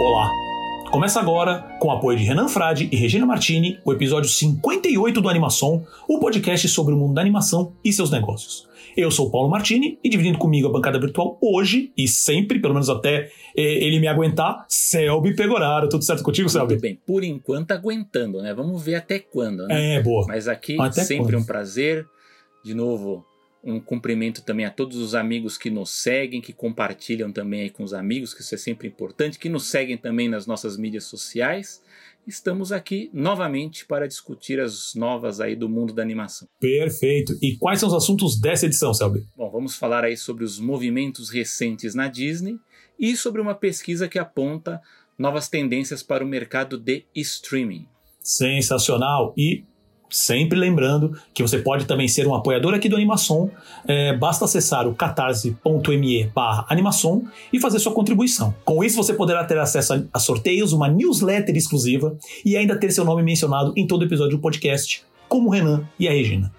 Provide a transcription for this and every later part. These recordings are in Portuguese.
Olá! Começa agora, com o apoio de Renan Frade e Regina Martini, o episódio 58 do Animação, o podcast sobre o mundo da animação e seus negócios. Eu sou o Paulo Martini e dividindo comigo a bancada virtual hoje e sempre, pelo menos até eh, ele me aguentar, Selby Pegoraro. Tudo certo contigo, Selby? Tudo bem, por enquanto aguentando, né? Vamos ver até quando, né? É, boa. Mas aqui Até sempre quando? um prazer. De novo, um cumprimento também a todos os amigos que nos seguem, que compartilham também com os amigos, que isso é sempre importante, que nos seguem também nas nossas mídias sociais. Estamos aqui novamente para discutir as novas aí do mundo da animação. Perfeito. E quais são os assuntos dessa edição, Selby? Bom, vamos falar aí sobre os movimentos recentes na Disney e sobre uma pesquisa que aponta novas tendências para o mercado de streaming. Sensacional. E sempre lembrando que você pode também ser um apoiador aqui do Animação. É, basta acessar o catarse.me barra animação e fazer sua contribuição. Com isso, você poderá ter acesso a, sorteios, uma newsletter exclusiva e ainda ter seu nome mencionado em todo episódio do podcast, como o Renan e a Regina.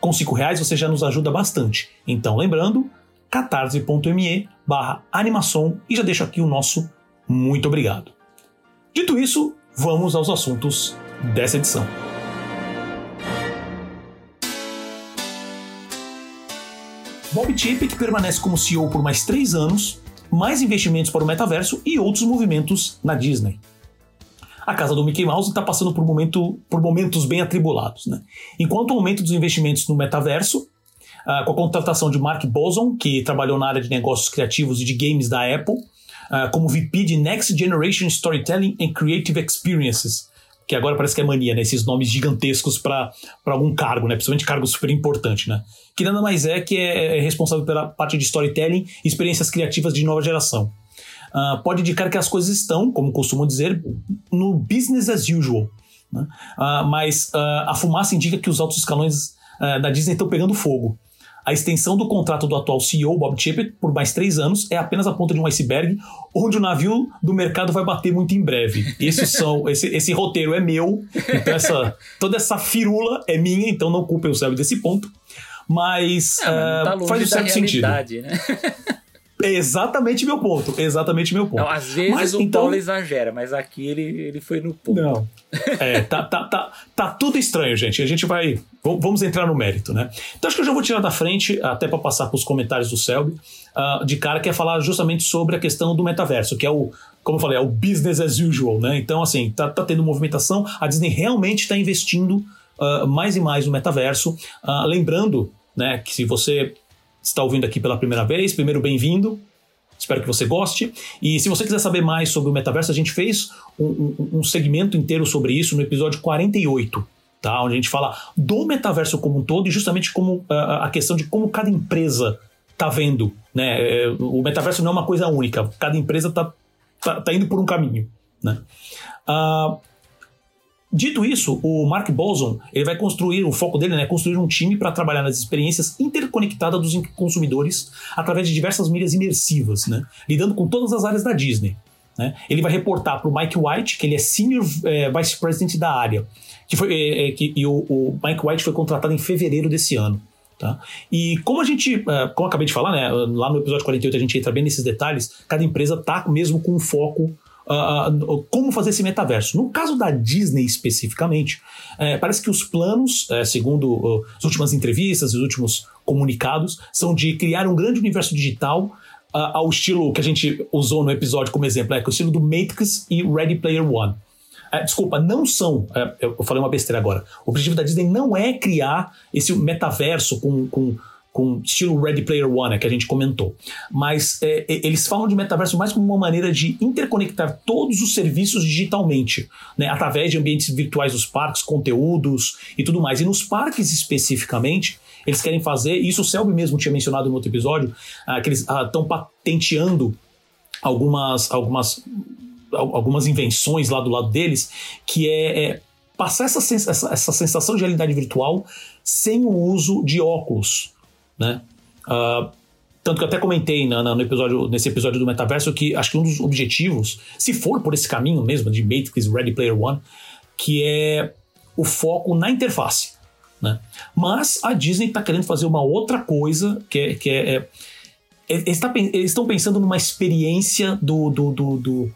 Com cinco reais você já nos ajuda bastante. Então, lembrando, catarse.me barra animação e já deixo aqui o nosso muito obrigado. Dito isso, vamos aos assuntos dessa edição. Bob Chapek permanece como CEO por mais três anos, mais investimentos para o metaverso e outros movimentos na Disney. A casa do Mickey Mouse está passando por, momento- por momentos bem atribulados. Né? Enquanto o aumento dos investimentos no metaverso, ah, com a contratação de Mark Boson, que trabalhou na área de negócios criativos e de games da Apple, ah, como VP de Next Generation Storytelling and Creative Experiences, que agora parece que é mania, né? Esses nomes gigantescos para algum cargo, né? Principalmente cargo super importante, né? Que nada mais é que é, é responsável pela parte de storytelling e experiências criativas de nova geração. Ah, pode indicar que as coisas estão, como costumam dizer, no business as usual. né? Ah, mas ah, a fumaça indica que os altos escalões da Disney estão pegando fogo. A extensão do contrato do atual CEO, Bob Chapek, por mais três anos, é apenas a ponta de um iceberg, onde o navio do mercado vai bater muito em breve. Esses são, esse, esse roteiro é meu, então essa, toda essa firula é minha, então não culpem o Selby desse ponto. Mas, Ah, mas não tá longe faz um certo sentido. né? É exatamente meu ponto. Exatamente meu ponto. Não, às vezes Mas, o então- Paulo exagera, mas aqui ele, ele foi no ponto. Não. É, tá, tá, tá, tá tudo estranho, gente. A gente vai. Vamos entrar no mérito, né? Então acho que eu já vou tirar da frente, até para passar para os comentários do Selby, ah, de cara, que é falar justamente sobre a questão do metaverso, que é o. Como eu falei, é o business as usual, né? Então, assim, tá, tá tendo movimentação, a Disney realmente está investindo ah, mais e mais no metaverso. Ah, lembrando, né, que se você está ouvindo aqui pela primeira vez, primeiro bem-vindo. Espero que você goste. E se você quiser saber mais sobre o metaverso, a gente fez um, um- um segmento inteiro sobre isso no episódio 48, tá? Onde a gente fala do metaverso como um todo e justamente como ah, a questão de como cada empresa tá vendo, né? É, O metaverso não é uma coisa única. Cada empresa tá, tá, tá indo por um caminho, né? Ah, Dito isso, o Mark Boson ele vai construir, o foco dele né, é construir um time para trabalhar nas experiências interconectadas dos consumidores através de diversas mídias imersivas, né, lidando com todas as áreas da Disney. né. Ele vai reportar para o Mike White, que ele é Senior eh, Vice President da área, que foi, eh, que, e o, o Mike White foi contratado em fevereiro desse ano. Tá? E como a gente, como eu acabei de falar, né, lá no episódio 48 a gente entra bem nesses detalhes, cada empresa tá mesmo com um foco como fazer esse metaverso. No caso da Disney especificamente, eh, parece que os planos, eh, segundo uh, as últimas entrevistas os últimos comunicados, são de criar um grande universo digital ah, ao estilo que a gente usou no episódio como exemplo, é, que é o estilo do Matrix e Ready Player One. É, desculpa, não são. é, eu falei uma besteira agora. O objetivo da Disney não é criar esse metaverso com, com, com estilo Ready Player One, é, que a gente comentou. Mas é, é, eles falam de metaverso mais como uma maneira de interconectar todos os serviços digitalmente, né, através de ambientes virtuais dos parques, conteúdos e tudo mais. E nos parques especificamente, eles querem fazer, e isso o Selby mesmo tinha mencionado no outro episódio, ah, que eles estão patenteando algumas, algumas al- algumas invenções lá do lado deles, que é, é passar essa, sens- essa, essa sensação de realidade virtual sem o uso de óculos, né? Ah, tanto que eu até comentei na- na- no episódio, nesse episódio do metaverso que acho que um dos objetivos, se for por esse caminho mesmo de Matrix Ready Player One, que é o foco na interface. Né? Mas a Disney está querendo fazer uma outra coisa que é, que é, é eles tá estão pensando numa experiência do, do, do, do,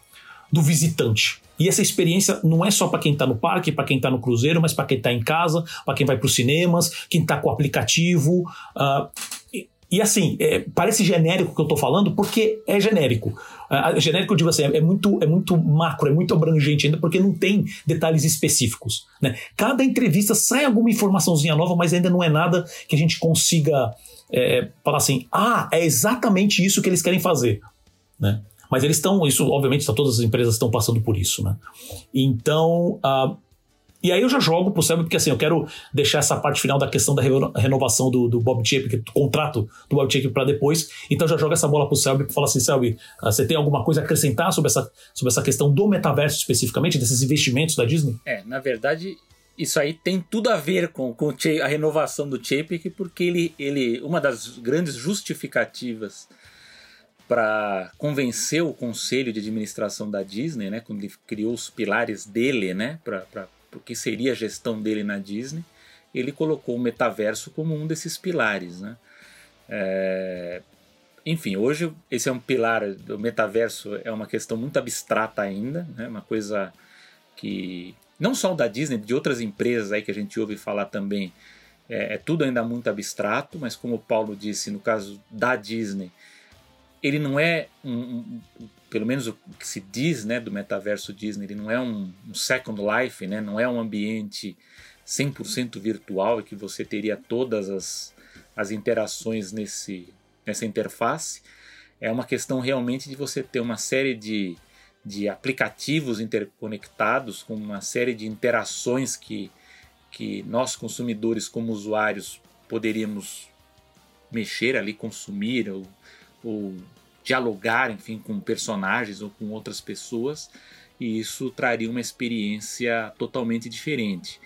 do visitante. E essa experiência não é só para quem está no parque, para quem está no cruzeiro, mas para quem está em casa, para quem vai para os cinemas, quem está com o aplicativo. Uh, e, e, assim, é, parece genérico o que eu estou falando, porque é genérico. Uh, genérico, eu digo assim, é, é, muito, é muito macro, é muito abrangente ainda, porque não tem detalhes específicos. Né? Cada entrevista sai alguma informaçãozinha nova, mas ainda não é nada que a gente consiga é, falar assim: ah, é exatamente isso que eles querem fazer. Né? Mas eles estão, isso obviamente todas as empresas estão passando por isso, né? Então, uh, e aí eu já jogo pro Selby, porque assim, eu quero deixar essa parte final da questão da renovação do, do Bob Chapek, do contrato do Bob Chapek para depois. Então já jogo essa bola pro Selby e fala assim, Selby, uh, você tem alguma coisa a acrescentar sobre essa, sobre essa questão do metaverso especificamente, desses investimentos da Disney? É, na verdade, isso aí tem tudo a ver com, com a renovação do Chapek, porque ele, ele, uma das grandes justificativas para convencer o conselho de administração da Disney, né, quando ele criou os pilares dele, né, para o que seria a gestão dele na Disney, ele colocou o metaverso como um desses pilares, né. É, enfim, hoje esse é um pilar do metaverso é uma questão muito abstrata ainda, né, uma coisa que não só da Disney, de outras empresas aí que a gente ouve falar também, é, é tudo ainda muito abstrato, mas como o Paulo disse, no caso da Disney, ele não é um, um, pelo menos o que se diz né, do metaverso Disney, ele não é um, um Second Life, né, não é um ambiente 100% virtual e que você teria todas as, as interações nesse, nessa interface. É uma questão realmente de você ter uma série de, de aplicativos interconectados com uma série de interações que, que nós consumidores como usuários poderíamos mexer ali, consumir ou, ou dialogar, enfim, com personagens ou com outras pessoas, e isso traria uma experiência totalmente diferente.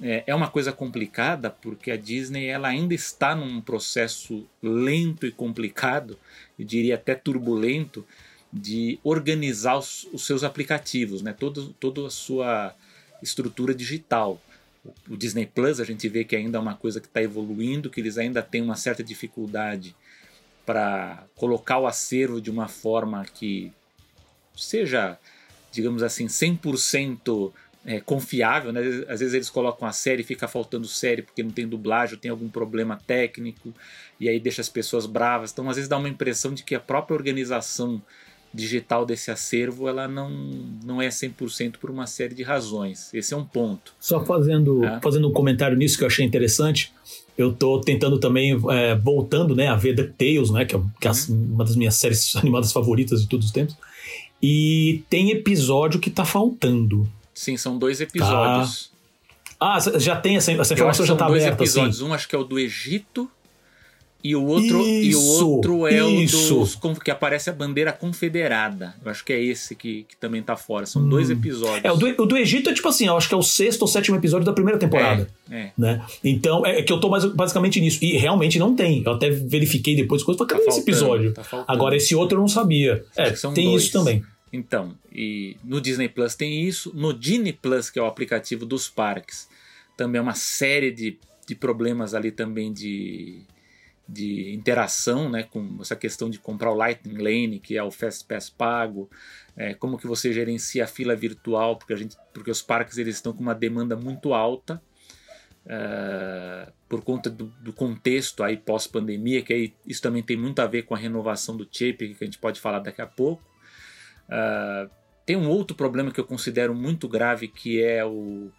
É, é uma coisa complicada porque a Disney ela ainda está num processo lento e complicado, eu diria até turbulento, de organizar os, os seus aplicativos, né? Todo, toda a sua estrutura digital. O Disney Plus a gente vê que ainda é uma coisa que está evoluindo, que eles ainda têm uma certa dificuldade para colocar o acervo de uma forma que seja, digamos assim, 100% é, confiável. Né? Às vezes eles colocam a série e fica faltando série porque não tem dublagem, tem algum problema técnico, e aí deixa as pessoas bravas. Então, às vezes dá uma impressão de que a própria organização digital desse acervo ela não, não é 100% por uma série de razões. Esse é um ponto. Só fazendo, é. fazendo um comentário nisso que eu achei interessante eu tô tentando também, é, voltando né, a ver DuckTales, né, que é, que é uhum. uma das minhas séries animadas favoritas de todos os tempos. E tem episódio que tá faltando. Sim, são dois episódios. Tá. Ah, já tem essa, essa informação já tá aberta. Dois episódios. Um acho que é o do Egito e o outro, isso, e o outro é isso. o dos, que aparece a bandeira confederada. Eu acho que é esse que, que também tá fora. São hum. dois episódios. É, o do, o do Egito é tipo assim, eu acho que é o sexto ou sétimo episódio da primeira temporada. É, é. Né? Então, é, que eu tô mais, basicamente nisso. E realmente não tem. Eu até verifiquei depois coisas. Falei, cadê tá esse episódio? Tá Agora, esse outro eu não sabia. É, tem dois. isso também. Então, e no Disney Plus tem isso. No Disney Plus, que é o aplicativo dos parques, também é uma série de, de problemas ali também de de interação, né, com essa questão de comprar o Lightning Lane, que é o Fast Pass pago, é, como que você gerencia a fila virtual, porque a gente, porque os parques eles estão com uma demanda muito alta é, por conta do, do, contexto aí pós pandemia, que aí isso também tem muito a ver com a renovação do chip, que a gente pode falar daqui a pouco. É, tem um outro problema que eu considero muito grave, que é o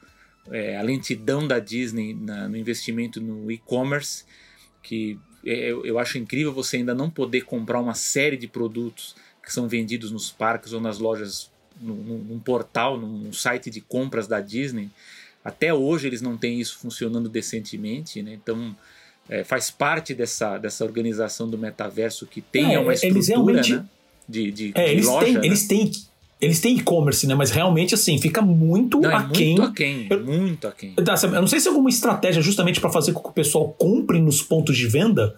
é, a lentidão da Disney na, no investimento no e-commerce, que eu, eu acho incrível você ainda não poder comprar uma série de produtos que são vendidos nos parques ou nas lojas, num, num portal, num site de compras da Disney. Até hoje eles não têm isso funcionando decentemente, né? Então é, faz parte dessa, dessa organização do metaverso que tem é, uma estrutura né? de, de, é, de eles loja. Têm, né? Eles têm eles têm e-commerce, né? Mas realmente, assim, fica muito não, aquém. É muito aquém, eu, muito aquém. Eu não sei se é alguma estratégia justamente para fazer com que o pessoal compre nos pontos de venda.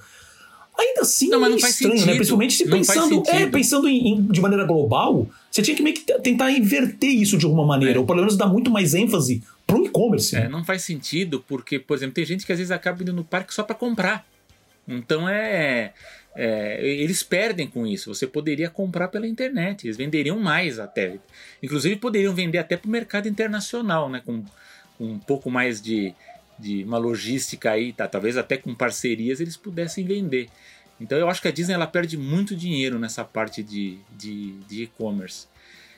Ainda assim, não, mas não é faz estranho, né? sentido. né? Principalmente se pensando, é, pensando em, em, de maneira global, você tinha que meio que tentar inverter isso de alguma maneira, é. ou pelo menos dar muito mais ênfase pro e-commerce. É, né? não faz sentido, porque, por exemplo, tem gente que às vezes acaba indo no parque só para comprar. Então é é, eles perdem com isso. Você poderia comprar pela internet, eles venderiam mais até. Inclusive poderiam vender até para o mercado internacional, né? Com, com, um pouco mais de, de uma logística aí, tá? talvez até com parcerias eles pudessem vender. Então eu acho que a Disney ela perde muito dinheiro nessa parte de e-commerce.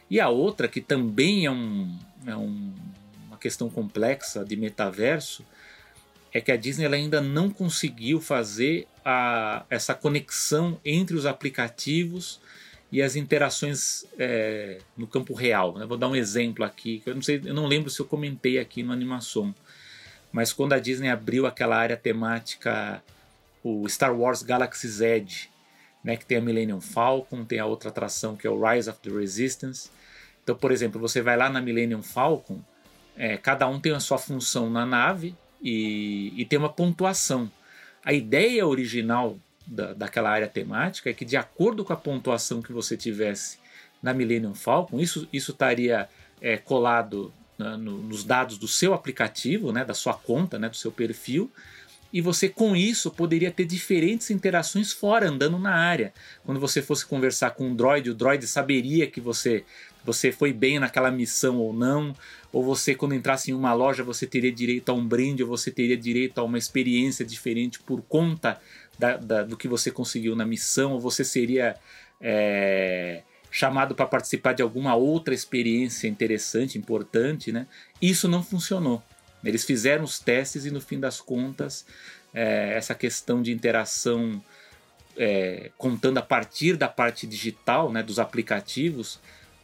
E a outra, que também é, um, é um, uma questão complexa de metaverso, é que a Disney ainda não conseguiu fazer a, essa conexão entre os aplicativos e as interações é, no campo real. Né? Vou dar um exemplo aqui, que eu não sei, eu não lembro se eu comentei aqui no Animação, mas quando a Disney abriu aquela área temática, o Star Wars Galaxy Edge, né, que tem a Millennium Falcon, tem a outra atração que é o Rise of the Resistance. Então, por exemplo, você vai lá na Millennium Falcon, é, cada um tem a sua função na nave e, e tem uma pontuação. A ideia original da, daquela área temática é que, de acordo com a pontuação que você tivesse na Millennium Falcon, isso, isso estaria é, colado né, no, nos dados do seu aplicativo, né, da sua conta, né, do seu perfil, e você com isso poderia ter diferentes interações fora, andando na área. Quando você fosse conversar com um droid, o droid saberia que você você foi bem naquela missão ou não, ou você quando entrasse em uma loja você teria direito a um brinde, ou você teria direito a uma experiência diferente por conta da, da, do que você conseguiu na missão, ou você seria é, chamado para participar de alguma outra experiência interessante, importante, né? Isso não funcionou. Eles fizeram os testes e no fim das contas é, essa questão de interação é, contando a partir da parte digital, né, dos aplicativos,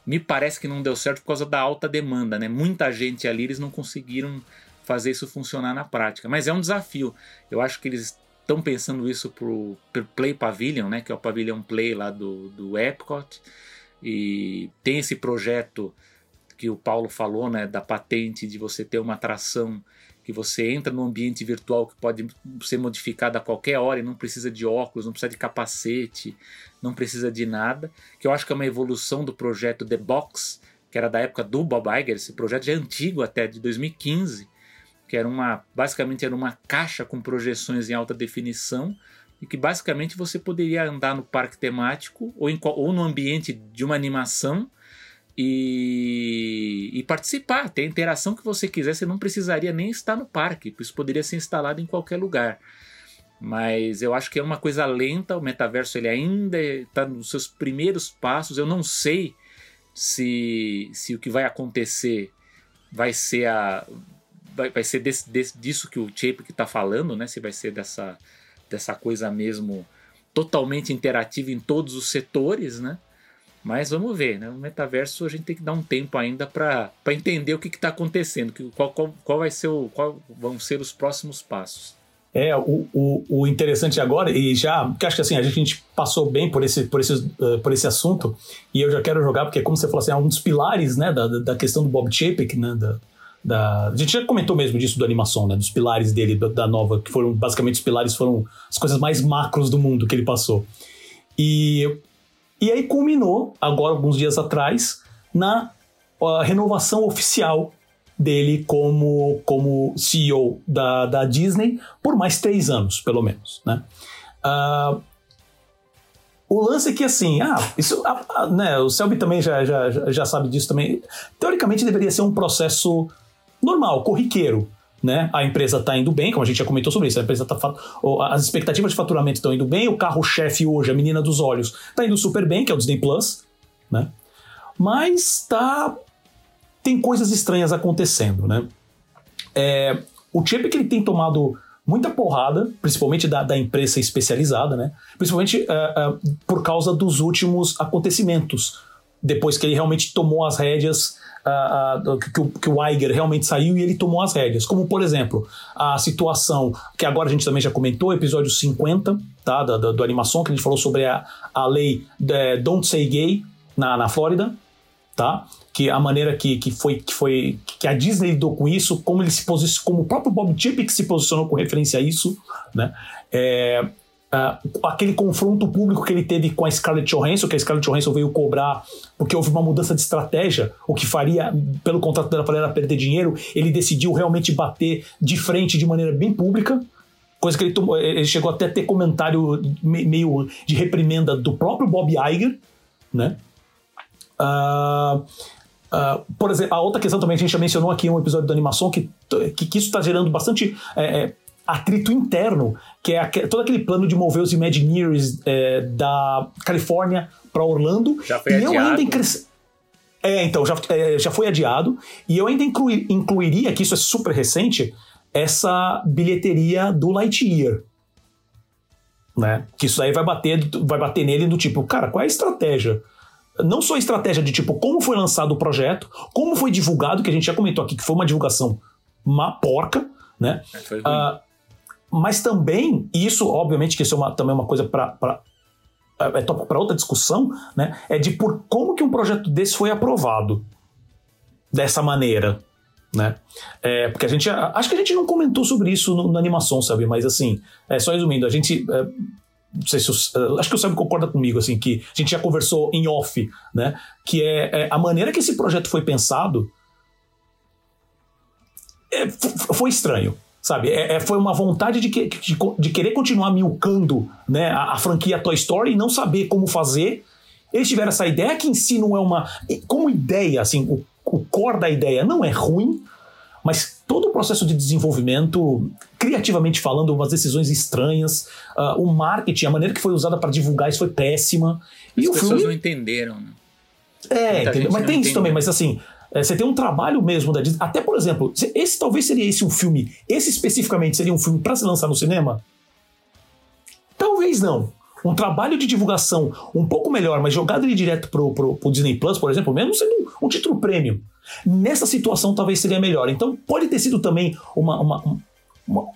me parece que não deu certo por causa da alta demanda, né? Muita gente ali eles não conseguiram fazer isso funcionar na prática, mas é um desafio. Eu acho que eles estão pensando isso pro, pro Play Pavilion, né, que é o Pavilion Play lá do, do Epcot, e tem esse projeto que o Paulo falou, né, da patente de você ter uma atração que você entra num ambiente virtual que pode ser modificado a qualquer hora e não precisa de óculos, não precisa de capacete, não precisa de nada, que eu acho que é uma evolução do projeto The Box, que era da época do Bob Iger, esse projeto já é antigo até, de 2015, que era uma, basicamente era uma caixa com projeções em alta definição, e que basicamente você poderia andar no parque temático ou, em, ou no ambiente de uma animação e, e, participar, ter a interação que você quiser, você não precisaria nem estar no parque, isso poderia ser instalado em qualquer lugar. Mas eu acho que é uma coisa lenta, o metaverso ele ainda está nos seus primeiros passos. Eu não sei se, se o que vai acontecer vai ser a vai, vai ser desse, desse, disso que o Chapek está falando, né? Se vai ser dessa, dessa coisa mesmo totalmente interativa em todos os setores, né? Mas vamos ver, né? O metaverso a gente tem que dar um tempo ainda para entender o que está acontecendo, que, qual, qual, qual, vai ser o, qual vão ser os próximos passos. É, o, o, o interessante agora, e já, porque acho que assim, a gente passou bem por esse, por, esse, uh, por esse assunto, e eu já quero jogar, porque como você falou assim, é um dos pilares, né, da, da questão do Bob Chapek, né, da, da, a gente já comentou mesmo disso do animação, né, dos pilares dele, da, da nova, que foram, basicamente os pilares foram as coisas mais macros do mundo que ele passou. E e aí culminou, agora alguns dias atrás, na renovação oficial dele como, como CEO da, da Disney por mais três anos, pelo menos. Né? Uh, o lance é que, assim, ah, isso, né, o Selby também já, já, já sabe disso também. Teoricamente deveria ser um processo normal, corriqueiro né? A empresa está indo bem, como a gente já comentou sobre isso, a empresa tá as expectativas de faturamento estão indo bem, o carro-chefe hoje, a menina dos olhos, está indo super bem, que é o Disney Plus, né? Mas tá tem coisas estranhas acontecendo, né? É, o chip que ele tem tomado muita porrada, principalmente da, da imprensa especializada, né? Principalmente uh, uh, por causa dos últimos acontecimentos, depois que ele realmente tomou as rédeas que, o, que o Iger realmente saiu e ele tomou as rédeas. Como, por exemplo, a situação que agora a gente também já comentou, episódio 50 tá, animação, que a gente falou sobre a, a lei de Don't Say Gay na, na Flórida, tá? Que a maneira que, que foi que foi que a Disney lidou com isso, como ele se posicionou, como o próprio Bob Chapek se posicionou com referência a isso, né? É, Uh, aquele confronto público que ele teve com a Scarlett Johansson, que a Scarlett Johansson veio cobrar porque houve uma mudança de estratégia, o que faria, pelo contrato dela, para ela perder dinheiro, ele decidiu realmente bater de frente de maneira bem pública, coisa que ele, tomou, ele chegou até a ter comentário meio de reprimenda do próprio Bob Iger, né? Uh, uh, por exemplo, a outra questão também, a gente já mencionou aqui em um episódio da animação que, que, que isso está gerando bastante é, é, atrito interno, que é todo aquele plano de mover os Imagineers é, da Califórnia para Orlando. Já foi e adiado. eu ainda É, então, já, é, já foi adiado. E eu ainda inclui, incluiria, que isso é super recente, essa bilheteria do Lightyear. Né? Que isso aí vai bater, vai bater nele do tipo, cara, qual é a estratégia? Não só a estratégia de tipo como foi lançado o projeto, como foi divulgado, que a gente já comentou aqui que foi uma divulgação uma porca, né? É, uh, mas também, e isso obviamente que isso é uma, também é uma coisa para é, é para outra discussão, né? É de por como que um projeto desse foi aprovado dessa maneira, né? É, porque a gente acho que a gente não comentou sobre isso na animação, sabe? Mas assim, é, só resumindo, a gente é, não sei se o, acho que o Sam concorda comigo assim que a gente já conversou em off, né? Que é, é a maneira que esse projeto foi pensado é, foi estranho sabe? É, é, foi uma vontade de, que, de, de, querer continuar milcando né, a, a, franquia Toy Story e não saber como fazer. Eles tiveram essa ideia que em si não é uma. Como ideia, assim, o, o core da ideia não é ruim, mas todo o processo de desenvolvimento, criativamente falando, umas decisões estranhas, uh, o marketing, a maneira que foi usada para divulgar isso foi péssima. As e pessoas filme... não entenderam, né? É, mas tem isso também, mas assim, é, você tem um trabalho mesmo da Disney. Até, por exemplo, esse talvez seria esse um filme. Esse especificamente seria um filme para se lançar no cinema? Talvez não. Um trabalho de divulgação um pouco melhor, mas jogado ele direto pro, pro, pro Disney Plus, por exemplo, mesmo sendo um, um, título premium. Nessa situação talvez seria melhor. Então pode ter sido também uma, uma, uma,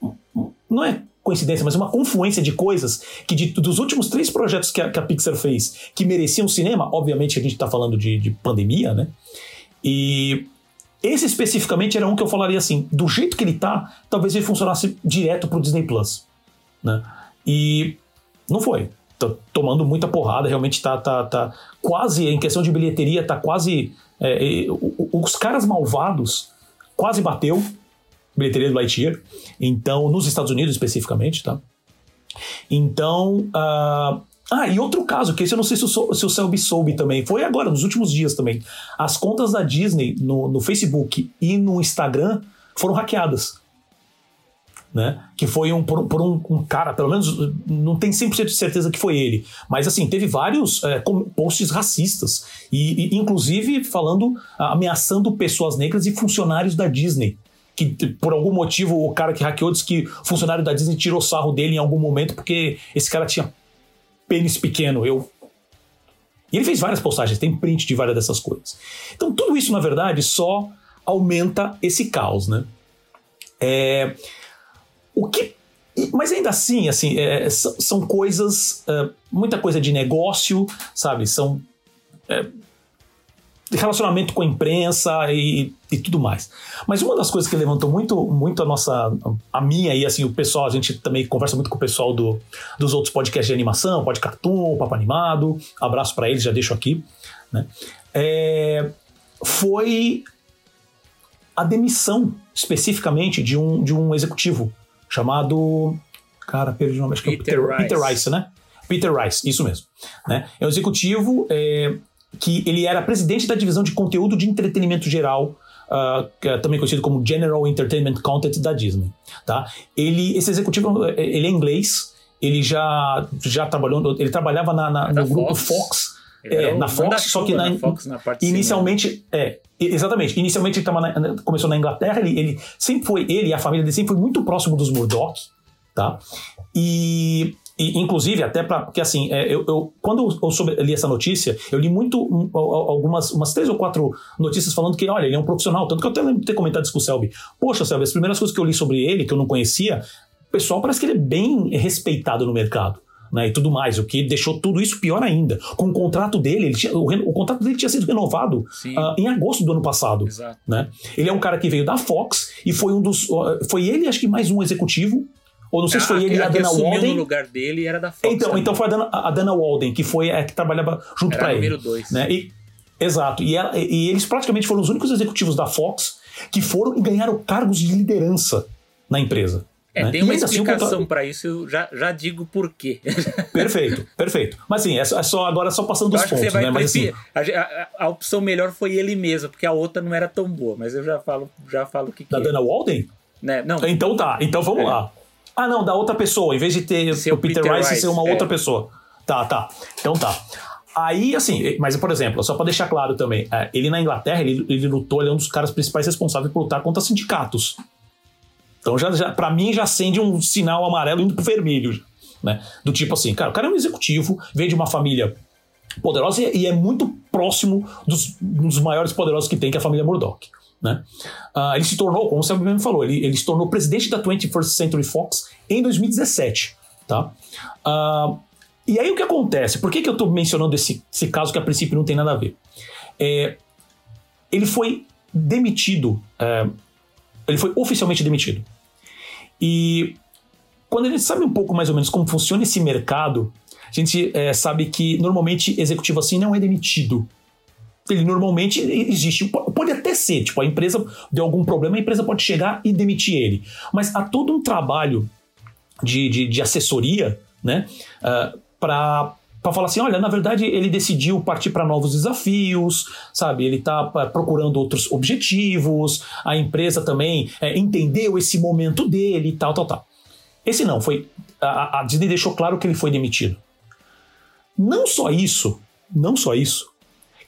uma não é coincidência, mas uma confluência de coisas que de, dos últimos três projetos que a, que a Pixar fez que mereciam cinema, obviamente a gente está falando de, de pandemia, né? E esse especificamente era um que eu falaria assim, do jeito que ele tá, talvez ele funcionasse direto pro Disney Plus, né? E não foi. Tá tomando muita porrada, realmente tá, tá, tá quase, em questão de bilheteria, tá quase. É, os caras malvados quase bateu bilheteria do Lightyear, então, nos Estados Unidos especificamente, tá? Então, uh, ah, e outro caso, que esse eu não sei se o, se o Selby soube também, foi agora, nos últimos dias também. As contas da Disney no, no Facebook e no Instagram foram hackeadas. Né? Que foi um, por, por um, um, cara, pelo menos não tem 100% de certeza que foi ele, mas assim, teve vários é, posts racistas, e, e, inclusive falando, ameaçando pessoas negras e funcionários da Disney. Que por algum motivo o cara que hackeou disse que funcionário da Disney tirou sarro dele em algum momento porque esse cara tinha pênis pequeno, eu. E ele fez várias postagens, tem print de várias dessas coisas. Então tudo isso, na verdade, só aumenta esse caos, né? É, o que mas ainda assim, assim, é, são coisas, é, muita coisa de negócio, sabe? São é, relacionamento com a imprensa e, e, tudo mais. Mas uma das coisas que levantou muito, muito a nossa, a minha e assim o pessoal, a gente também conversa muito com o pessoal do, dos outros podcasts de animação, Pod Cartoon, Papo Animado, abraço para eles, já deixo aqui, né? É, foi a demissão especificamente de um, de um executivo chamado, cara, perdi o nome, acho que Peter é o Peter Rice. Peter Rice, né? Peter Rice, isso mesmo. Né? É um executivo é, que ele era presidente da divisão de conteúdo de entretenimento geral Uh, é também conhecido como General Entertainment Content da Disney, tá? Ele, esse executivo, ele é inglês, ele já já trabalhou, ele trabalhava na, na no grupo Fox, Fox é, na Fox, só que na, na, Fox, na inicialmente é exatamente, inicialmente ele na, começou na Inglaterra, ele, ele sempre foi ele e a família dele sempre foi muito próximo dos Murdoch, tá? E e, inclusive, até para. Porque assim, é, eu, eu, quando eu, soube, li essa notícia, eu li muito um, algumas umas três ou quatro notícias falando que, olha, ele é um profissional. Tanto que eu até lembro de ter comentado isso com o Selby. Poxa, Selby, as primeiras coisas que eu li sobre ele, que eu não conhecia, o pessoal parece que ele é bem respeitado no mercado. Né, e tudo mais, o que deixou tudo isso pior ainda. Com o contrato dele, tinha, o, o, contrato dele tinha sido renovado uh, em agosto do ano passado. Né? Ele é um cara que veio da Fox e foi um dos. Uh, foi ele, acho que mais um executivo ou não sei se foi ele e a Dana Walden. no lugar dele era da Fox. Então, então foi a Dana, a Dana Walden, que foi a que trabalhava junto para ele. número dois. Né? E, exato. E, ela, e eles praticamente foram os únicos executivos da Fox que foram e ganharam cargos de liderança na empresa. É, né? tem uma assim, explicação contra- para isso, eu já, já digo por quê. Perfeito, perfeito. Mas assim, é só, é só- agora só passando Eu os acho que você pontos, né? Mas assim, a, a- a opção melhor foi ele mesmo, porque a outra não era tão boa, mas eu já falo, já falo o que, que da é. Dana Walden? Né? Não, Então tá, então vamos É. lá. Ah, não, da outra pessoa, em vez de ter Ser o Peter, Peter Rice, Rice, ser uma é. outra pessoa. Tá, tá. Então tá. Aí, assim, mas por exemplo, só pra deixar claro também, é, ele na Inglaterra, ele, ele lutou, ele é um dos caras principais responsáveis por lutar contra sindicatos. Então, já, já, pra mim, já acende um sinal amarelo indo pro vermelho. Né? Do tipo assim, cara, o cara é um executivo, veio de uma família poderosa e, e é muito próximo dos, dos maiores poderosos que tem, que é a família Murdoch. Né? Ah, ele se tornou, como você mesmo falou, ele, ele se tornou presidente da 21st Century Fox em 2017. Tá? Ah, e aí o que acontece? Por que, que eu estou mencionando esse, esse caso que a princípio não tem nada a ver? É, ele foi demitido, é, ele foi oficialmente demitido. E quando a gente sabe um pouco mais ou menos como funciona esse mercado, a gente é, sabe que normalmente executivo assim não é demitido. Ele normalmente existe, pode até ser, tipo, a empresa deu algum problema, a empresa pode chegar e demitir ele. Mas há todo um trabalho de, de, de assessoria, né, uh, para para falar assim, olha, na verdade ele decidiu partir para novos desafios, sabe? Ele está procurando outros objetivos, a empresa também é, entendeu esse momento dele e tal, tal, tal. Esse não, foi. A, a Disney deixou claro que ele foi demitido. Não só isso, não só isso,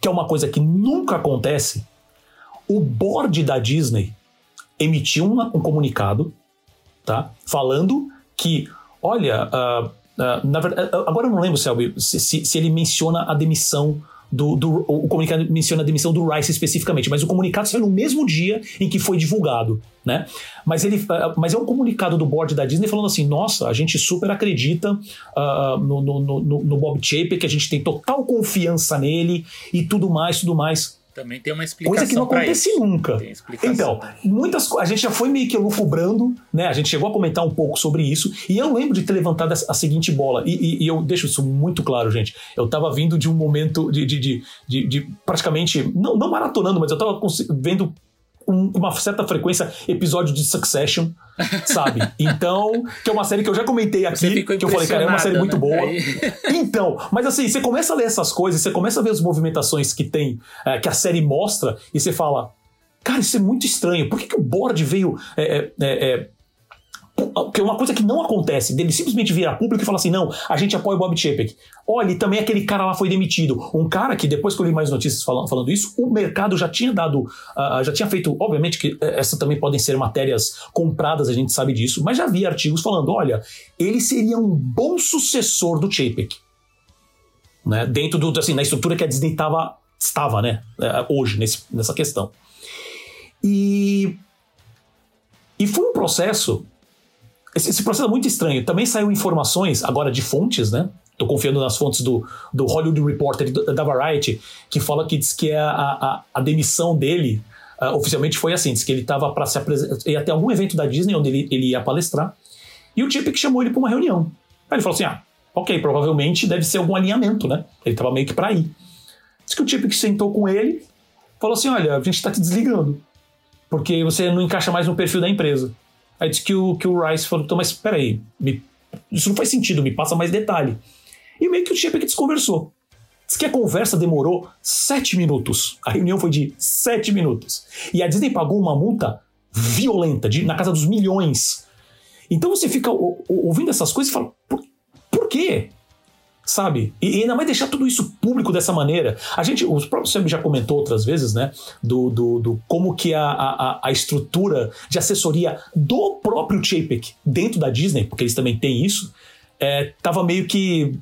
que é uma coisa que nunca acontece, o board da Disney emitiu uma, um comunicado, tá? Falando que, olha, uh, uh, verdade, agora eu não lembro, Selby, se, se, se ele menciona a demissão do, do, o comunicado menciona a demissão do Rice especificamente, mas o comunicado saiu no mesmo dia em que foi divulgado, né? Mas ele, uh, mas é um comunicado do board da Disney falando assim, nossa, a gente super acredita uh, no, no, no, no, Bob Chapek, que a gente tem total confiança nele e tudo mais, tudo mais. Também tem uma explicação. Coisa que não acontece isso. nunca. Então, muitas a gente já foi meio que lucubrando, né? A gente chegou a comentar um pouco sobre isso. E eu lembro de ter levantado a seguinte bola. E, e, e eu deixo isso muito claro, gente. Eu tava vindo de um momento de, de, de, de, de praticamente. Não, não maratonando, mas eu tava vendo com uma certa frequência episódio de Succession, sabe? Então, que é uma série que eu já comentei aqui, que eu falei, cara, é uma série muito né? boa. Aí... Então, mas assim, você começa a ler essas coisas, você começa a ver as movimentações que tem, é, que a série mostra, e você fala, cara, isso é muito estranho. Por que, que o board veio. É, é, que é uma coisa que não acontece, dele simplesmente virar público e falar assim: não, a gente apoia o Bob Chapek. Olha, e também aquele cara lá foi demitido. Um cara que, depois que eu li mais notícias falando, falando isso, o mercado já tinha dado, uh, já tinha feito, obviamente que essas também podem ser matérias compradas, a gente sabe disso, mas já havia artigos falando: olha, ele seria um bom sucessor do Chapek. Né? Dentro do, assim, na estrutura que a Disney tava, estava, né? Hoje, nesse, nessa questão. E. E foi um processo esse, esse, processo é muito estranho. Também saiu informações, agora de fontes, né? Tô confiando nas fontes do, do Hollywood Reporter da Variety, que fala que diz que a, a, a demissão dele uh, oficialmente foi assim: diz que ele estava para se apresentar, ia ter algum evento da Disney onde ele, ele ia palestrar, e o Chip que chamou ele para uma reunião. Aí ele falou assim: ah, ok, provavelmente deve ser algum alinhamento, né? Ele estava meio que para ir. Diz que o Chip que sentou com ele, falou assim: olha, a gente está te desligando, porque você não encaixa mais no perfil da empresa. Aí disse que o, que o Rice falou, então, mas peraí, me, isso não faz sentido, me passa mais detalhe. E meio que o Chapek desconversou. Diz que a conversa demorou sete minutos. A reunião foi de sete minutos. E a Disney pagou uma multa violenta, de, na casa dos milhões. Então você fica ouvindo essas coisas e fala, por, por quê? Sabe? E, e ainda mais deixar tudo isso público dessa maneira. A gente, o próprio Sam já comentou outras vezes, né? Do, do, do como que a, a, a, estrutura de assessoria do próprio Chapek dentro da Disney, porque eles também têm isso, é, tava meio que.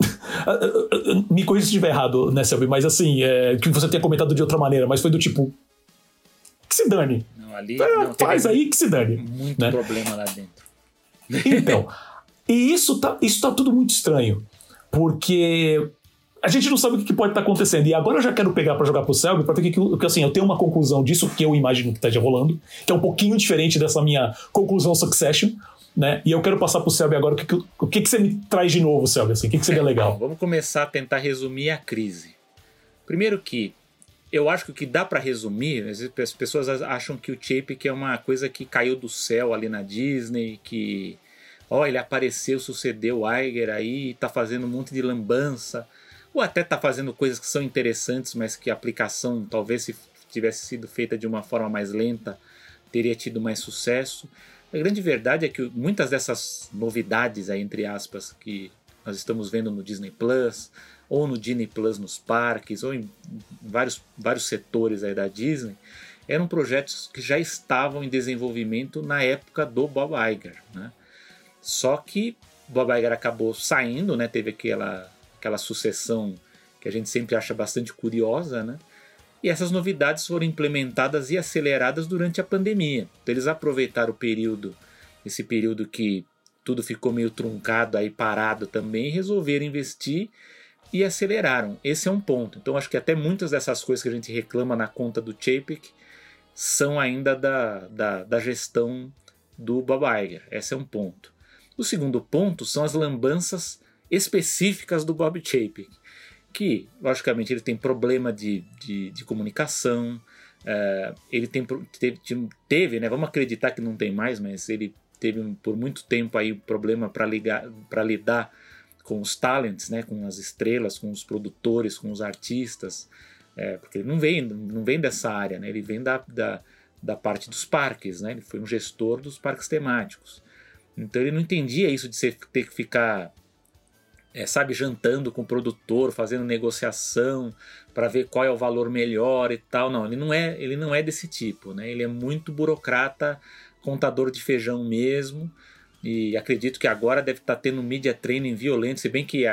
Me corrija se estiver errado, né, Selby? Mas assim, é, que você tenha comentado de outra maneira, mas foi do tipo. Que se dane. Não, ali, é, não, faz aí que se dane. Muito né? problema lá dentro. Então. E isso tá, isso tá tudo muito estranho. Porque a gente não sabe o que pode estar tá acontecendo. E agora eu já quero pegar para jogar pro Selby, para ver que, que, assim, eu tenho uma conclusão disso que eu imagino que esteja rolando, que é um pouquinho diferente dessa minha conclusão Succession. Né? E eu quero passar pro Selby agora o que, o que, que você me traz de novo, Selby? Assim, o que, que seria legal? Vamos começar a tentar resumir a crise. Primeiro que eu acho que o que dá para resumir, as pessoas acham que o Chapek é uma coisa que caiu do céu ali na Disney, que ó, ele apareceu, sucedeu o Iger aí, tá fazendo um monte de lambança, ou até tá fazendo coisas que são interessantes, mas que a aplicação, talvez se tivesse sido feita de uma forma mais lenta, teria tido mais sucesso. A grande verdade é que muitas dessas novidades, aí, entre aspas, que nós estamos vendo no Disney Plus, ou no Disney Plus nos parques, ou em vários, vários setores aí da Disney, eram projetos que já estavam em desenvolvimento na época do Bob Iger. Né? Só que Bob Iger acabou saindo, né? teve aquela, aquela sucessão que a gente sempre acha bastante curiosa, né? e essas novidades foram implementadas e aceleradas durante a pandemia. Então eles aproveitaram o período, esse período que tudo ficou meio truncado aí parado também, resolveram investir e aceleraram. Esse é um ponto. Então acho que até muitas dessas coisas que a gente reclama na conta do Chapek são ainda da, da, da gestão do Bob Iger. Esse é um ponto. O segundo ponto são as lambanças específicas do Bob Chapek, que logicamente ele tem problema de, de, de comunicação, é, ele tem, teve, teve, né, vamos acreditar que não tem mais, mas ele teve por muito tempo aí problema para lidar com os talents, né, com as estrelas, com os produtores, com os artistas, é, porque ele não vem, não vem dessa área, né, ele vem da, da, da parte dos parques, né, ele foi um gestor dos parques temáticos. Então ele não entendia isso de ser, ter que ficar, é, sabe, jantando com o produtor, fazendo negociação para ver qual é o valor melhor e tal. Não, ele não é, ele não é desse tipo, né? Ele é muito burocrata, contador de feijão mesmo. E acredito que agora deve estar tá tendo media training violento, se bem que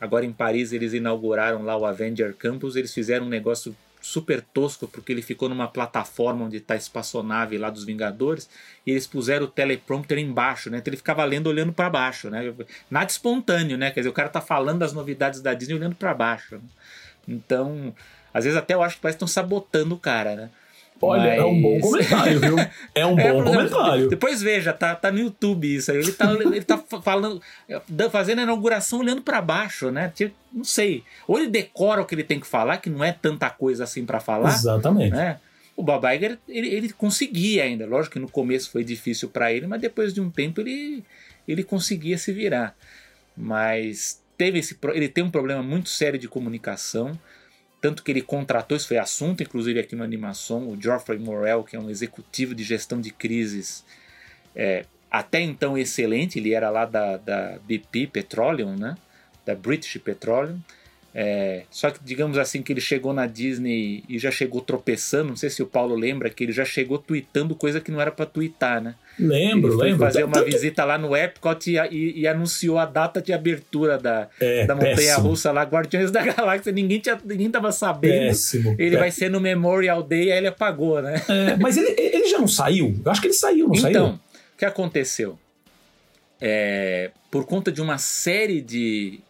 agora em Paris eles inauguraram lá o Avenger Campus, eles fizeram um negócio super tosco porque ele ficou numa plataforma onde está a espaçonave lá dos Vingadores e eles puseram o teleprompter embaixo, né? Então ele ficava lendo olhando para baixo, né? Nada espontâneo, né? Quer dizer, o cara tá falando das novidades da Disney olhando para baixo. Né? Então, às vezes até eu acho que parece que estão sabotando o cara, né? Olha, Mas... é um bom comentário, viu? É um é, bom comentário. Depois veja, tá, tá no YouTube isso aí. Ele tá, ele tá falando, fazendo a inauguração olhando para baixo, né? Não sei. Ou ele decora o que ele tem que falar, que não é tanta coisa assim para falar. Exatamente. Né? O Bob Iger, ele, ele conseguia ainda. Lógico que no começo foi difícil para ele, mas depois de um tempo ele, ele conseguia se virar. Mas teve esse, ele tem um problema muito sério de comunicação tanto que ele contratou, isso foi assunto inclusive aqui no Animação, o Geoffrey Morel, que é um executivo de gestão de crises, é, até então excelente, ele era lá da, da BP Petroleum, né? da British Petroleum, é, só que, digamos assim, que ele chegou na Disney e já chegou tropeçando. Não sei se o Paulo lembra que ele já chegou tweetando coisa que não era para tweetar, né? Lembro, ele foi lembro. fazer uma visita lá no Epcot e, e, e, anunciou a data de abertura da, é, da montanha russa lá, Guardiões da Galáxia. Ninguém, tinha, ninguém tava sabendo. Péssimo, ele vai ser no Memorial Day, aí ele apagou, né? É, mas ele, ele já não saiu? Eu acho que ele saiu, não então, saiu? Então, o que aconteceu? É, por conta de uma série de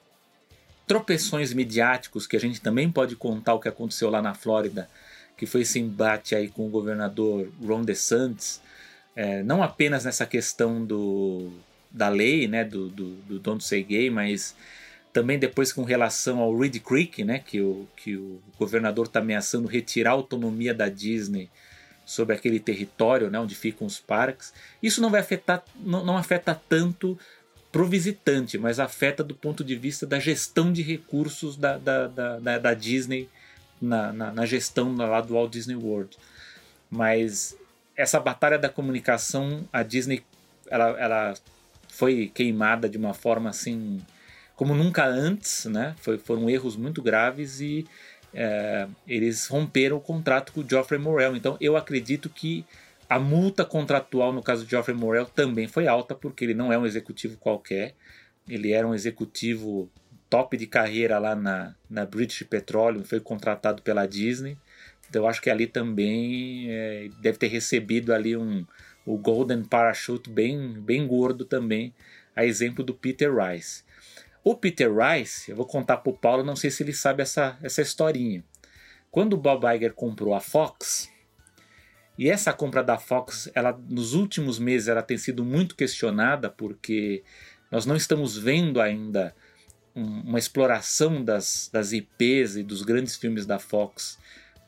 tropeções midiáticos que a gente também pode contar o que aconteceu lá na Flórida, que foi esse embate aí com o governador Ron DeSantis, é, não apenas nessa questão do, da lei, né, do, do, do Don't Say Gay, mas também depois com relação ao Reed Creek, né, que o, que o governador está ameaçando retirar a autonomia da Disney sobre aquele território né, onde ficam os parques. Isso não vai afetar, não, não afeta tanto para o visitante, mas afeta do ponto de vista da gestão de recursos da, da, da, da Disney na, na, na, gestão lá do Walt Disney World. Mas essa batalha da comunicação, a Disney ela, ela foi queimada de uma forma assim como nunca antes, né? Foi, foram erros muito graves e é, eles romperam o contrato com o Geoffrey Morel. Então eu acredito que a multa contratual no caso de Geoffrey Morel também foi alta, porque ele não é um executivo qualquer. Ele era um executivo top de carreira lá na, na British Petroleum, foi contratado pela Disney. Então eu acho que ali também é, deve ter recebido ali um o Golden Parachute bem, bem gordo também, a exemplo do Peter Rice. O Peter Rice, eu vou contar para o Paulo, não sei se ele sabe essa, essa historinha. Quando o Bob Iger comprou a Fox, e essa compra da Fox, ela nos últimos meses ela tem sido muito questionada porque nós não estamos vendo ainda um, uma exploração das, das IPs e dos grandes filmes da Fox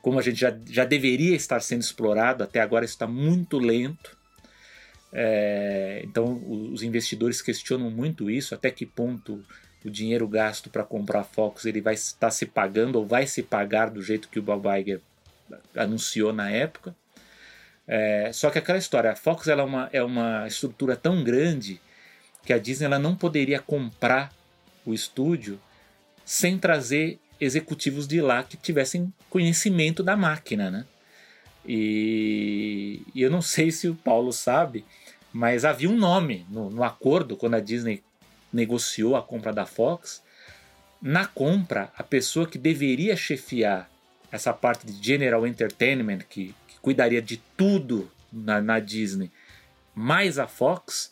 como a gente já, já deveria estar sendo explorado, até agora está muito lento. É, então os investidores questionam muito isso, até que ponto o dinheiro gasto para comprar a Fox ele vai estar se pagando ou vai se pagar do jeito que o Bob Iger anunciou na época. É, só que aquela história, a Fox ela é, uma, é uma estrutura tão grande que a Disney ela não poderia comprar o estúdio sem trazer executivos de lá que tivessem conhecimento da máquina, né? E, e eu não sei se o Paulo sabe, mas havia um nome no, no acordo quando a Disney negociou a compra da Fox. Na compra, a pessoa que deveria chefiar essa parte de General Entertainment, que, cuidaria de tudo na, na Disney, mais a Fox,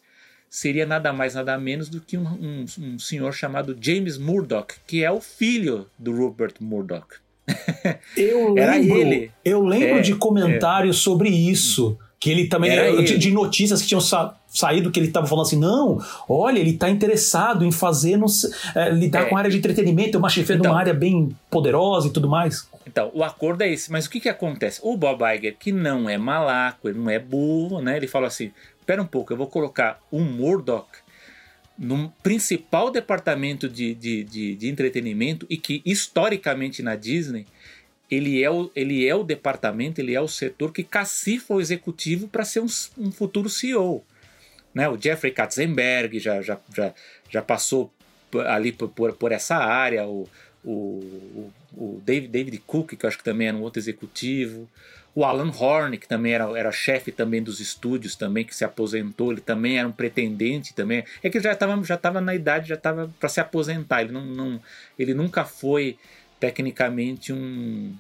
seria nada mais nada menos do que um, um, um senhor chamado James Murdoch, que é o filho do Rupert Murdoch. Eu lembro, ele. Eu lembro é, de comentários é. sobre isso. Que ele também era, era de, de, notícias que tinham sa saído que ele estava falando assim: não, olha, ele está interessado em fazer, no, é, lidar é. com a área de entretenimento, é uma chefeira então, área bem poderosa e tudo mais. Então, o acordo é esse, mas o que, que acontece? O Bob Iger, que não é malaco, ele não é burro, né? Ele fala assim: espera um pouco, eu vou colocar um Murdoch no principal departamento de, de, de, de, entretenimento e que historicamente na Disney ele é, o, ele é o departamento, ele é o setor que cacifa o executivo para ser um, um, futuro CEO. Né? O Jeffrey Katzenberg já, já, já, já passou ali por, por, por essa área, o, o, o David, David Cook, que eu acho que também era um outro executivo, o Alan Horn, que também era, era chefe também dos estúdios, também que se aposentou, ele também era um pretendente também. É que ele já estava já tava na idade, já estava para se aposentar. Ele, não, não, ele nunca foi tecnicamente um,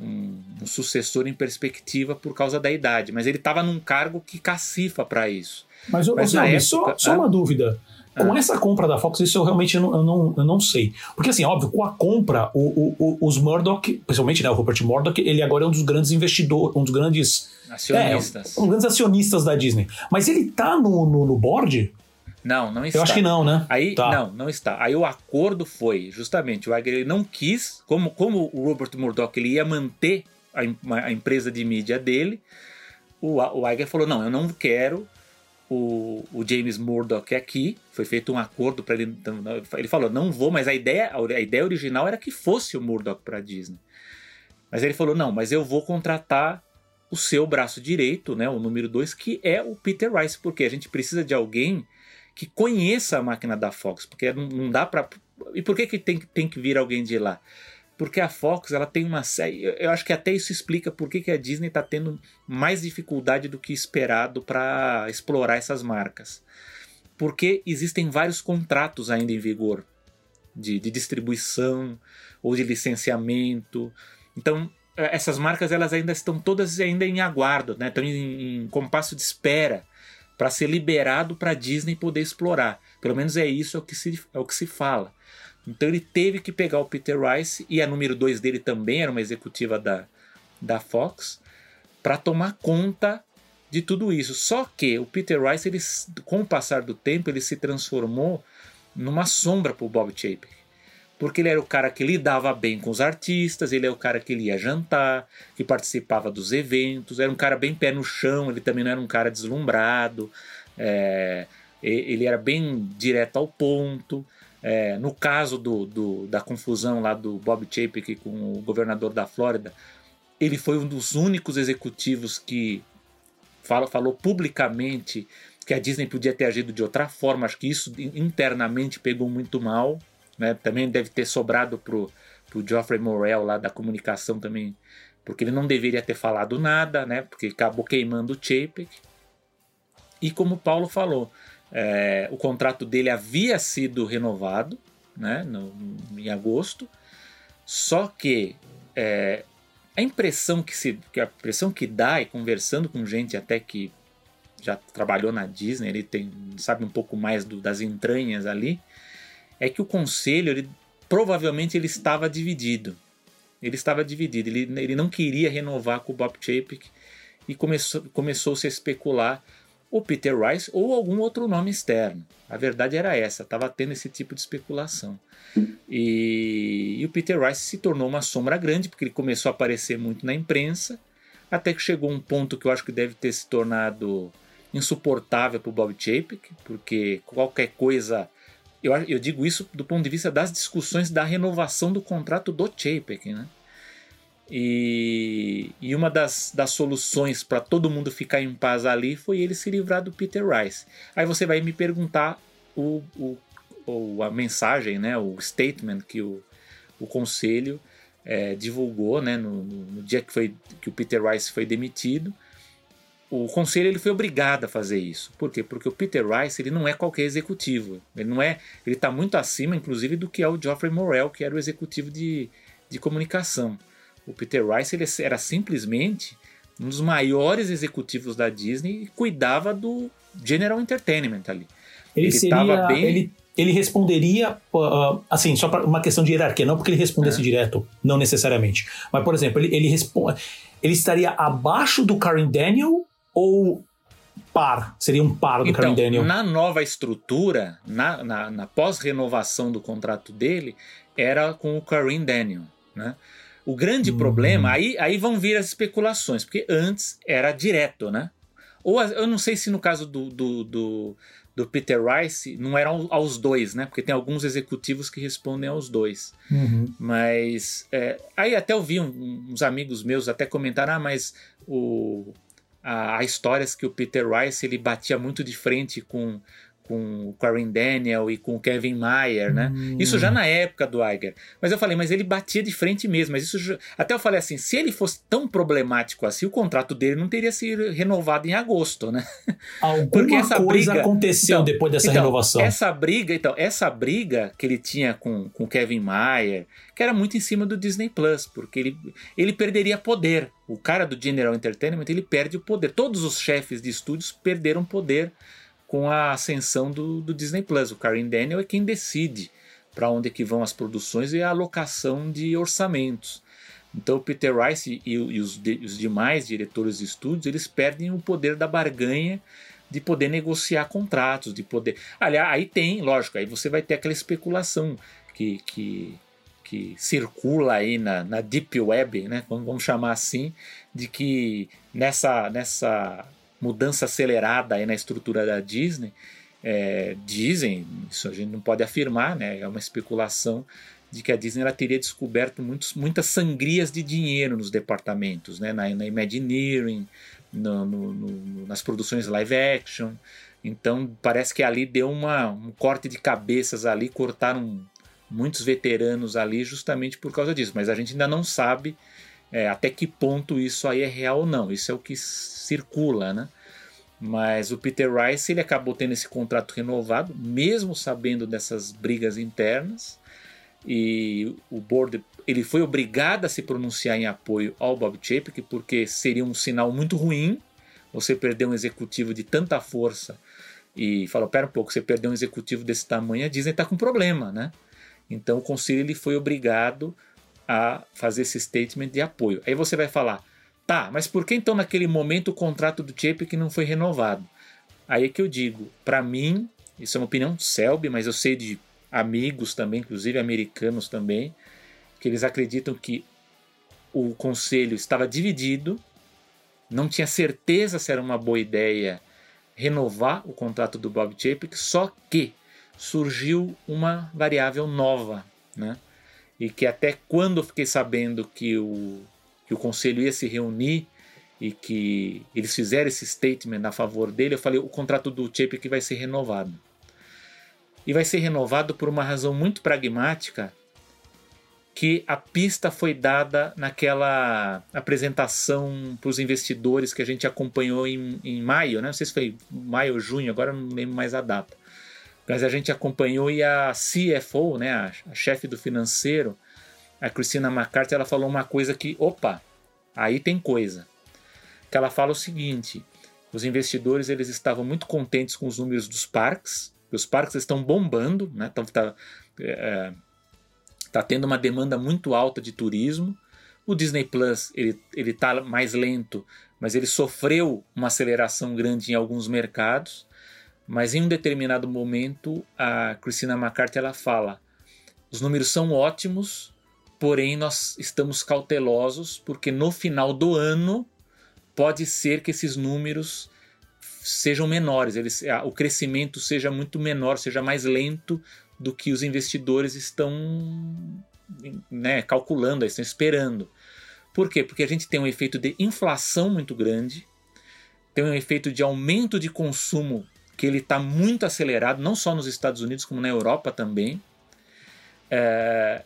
um, um, sucessor em perspectiva por causa da idade, mas ele estava num cargo que cacifa para isso. Mas, mas, não, época, só, só uma dúvida. Com ah. essa compra da Fox, isso eu realmente não, eu não, eu não sei. Porque, assim, óbvio, com a compra, o, o, os Murdoch, principalmente né, o Rupert Murdoch, ele agora é um dos grandes investidores, um dos grandes. Acionistas. É, um dos grandes acionistas da Disney. Mas ele tá no, no, no board? Não, não está. Eu acho que não, né? Aí, tá. não, não está. Aí o acordo foi, justamente, o Iger ele não quis, como, como o Robert Murdoch ele ia manter a, a empresa de mídia dele, o, o Iger falou, não, eu não quero o, o James Murdoch aqui, foi feito um acordo para ele. Então, ele falou, não vou, mas a ideia, a ideia original era que fosse o Murdoch para Disney. Mas ele falou, não, mas eu vou contratar o seu braço direito, né, o número 2, que é o Peter Rice, porque a gente precisa de alguém que conheça a máquina da Fox, porque não, não dá para. E por que, que tem, tem que vir alguém de lá? Porque a Fox ela tem uma série. Eu acho que até isso explica por que, que a Disney está tendo mais dificuldade do que esperado para explorar essas marcas. Porque existem vários contratos ainda em vigor de, de distribuição ou de licenciamento. Então é, essas marcas elas ainda estão todas ainda em aguardo, né? estão em, em compasso de espera para ser liberado para a Disney poder explorar. Pelo menos é isso é o que se, é o que se fala. Então ele teve que pegar o Peter Rice, e a número 2 dele também era uma executiva da, da Fox, para tomar conta de tudo isso. Só que o Peter Rice, ele, com o passar do tempo, ele se transformou numa sombra para o Bob Chapek. Porque ele era o cara que lidava bem com os artistas, ele é o cara que ia jantar, que participava dos eventos, era um cara bem pé no chão, ele também não era um cara deslumbrado, é, ele era bem direto ao ponto. É, no caso do, do, da confusão lá do Bob Chapek com o governador da Flórida, ele foi um dos únicos executivos que fala, falou publicamente que a Disney podia ter agido de outra forma. Acho que isso internamente pegou muito mal. Né? Também deve ter sobrado pro, pro Geoffrey Morrell lá da comunicação também, porque ele não deveria ter falado nada, né? Porque acabou queimando o Chapek. E como o Paulo falou, é, o contrato dele havia sido renovado né, no, em agosto, só que é, a impressão que se que a impressão que dá e conversando com gente até que já trabalhou na Disney, ele tem sabe um pouco mais do, das entranhas ali, é que o conselho ele, provavelmente ele estava dividido. Ele estava dividido. Ele, ele não queria renovar com o Bob Chapek e começou, começou -se a especular o Peter Rice ou algum outro nome externo. A verdade era essa, estava tendo esse tipo de especulação. E, e, o Peter Rice se tornou uma sombra grande, porque ele começou a aparecer muito na imprensa, até que chegou um ponto que eu acho que deve ter se tornado insuportável para o Bob Chapek, porque qualquer coisa. Eu, eu digo isso do ponto de vista das discussões da renovação do contrato do Chapek, né? E, e uma das, das soluções para todo mundo ficar em paz ali foi ele se livrar do Peter Rice. Aí você vai me perguntar o, o, o a mensagem, né, o statement que o, o conselho é, divulgou né, no, no, dia que, foi, que o Peter Rice foi demitido. O conselho ele foi obrigado a fazer isso. Por quê? Porque o Peter Rice ele não é qualquer executivo. Ele não é, ele está muito acima, inclusive, do que é o Geoffrey Morrell, que era o executivo de, de comunicação. O Peter Rice ele era simplesmente um dos maiores executivos da Disney e cuidava do General Entertainment ali. Ele, seria, bem... ele, ele responderia, uh, assim, só para uma questão de hierarquia, não porque ele respondesse é. direto, não necessariamente. Mas, por exemplo, ele, ele, responde, ele estaria abaixo do Karen Daniel ou par? Seria um par do então, Karen Daniel? Na nova estrutura, na, na, na pós-renovação do contrato dele, era com o Karen Daniel, né? O grande uhum. problema, aí, aí vão vir as especulações, porque antes era direto, né? Ou eu não sei se no caso do, do, do, do Peter Rice não eram aos dois, né? Porque tem alguns executivos que respondem aos dois. Uhum. Mas é, aí até eu vi um, uns amigos meus até comentaram, ah, mas o, a, a histórias que o Peter Rice ele batia muito de frente com com o Karen Daniel e com o Kevin Mayer, né? Hum. Isso já na época do Iger. Mas eu falei, mas ele batia de frente mesmo. Mas isso já... até eu falei assim, se ele fosse tão problemático assim, o contrato dele não teria sido renovado em agosto, né? Alguma Porque essa coisa briga... aconteceu então, depois dessa então, renovação. Essa briga, então, essa briga que ele tinha com com Kevin Mayer, que era muito em cima do Disney Plus, porque ele ele perderia poder. O cara do General Entertainment, ele perde o poder. Todos os chefes de estúdios perderam poder com a ascensão do, do Disney Plus. O Karen Daniel é quem decide para onde é que vão as produções e a alocação de orçamentos. Então o Peter Rice e, e os, de, os, demais diretores de estúdios eles perdem o poder da barganha de poder negociar contratos, de poder. Aliás, aí tem, lógico, aí você vai ter aquela especulação que, que, que circula aí na, na Deep Web, né? Vamos chamar assim, de que nessa, nessa mudança acelerada aí na estrutura da Disney, é, dizem, isso a gente não pode afirmar, né, é uma especulação de que a Disney ela teria descoberto muitos, muitas sangrias de dinheiro nos departamentos, né, na, na Imagineering, no, no, no, nas produções live action. Então parece que ali deu uma, um corte de cabeças ali, cortaram muitos veteranos ali justamente por causa disso. Mas a gente ainda não sabe é, até que ponto isso aí é real ou não. Isso é o que circula, né? Mas o Peter Rice ele acabou tendo esse contrato renovado, mesmo sabendo dessas brigas internas. E o board ele foi obrigado a se pronunciar em apoio ao Bob Chapek, porque seria um sinal muito ruim você perder um executivo de tanta força e falou: pera um pouco, você perdeu um executivo desse tamanho, a Disney está com problema, né? Então o conselho ele foi obrigado a fazer esse statement de apoio. Aí você vai falar: Tá, mas por que então naquele momento o contrato do Chapek não foi renovado? Aí é que eu digo, para mim, isso é uma opinião Selby, mas eu sei de amigos também, inclusive americanos também, que eles acreditam que o conselho estava dividido, não tinha certeza se era uma boa ideia renovar o contrato do Bob Chapek, só que surgiu uma variável nova, né? E que até quando eu fiquei sabendo que o que o conselho ia se reunir e que eles fizeram esse statement a favor dele, eu falei, o contrato do Chapek vai ser renovado. E vai ser renovado por uma razão muito pragmática, que a pista foi dada naquela apresentação para os investidores que a gente acompanhou em, em maio, né? não sei se foi maio ou junho, agora não lembro mais a data. Mas a gente acompanhou e a CFO, né, a chefe do financeiro, a Christina McCarthy ela falou uma coisa que, opa, aí tem coisa. Que ela fala o seguinte: os investidores eles estavam muito contentes com os números dos parques, os parques estão bombando, né? Então tá, é, tá tendo uma demanda muito alta de turismo. O Disney Plus ele ele tá mais lento, mas ele sofreu uma aceleração grande em alguns mercados. Mas em um determinado momento, a Christina McCarthy ela fala: os números são ótimos, porém nós estamos cautelosos porque no final do ano pode ser que esses números sejam menores, eles, o crescimento seja muito menor, seja mais lento do que os investidores estão né, calculando, estão esperando. Por quê? Porque a gente tem um efeito de inflação muito grande, tem um efeito de aumento de consumo que ele está muito acelerado, não só nos Estados Unidos, como na Europa também. É,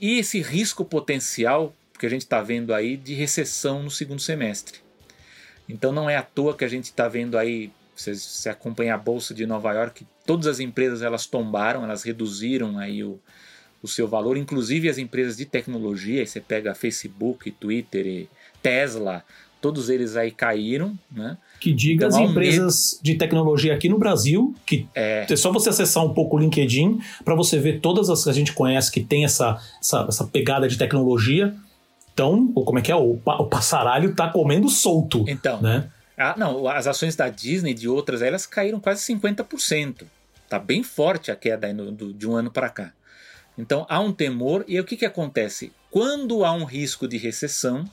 e esse risco potencial que a gente está vendo aí de recessão no segundo semestre. Então não é à toa que a gente está vendo aí, se você acompanha a bolsa de Nova York, todas as empresas elas tombaram, elas reduziram aí o, o seu valor, inclusive as empresas de tecnologia, você pega Facebook, Twitter e Tesla, todos eles aí caíram, né? Que diga então, as empresas medo... de tecnologia aqui no Brasil, que é. é só você acessar um pouco o LinkedIn para você ver todas as que a gente conhece que tem essa, essa, essa pegada de tecnologia. Então, como é que é? O, o passaralho tá comendo solto. Então, né? Ah, não, as ações da Disney e de outras, elas caíram quase 50%. Tá bem forte a queda no, do, de um ano para cá. Então há um temor, e o que, que acontece? Quando há um risco de recessão,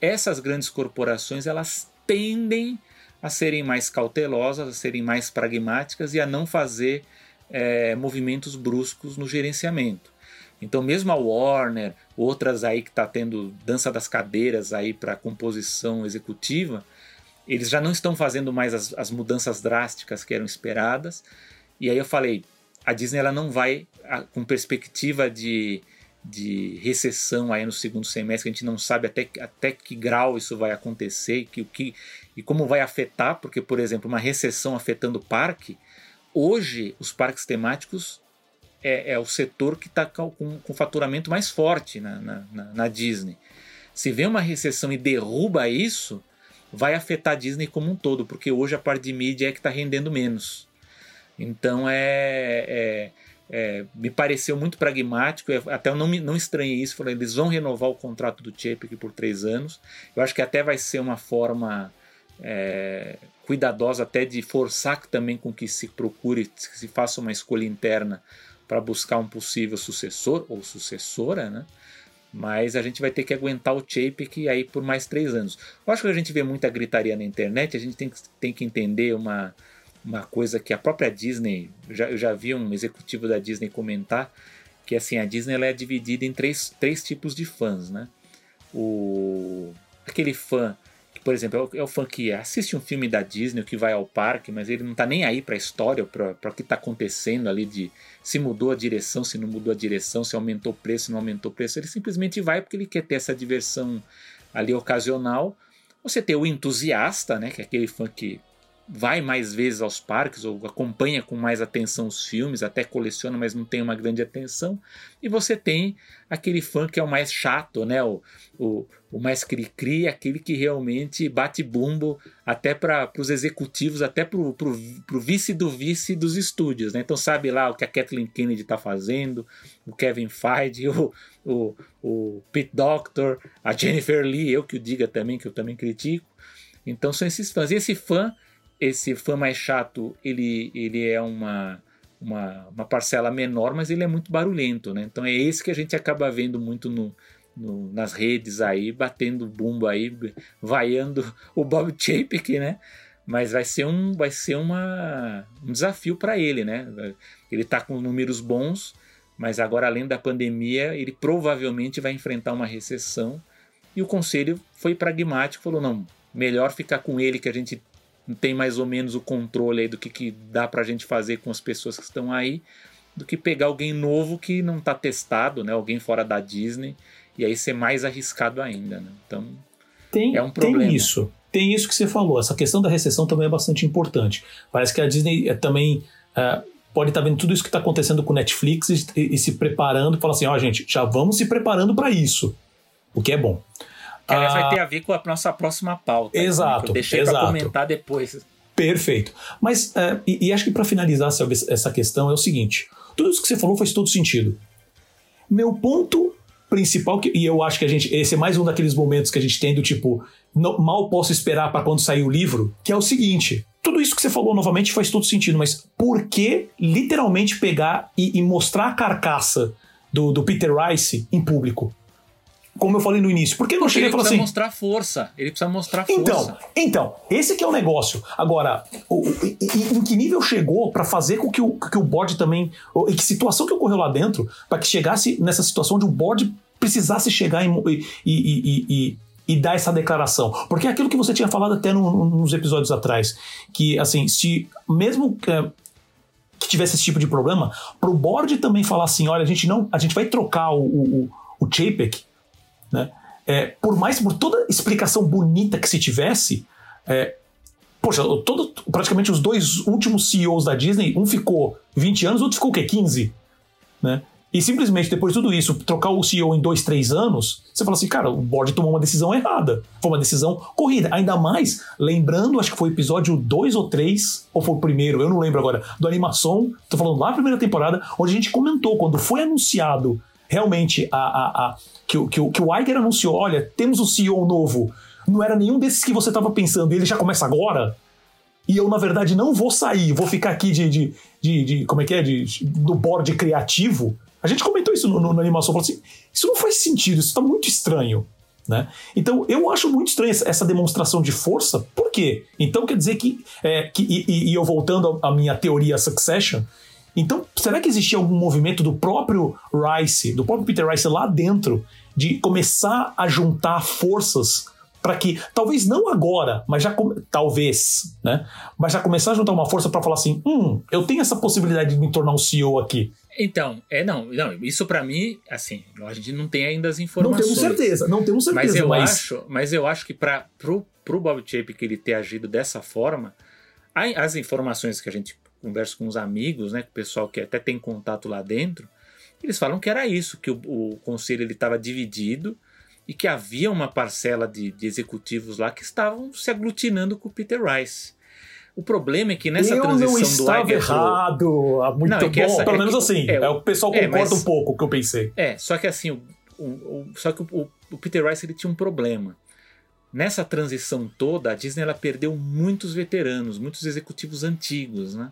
essas grandes corporações elas tendem a serem mais cautelosas, a serem mais pragmáticas e a não fazer é, movimentos bruscos no gerenciamento. Então, mesmo a Warner, outras aí que está tendo dança das cadeiras aí para composição executiva, eles já não estão fazendo mais as, as, mudanças drásticas que eram esperadas. E aí eu falei, a Disney ela não vai com perspectiva de de recessão aí no segundo semestre, a gente não sabe até, até que grau isso vai acontecer que, que, e como vai afetar, porque, por exemplo, uma recessão afetando o parque, hoje os parques temáticos é, é o setor que está com, com faturamento mais forte na, na, na, na Disney. Se vem uma recessão e derruba isso, vai afetar a Disney como um todo, porque hoje a parte de mídia é que está rendendo menos. Então é, é é, me pareceu muito pragmático, até eu não, não estranhei isso, falei, eles vão renovar o contrato do Chapek por três anos, eu acho que até vai ser uma forma é, cuidadosa até de forçar também com que se procure, que se faça uma escolha interna para buscar um possível sucessor ou sucessora, né? mas a gente vai ter que aguentar o Chapek aí por mais três anos. Eu acho que a gente vê muita gritaria na internet, a gente tem, tem que entender uma uma coisa que a própria Disney, eu já, eu já vi um executivo da Disney comentar, que assim, a Disney ela é dividida em três, três tipos de fãs, né? O, aquele fã que, por exemplo, é o, é fã que assiste um filme da Disney, que vai ao parque, mas ele não tá nem aí para a história, para o que está acontecendo ali de se mudou a direção, se não mudou a direção, se aumentou o preço, se não aumentou o preço, ele simplesmente vai porque ele quer ter essa diversão ali ocasional. Você tem o entusiasta, né, que é aquele fã que vai mais vezes aos parques ou acompanha com mais atenção os filmes, até coleciona, mas não tem uma grande atenção. E você tem aquele fã que é o mais chato, né? O, o, o mais cri-cri, aquele que realmente bate bumbo até para os executivos, até para o vice do vice dos estúdios, né? Então sabe lá o que a Kathleen Kennedy está fazendo, o Kevin Feige, o, o, o Pete Doctor, a Jennifer Lee, eu que o diga também, que eu também critico. Então são esses fãs. E esse fã esse fã mais chato, ele, ele é uma, uma, uma, parcela menor, mas ele é muito barulhento, né? Então é esse que a gente acaba vendo muito no, no, nas redes aí, batendo bumbo aí, vaiando o Bob Chapek, né? Mas vai ser um, vai ser uma, um desafio para ele, né? Ele está com números bons, mas agora além da pandemia, ele provavelmente vai enfrentar uma recessão. E o conselho foi pragmático, falou não, melhor ficar com ele que a gente tem mais ou menos o controle aí do que, que dá para a gente fazer com as pessoas que estão aí, do que pegar alguém novo que não está testado, né? Alguém fora da Disney, e aí ser mais arriscado ainda, né? Então, tem, é um problema. Tem isso. Tem isso que você falou. Essa questão da recessão também é bastante importante. Parece que a Disney é também é, pode estar tá vendo tudo isso que está acontecendo com o Netflix e, e, e se preparando, fala assim, ó, oh, gente, já vamos se preparando para isso, o que é bom. Que aliás vai ah, ter a ver com a nossa próxima pauta. Exato. Né, eu deixei para comentar depois. Perfeito. Mas, é, e, e, acho que para finalizar essa questão é o seguinte: tudo isso que você falou faz todo sentido. Meu ponto principal, que, e eu acho que a gente. Esse é mais um daqueles momentos que a gente tem do tipo, não, mal posso esperar para quando sair o livro, que é o seguinte. Tudo isso que você falou novamente faz todo sentido, mas por que literalmente pegar e, e mostrar a carcaça do, do Peter Rice em público? Como eu falei no início. Por que não cheguei e falei assim? Ele precisa mostrar força. Ele precisa mostrar força. Então, então esse que é o negócio. Agora, o, o, em, que nível chegou para fazer com que o, que o board também. Em que situação que ocorreu lá dentro para que chegasse nessa situação de o board precisasse chegar e, e, e, e, dar essa declaração. Porque é aquilo que você tinha falado até no, nos episódios atrás. Que, assim, se mesmo. É, que tivesse esse tipo de problema, pro board também falar assim: olha, a gente não. A gente vai trocar o, o, o Chapek né? É, por mais, por toda explicação bonita que se tivesse, é, poxa, todo, praticamente os dois últimos CEOs da Disney, um ficou 20 anos, outro ficou o quê? 15? Né? E simplesmente depois de tudo isso, trocar o CEO em dois, três anos, você fala assim, cara, o board tomou uma decisão errada. Foi uma decisão corrida. Ainda mais, lembrando, acho que foi episódio 2 ou 3, ou foi o primeiro, eu não lembro agora, do animação, tô falando lá na primeira temporada, onde a gente comentou, quando foi anunciado realmente a, a, a que, o, que, que o Iger anunciou, olha, temos um CEO novo, não era nenhum desses que você estava pensando, ele já começa agora, e eu, na verdade, não vou sair, vou ficar aqui de, de, de, de como é que é, de, do board criativo. A gente comentou isso no, no, na animação, falou assim, isso não faz sentido, isso está muito estranho. Né? Então eu acho muito estranha essa demonstração de força. Por quê? Então quer dizer que, é, que e, e, eu voltando à minha teoria Succession, então, será que existia algum movimento do próprio Rice, do próprio Peter Rice lá dentro, de começar a juntar forças para que, talvez não agora, mas já talvez, né? Mas já começar a juntar uma força para falar assim, hum, eu tenho essa possibilidade de me tornar um CEO aqui. Então, é não, não isso para mim, assim, a gente não tem ainda as informações. Não temos certeza, não temos certeza. Mas eu mas... acho, mas eu acho que para pro, pro Bob Chape que ele ter agido dessa forma, as informações que a gente conversa com os amigos, né, com o pessoal que até tem contato lá dentro, eles falam que era isso, que o, o conselho ele estava dividido e que havia uma parcela de, de, executivos lá que estavam se aglutinando com o Peter Rice. O problema é que nessa eu transição não estava do Iger errado, pro... muito não, é bom, essa, pelo é menos que, assim, é, é, o pessoal é, concorda mas, um pouco com o que eu pensei. É, só que assim, o, o, só que o, o Peter Rice ele tinha um problema. Nessa transição toda, a Disney ela perdeu muitos veteranos, muitos executivos antigos, né?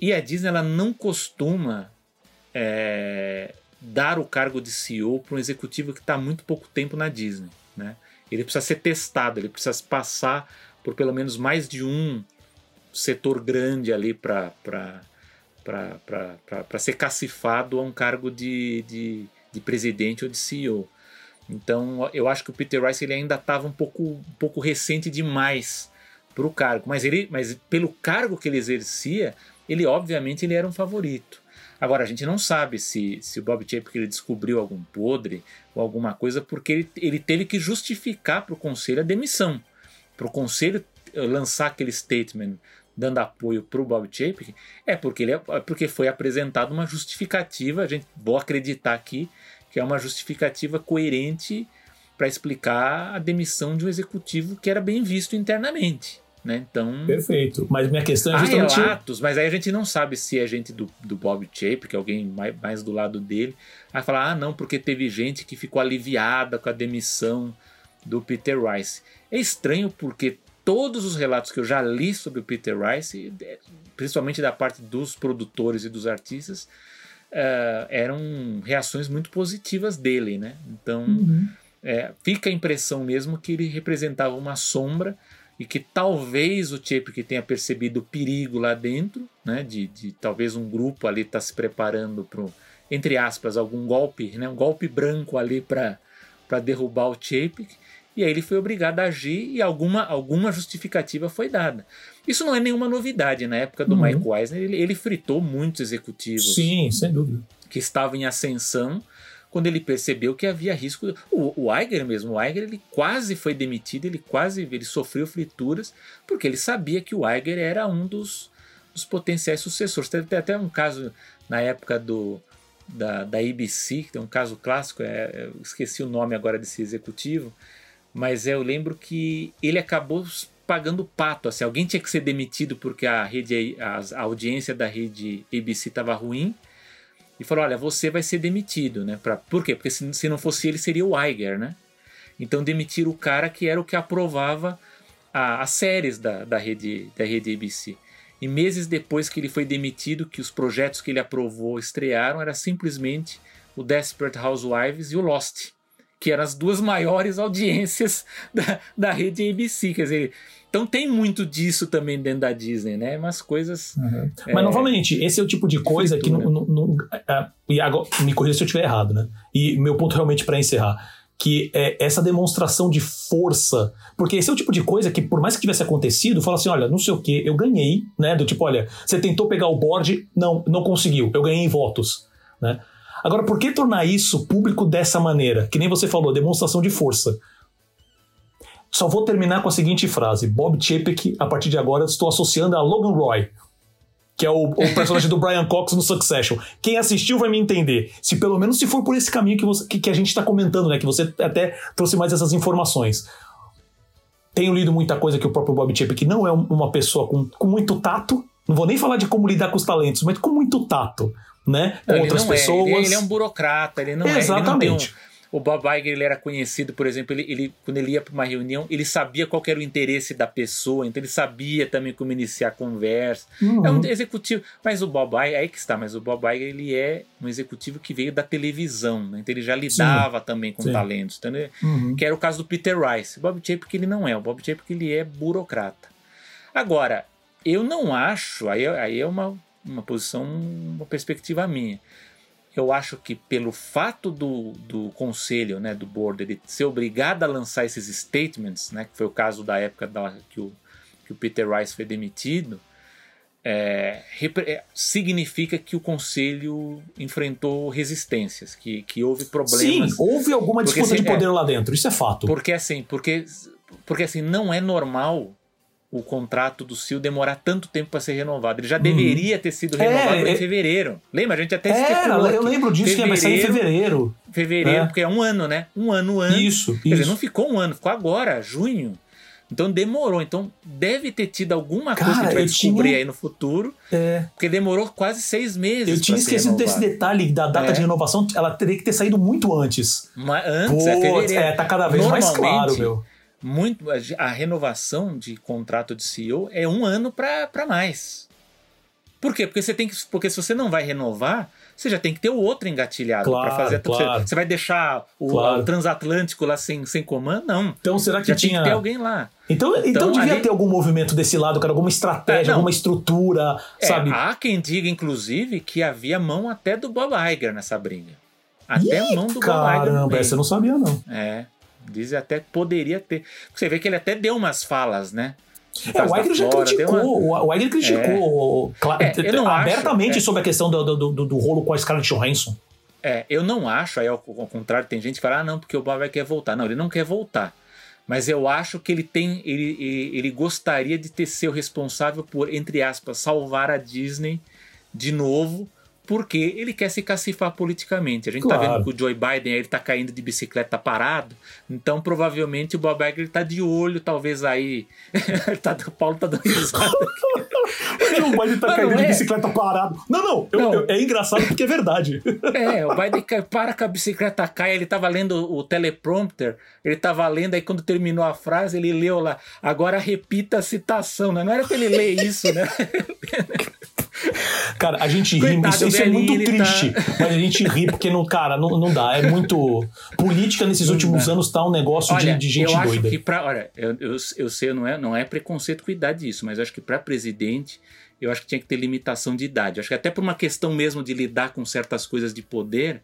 E a Disney ela não costuma é, dar o cargo de CEO para um executivo que está muito pouco tempo na Disney. Né? Ele precisa ser testado, ele precisa passar por pelo menos mais de um setor grande ali para ser cacifado a um cargo de, de, de, presidente ou de CEO. Então eu acho que o Peter Rice ele ainda estava um pouco, um pouco recente demais para o cargo, mas ele, mas pelo cargo que ele exercia, ele obviamente ele era um favorito. Agora, a gente não sabe se, se o Bob Chapek ele descobriu algum podre ou alguma coisa, porque ele, ele teve que justificar para o conselho a demissão. Para o conselho lançar aquele statement dando apoio para o Bob Chapek, é porque, ele, é porque foi apresentada uma justificativa, a gente vou acreditar aqui, que é uma justificativa coerente para explicar a demissão de um executivo que era bem visto internamente. Né? Então, Perfeito. Mas minha questão é justamente. Há relatos, mas aí a gente não sabe se é gente do, do Bob Chape, que é alguém mais, mais do lado dele, vai falar: ah, não, porque teve gente que ficou aliviada com a demissão do Peter Rice. É estranho porque todos os relatos que eu já li sobre o Peter Rice, principalmente da parte dos produtores e dos artistas, uh, eram reações muito positivas dele, né? Então uhum. é, fica a impressão mesmo que ele representava uma sombra e que talvez o Chapek tenha percebido o perigo lá dentro, né, de, de talvez um grupo ali estar tá se preparando para, entre aspas, algum golpe, né, um golpe branco ali para derrubar o Chapek, e aí ele foi obrigado a agir e alguma, alguma justificativa foi dada. Isso não é nenhuma novidade. Na época do uhum. Mike Eisner, ele, ele fritou muitos executivos. Sim, sem dúvida. Que estavam em ascensão quando ele percebeu que havia risco. O, o Iger mesmo, o Iger ele quase foi demitido, ele quase ele sofreu frituras, porque ele sabia que o Iger era um dos, dos potenciais sucessores. Teve até um caso na época do, da, da ABC, que tem um caso clássico, é, esqueci o nome agora desse executivo, mas é, eu lembro que ele acabou pagando pato. Assim, alguém tinha que ser demitido porque a rede, a, audiência da rede ABC estava ruim e falou: olha, você vai ser demitido, né? Pra, por quê? Porque se, se não fosse ele, seria o Iger, né? Então demitiram o cara que era o que aprovava a, as séries da, da, rede, da rede ABC. E meses depois que ele foi demitido, que os projetos que ele aprovou estrearam, era simplesmente o Desperate Housewives e o Lost, que eram as duas maiores audiências da, da rede ABC. Quer dizer, então tem muito disso também dentro da Disney, né? Umas coisas. Uhum. É, Mas novamente, esse é o tipo de coisa que não. não, não é, e agora, me corrija se eu estiver errado, né? E meu ponto realmente para encerrar. Que é essa demonstração de força. Porque esse é o tipo de coisa que, por mais que tivesse acontecido, fala assim: olha, não sei o que, eu ganhei, né? Do tipo, olha, você tentou pegar o board, não, não conseguiu, eu ganhei em votos, né? Agora, por que tornar isso público dessa maneira? Que nem você falou, demonstração de força. Só vou terminar com a seguinte frase: Bob Chapek, a partir de agora, estou associando a Logan Roy, que é o, o personagem do Brian Cox no Succession. Quem assistiu vai me entender. Se pelo menos se for por esse caminho que, você, que, que a gente está comentando, né? Que você até trouxe mais essas informações. Tenho lido muita coisa que o próprio Bob Chapek não é uma pessoa com, com muito tato. Não vou nem falar de como lidar com os talentos, mas com muito tato, né? Com outras pessoas. É. Ele, ele, é um burocrata, ele não Exatamente. é. Não tem um o Bob Iger ele era conhecido, por exemplo, ele, ele quando ele ia para uma reunião, ele sabia qual era o interesse da pessoa, então ele sabia também como iniciar a conversa. Uhum. É um executivo, mas o Bob Iger, aí que está, mas o Bob Iger ele é um executivo que veio da televisão, né? então ele já lidava Sim. também com Sim. talentos, entendeu? Uhum. que era o caso do Peter Rice. O Bob Chapek ele não é, o Bob Chapek ele é burocrata. Agora, eu não acho, aí, aí é uma, uma posição, uma perspectiva minha eu acho que pelo fato do, do conselho, né, do board, ele ser obrigado a lançar esses statements, né, que foi o caso da época da, que, o, que o Peter Rice foi demitido, é, é, significa que o conselho enfrentou resistências, que, que houve problemas. Sim, houve alguma disputa porque, de poder é, lá dentro, isso é fato. Porque assim, porque, porque assim, não é normal o contrato do Sil demorar tanto tempo para ser renovado. Ele já hum. deveria ter sido renovado é, em é. fevereiro. Lembra? A gente até especulou. É, eu lembro disso que ia sair em fevereiro. Fevereiro, é. porque é um ano, né? Um ano antes. Isso, Quer isso. dizer, não ficou um ano, ficou agora, junho. Então demorou. Então deve ter tido alguma Cara, coisa que a gente vai descobrir tinha... aí no futuro. É. Porque demorou quase seis meses. Eu tinha esquecido desse detalhe da data é. de renovação. Ela teria que ter saído muito antes. Mas antes, é Pô, é fevereiro. É, tá cada vez mais claro, meu muito a renovação de contrato de CEO é um ano para mais. Por quê? Porque você tem que. Porque se você não vai renovar, você já tem que ter o outro engatilhado claro, para fazer. Claro. Você vai deixar o, claro. o, transatlântico lá sem, sem comando? Não. Então será que já tinha. Tem que ter alguém lá. Então, então, então devia ter algum movimento desse lado, cara, alguma estratégia, é, alguma estrutura, é, sabe? Há quem diga, inclusive, que havia mão até do Bob Iger nessa briga. Até Ih, mão do caramba, Bob Iger. Caramba, essa eu não sabia, não. É. Diz até que poderia ter. Você vê que ele até deu umas falas, né? É, o Iger já criticou, uma... o Iger criticou é. é, abertamente acho, sobre a questão do, do, do, do, rolo com a Scarlett Johansson. É, eu não acho, aí ao, ao contrário, tem gente que fala, ah, não, porque o Bob quer voltar. Não, ele não quer voltar. Mas eu acho que ele tem. Ele, ele, ele gostaria de ter ser o responsável por, entre aspas, salvar a Disney de novo porque ele quer se cacifar politicamente. A gente claro. tá vendo que o Joe Biden ele tá caindo de bicicleta parado, então provavelmente o Bob Iger tá de olho, talvez aí. tá, o Paulo tá dando risada. o Biden tá caindo de é. bicicleta parado. Não, não, eu, não. Eu, é engraçado porque é verdade. é, o Biden para que a bicicleta cai, ele tava lendo o teleprompter, ele tava lendo, aí quando terminou a frase, ele leu lá, agora repita a citação, né? Não era pra ele ler isso, né? Cara, a gente ri, isso, isso é muito tá- triste. Tá... Mas a gente ri porque, não, cara, não, não dá. É muito. Política nesses não últimos dá. anos tá um negócio olha, de, de gente eu doida. Acho que pra, olha, eu, eu, eu sei, não é, não é preconceito com idade isso, mas acho que para presidente, eu acho que tinha que ter limitação de idade. Eu acho que até por uma questão mesmo de lidar com certas coisas de poder.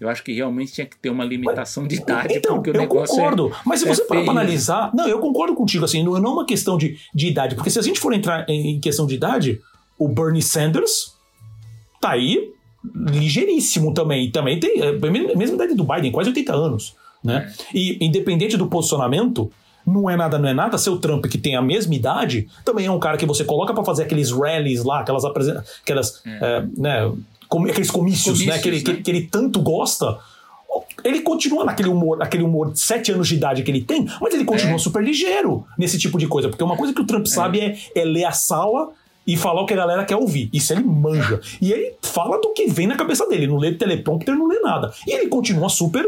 Eu acho que realmente tinha que ter uma limitação de idade. Então, porque o eu negócio concordo. É, mas se você é parar para analisar. Não, eu concordo contigo. Assim, não é uma questão de, de idade. Porque se a gente for entrar em questão de idade, o Bernie Sanders tá aí ligeiríssimo também. Também tem é, a mesma idade do Biden, quase 80 anos. Né? É. E independente do posicionamento, não é nada, não é nada. Seu Trump, que tem a mesma idade, também é um cara que você coloca para fazer aqueles rallies lá, aquelas aquelas, é. É, né, com, aqueles comícios, comícios né, que, ele, né? Que, que, ele tanto gosta. Ele continua naquele humor, aquele humor de sete anos de idade que ele tem, mas ele continua é. super ligeiro nesse tipo de coisa. Porque uma coisa que o Trump é. sabe é, é ler a sala e falar o que a galera quer ouvir. Isso ele manja. E ele fala do que vem na cabeça dele. Não lê teleprompter, não lê nada. E ele continua super,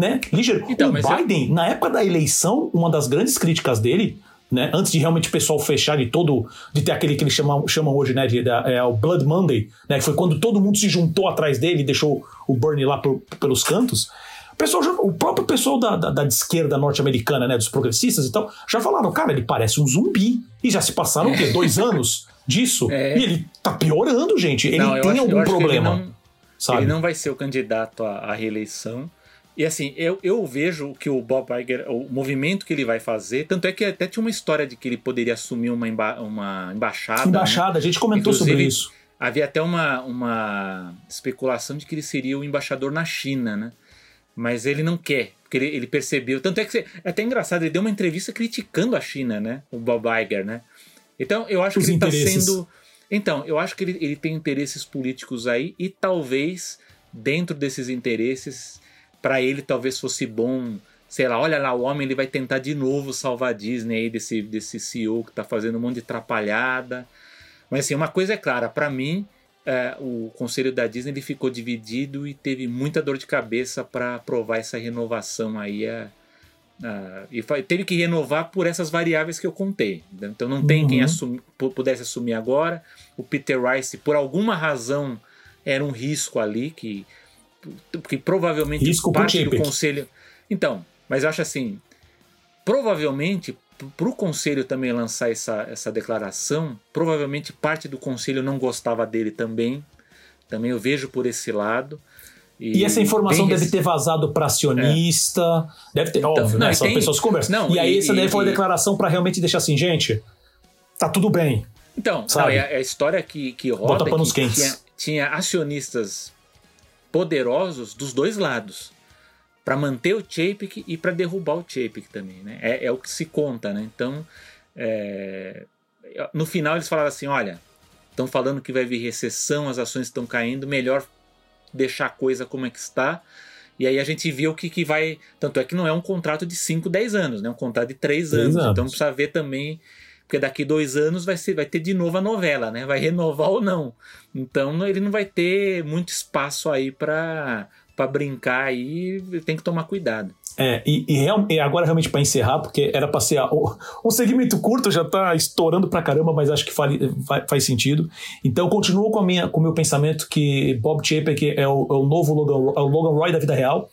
né, ligeiro. Então, o Biden, eu... na época da eleição, uma das grandes críticas dele né, antes de realmente o pessoal fechar de todo, de ter aquele que eles chamam, chamam hoje, né, de, é, o Blood Monday, né, que foi quando todo mundo se juntou atrás dele e deixou o Bernie lá por, pelos cantos. O, pessoal já, o próprio pessoal da, da, da esquerda norte-americana, né, dos progressistas e tal, já falaram, cara, ele parece um zumbi. E já se passaram o quê? Dois anos disso? É. E ele tá piorando, gente. Ele não, tem acho, algum problema. Ele não, sabe? ele não vai ser o candidato à, à reeleição. E assim, eu, eu vejo que o Bob Iger, o movimento que ele vai fazer, tanto é que até tinha uma história de que ele poderia assumir uma, emba uma embaixada. Embaixada, né? a gente comentou Inclusive, sobre isso. Havia até uma, uma especulação de que ele seria o embaixador na China, né? Mas ele não quer, porque ele, ele percebeu. Tanto é que é até engraçado, ele deu uma entrevista criticando a China, né? O Bob Iger, né? Então eu acho Os que ele está sendo. Então, eu acho que ele, ele tem interesses políticos aí e talvez dentro desses interesses para ele talvez fosse bom, sei lá, olha lá, o homem ele vai tentar de novo salvar a Disney aí desse, desse CEO que tá fazendo um monte de atrapalhada. Mas assim, uma coisa é clara, para mim, é, o conselho da Disney ele ficou dividido e teve muita dor de cabeça para aprovar essa renovação aí. É, é, e teve que renovar por essas variáveis que eu contei. Então não tem uhum. quem assumi, pudesse assumir agora. O Peter Rice, por alguma razão, era um risco ali que porque provavelmente Risco parte do conselho. Então, mas eu acho assim, provavelmente para o conselho também lançar essa, essa declaração, provavelmente parte do conselho não gostava dele também. Também eu vejo por esse lado. E, e essa informação deve ter vazado para acionista, é. deve ter, então, óbvio, não, né? São tem, pessoas que conversam. Não, e aí, essa daí foi uma declaração para realmente deixar assim, gente, tá tudo bem. Então, sabe? Não, é a história que, que roda Bota que tinha, tinha acionistas poderosos dos dois lados para manter o Chapek e para derrubar o Chapek também, né? É, é, o que se conta, né? Então, é... no final eles falaram assim, olha, estão falando que vai vir recessão, as ações estão caindo, melhor deixar a coisa como é que está. E aí a gente viu que, que vai. Tanto é que não é um contrato de 5, 10 anos, né? É um contrato de 3 anos. anos. Então precisa ver também porque daqui dois anos vai, ser, vai ter de novo a novela, né? Vai renovar ou não. Então ele não vai ter muito espaço aí para brincar aí, tem que tomar cuidado. É, e, e, e agora realmente para encerrar, porque era para ser um segmento curto, já tá estourando pra caramba, mas acho que fale, faz sentido. Então eu continuo com a minha com o meu pensamento que Bob Chapek é o, é o novo Logan, é o Logan Roy da vida real.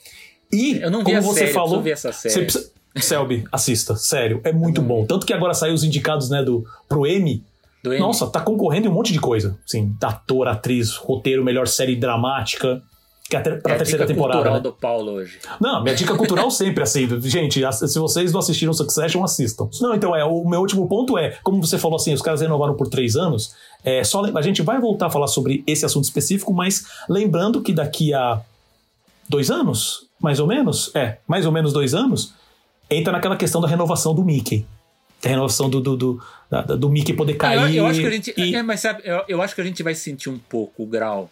E eu não vi como você série, falou, essa série. Você precisa, Selby, assista, sério, é muito bom. Tanto que agora saiu os indicados, né, do, pro Emmy. Do. Nossa, tá concorrendo em um monte de coisa. Sim, ator, atriz, roteiro, melhor série dramática. Que é pra é terceira temporada. cultural né? do Paulo hoje. Não, minha dica cultural sempre assim. Gente, se vocês não assistiram Succession, assistam. Não, então é, o meu último ponto é, como você falou assim, os caras renovaram por três anos. É, só a gente vai voltar a falar sobre esse assunto específico, mas lembrando que daqui a dois anos, mais ou menos, é, mais ou menos dois anos, entra naquela questão da renovação do Mickey. Da renovação do, do, do, da, do Mickey poder cair. Eu, eu, acho que a gente. E... É, mas sabe, eu, eu, acho que a gente vai sentir um pouco o grau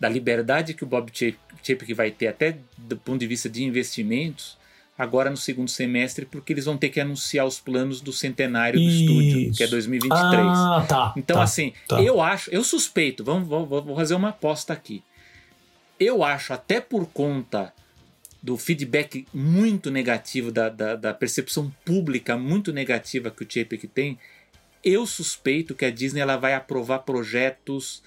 da liberdade que o Bob Chapek vai ter, até do ponto de vista de investimentos, agora no segundo semestre, porque eles vão ter que anunciar os planos do centenário do Isso. estúdio, que é 2023. Ah, tá. Então, tá, assim, tá. eu acho, eu suspeito, vamos, vou, vou fazer uma aposta aqui. Eu acho, até por conta do feedback muito negativo, da, da, da, percepção pública muito negativa que o Chapek tem, eu suspeito que a Disney ela vai aprovar projetos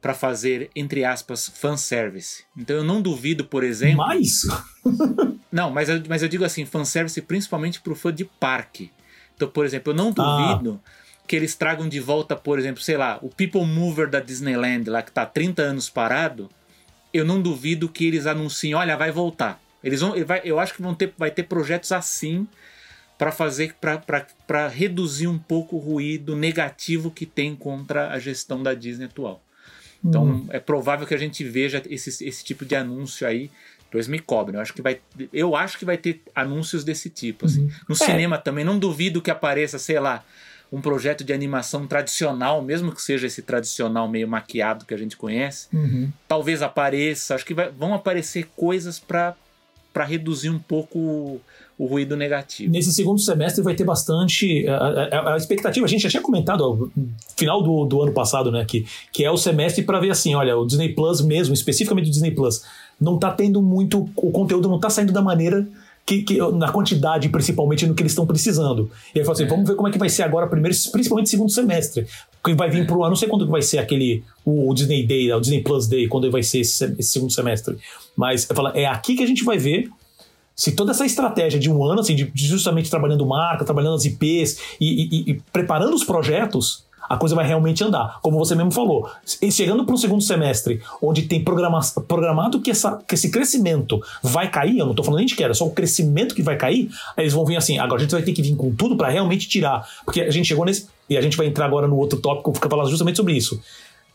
para fazer, entre aspas, fanservice. Então eu não duvido, por exemplo. Mais? não, mas eu, mas eu digo assim, fanservice principalmente para o fã de parque. Então, por exemplo, eu não ah. duvido ah. que eles tragam de volta, por exemplo, sei lá, o People Mover da Disneyland, lá que está 30 anos parado. Eu não duvido que eles anunciem, olha, vai voltar. Eles vão, vai, eu acho que vão ter, vai ter projetos assim para fazer para reduzir um pouco o ruído negativo que tem contra a gestão da Disney atual. Então hum. é provável que a gente veja esse, esse tipo de anúncio aí. Dois me cobrem. Eu acho que vai, eu acho que vai ter anúncios desse tipo. Assim. Uhum. No é. cinema também não duvido que apareça, sei lá, um projeto de animação tradicional, mesmo que seja esse tradicional meio maquiado que a gente conhece. Uhum. Talvez apareça. Acho que vai, vão aparecer coisas para para reduzir um pouco o, ruído negativo. Nesse segundo semestre vai ter bastante. A, a, a expectativa, a gente já tinha comentado no final do, do ano passado, né? Que, que é o semestre para ver assim: olha, o Disney Plus mesmo, especificamente o Disney Plus, não tá tendo muito. O conteúdo não tá saindo da maneira que, que, na quantidade, principalmente no que eles estão precisando. E aí fala assim: é. vamos ver como é que vai ser agora, primeiro, principalmente segundo semestre. Que vai vir pro ano, não sei quando vai ser aquele. O, o Disney Day, o Disney Plus Day, quando vai ser esse, esse segundo semestre. Mas fala, é aqui que a gente vai ver se toda essa estratégia de um ano, assim, de, justamente trabalhando marca, trabalhando as IPs e, e, e preparando os projetos, a coisa vai realmente andar. Como você mesmo falou, chegando para o segundo semestre, onde tem programa, programado que, essa, que esse crescimento vai cair, eu não estou falando nem de queda, é só o crescimento que vai cair, eles vão vir assim, agora a gente vai ter que vir com tudo para realmente tirar. Porque a gente chegou nesse. E a gente vai entrar agora no outro tópico, fica falando justamente sobre isso.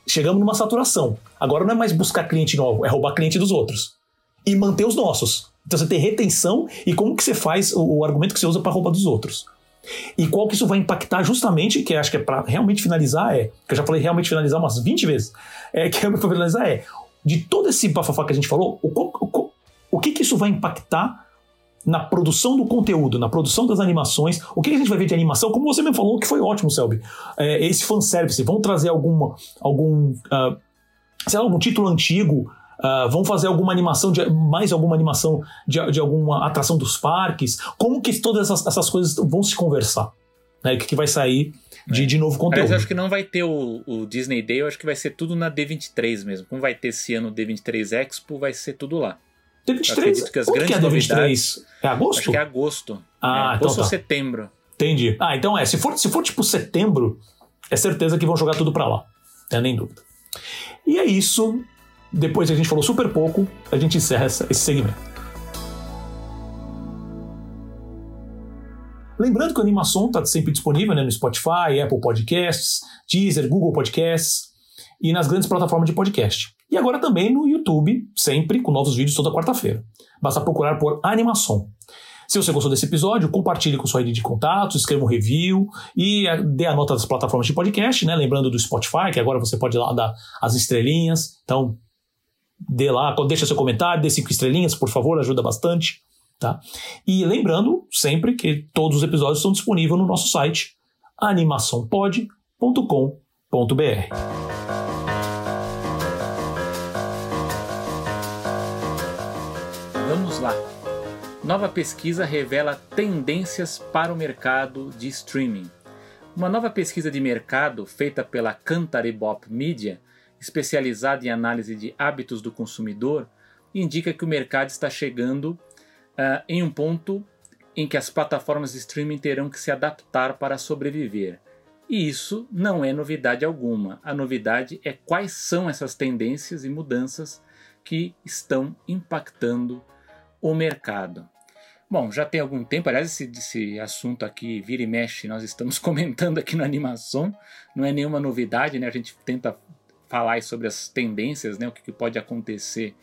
Chegamos numa saturação. Agora não é mais buscar cliente novo, é roubar cliente dos outros. E manter os nossos. Então você tem retenção e como que você faz o, o argumento que você usa para roubar dos outros. E qual que isso vai impactar justamente, que acho que é para realmente finalizar, é, que eu já falei realmente finalizar umas 20 vezes, é, que é para finalizar é, de todo esse bafafá que a gente falou, o, o, o que que isso vai impactar na produção do conteúdo, na produção das animações, o que a gente vai ver de animação, como você mesmo falou, que foi ótimo, Selby, é, esse fanservice, vão trazer alguma, algum, uh, sei lá, algum título antigo, Uh, vão fazer alguma animação, de, mais alguma animação de, de alguma atração dos parques? Como que todas essas, essas coisas vão se conversar? Né? O que, que vai sair de, é. de novo conteúdo? Mas eu acho que não vai ter o, o, Disney Day, eu acho que vai ser tudo na D23 mesmo. Como vai ter esse ano o D23 Expo, vai ser tudo lá. D23? Eu acredito que as grandes que é novidades. É agosto? Acho que é agosto. Ah, é, então agosto tá. ou setembro. Entendi. Ah, então é. Se for, se for tipo setembro, é certeza que vão jogar tudo pra lá. Não tem nem dúvida. E é isso. Depois a gente falou super pouco, a gente encerra essa, esse segmento. Lembrando que a animação está sempre disponível né, no Spotify, Apple Podcasts, Deezer, Google Podcasts e nas grandes plataformas de podcast. E agora também no YouTube, sempre com novos vídeos toda quarta-feira. Basta procurar por Animação. Se você gostou desse episódio, compartilhe com sua rede de contatos, escreva um review e eh, dê a nota das plataformas de podcast, né? Lembrando do Spotify, que agora você pode ir lá dar as estrelinhas. Então, dê lá, deixa seu comentário, dê cinco estrelinhas, por favor, ajuda bastante. Tá? E lembrando sempre que todos os episódios estão disponíveis no nosso site animaçãopod.com.br. Vamos lá. Nova pesquisa revela tendências para o mercado de streaming. Uma nova pesquisa de mercado feita pela Cantaribop Media especializada em análise de hábitos do consumidor, indica que o mercado está chegando uh, em um ponto em que as plataformas de streaming terão que se adaptar para sobreviver. E isso não é novidade alguma. A novidade é quais são essas tendências e mudanças que estão impactando o mercado. Bom, já tem algum tempo, aliás, esse, esse, assunto aqui vira e mexe, nós estamos comentando aqui no Animação, não é nenhuma novidade, né? A gente tenta falar sobre as tendências, né, o que, que pode acontecer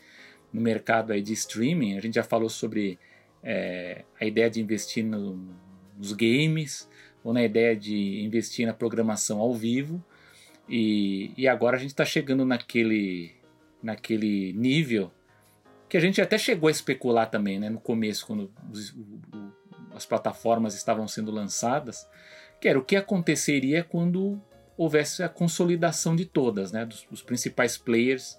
no mercado aí de streaming. A gente já falou sobre é, a ideia de investir no, nos games ou na ideia de investir na programação ao vivo. E, e agora a gente está chegando naquele, naquele nível que a gente até chegou a especular também né, no começo, quando os, o, o, as plataformas estavam sendo lançadas, que era o que aconteceria quando houvesse a consolidação de todas, né, dos, dos principais players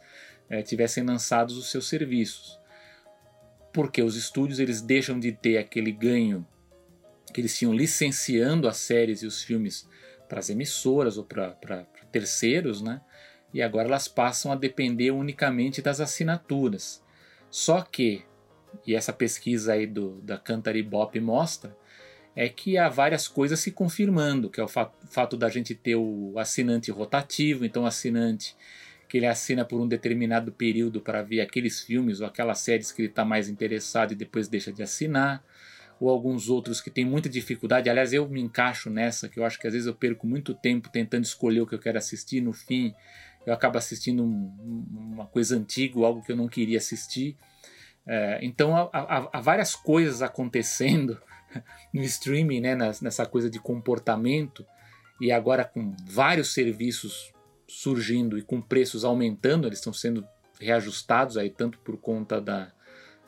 é, tivessem lançados os seus serviços. Porque os estúdios eles deixam de ter aquele ganho que eles tinham licenciando as séries e os filmes para as emissoras ou para terceiros, né? E agora elas passam a depender unicamente das assinaturas. Só que, e essa pesquisa aí do, da Cantaribop mostra, é que há várias coisas se confirmando, que é o fato, da gente ter o assinante rotativo, então o assinante que ele assina por um determinado período para ver aqueles filmes ou aquelas séries que ele está mais interessado e depois deixa de assinar, ou alguns outros que têm muita dificuldade. Aliás, eu me encaixo nessa, que eu acho que às vezes eu perco muito tempo tentando escolher o que eu quero assistir, no fim eu acabo assistindo um, uma coisa antiga, algo que eu não queria assistir. É, então há, há, há várias coisas acontecendo no streaming, né, nessa coisa de comportamento, e agora com vários serviços surgindo e com preços aumentando, eles estão sendo reajustados aí tanto por conta da,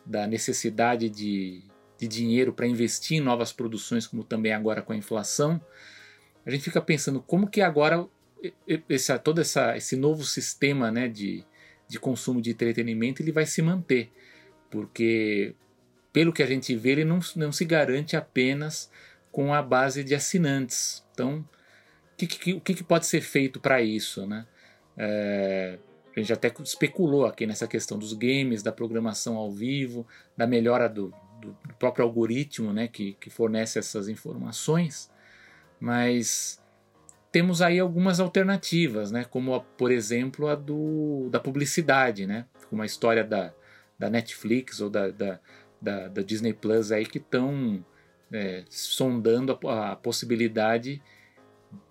da necessidade de, de dinheiro para investir em novas produções, como também agora com a inflação, a gente fica pensando como que agora esse, todo essa, esse novo sistema né, de, de consumo de entretenimento ele vai se manter. Porque, pelo que a gente vê, ele não, não se garante apenas com a base de assinantes. Então, o que, que, que, pode ser feito para isso? Né? É, a gente até especulou aqui nessa questão dos games, da programação ao vivo, da melhora do, do, do próprio algoritmo né, que, que fornece essas informações, mas temos aí algumas alternativas, né, como a, por exemplo a do, da publicidade, né, uma história da, da Netflix ou da, da, da, da Disney Plus aí que estão é, sondando a, a, possibilidade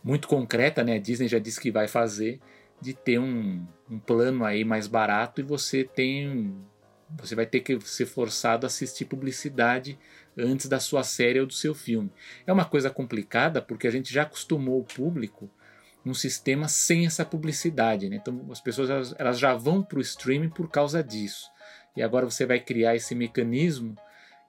muito concreta, né, a Disney já disse que vai fazer, de ter um, um plano aí mais barato e você tem você vai ter que ser forçado a assistir publicidade antes da sua série ou do seu filme. É uma coisa complicada porque a gente já acostumou o público num sistema sem essa publicidade, né? Então as pessoas elas, já vão para o streaming por causa disso. E agora você vai criar esse mecanismo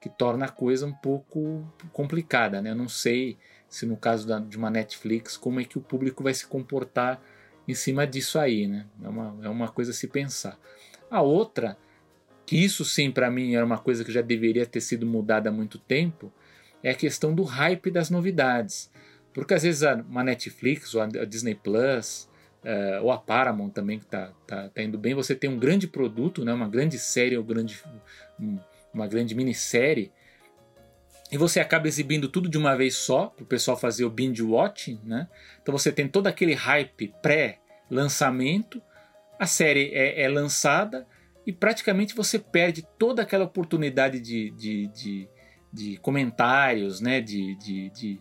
que torna a coisa um pouco complicada, né? Eu não sei se no caso da, de uma Netflix como é que o público vai se comportar em cima disso aí, né? É uma, é uma coisa a se pensar. A outra, que isso sim para mim era uma coisa que já deveria ter sido mudada há muito tempo, é a questão do hype das novidades. Porque às vezes uma Netflix ou a Disney Plus uh, ou a Paramount também que está tá, tá indo bem, você tem um grande produto, né, uma grande série ou grande, uma grande minissérie e você acaba exibindo tudo de uma vez só, para o pessoal fazer o binge watching, né? Então você tem todo aquele hype pré-lançamento, a série é, é, lançada e praticamente você perde toda aquela oportunidade de, de, de, de comentários, né? de, de, de,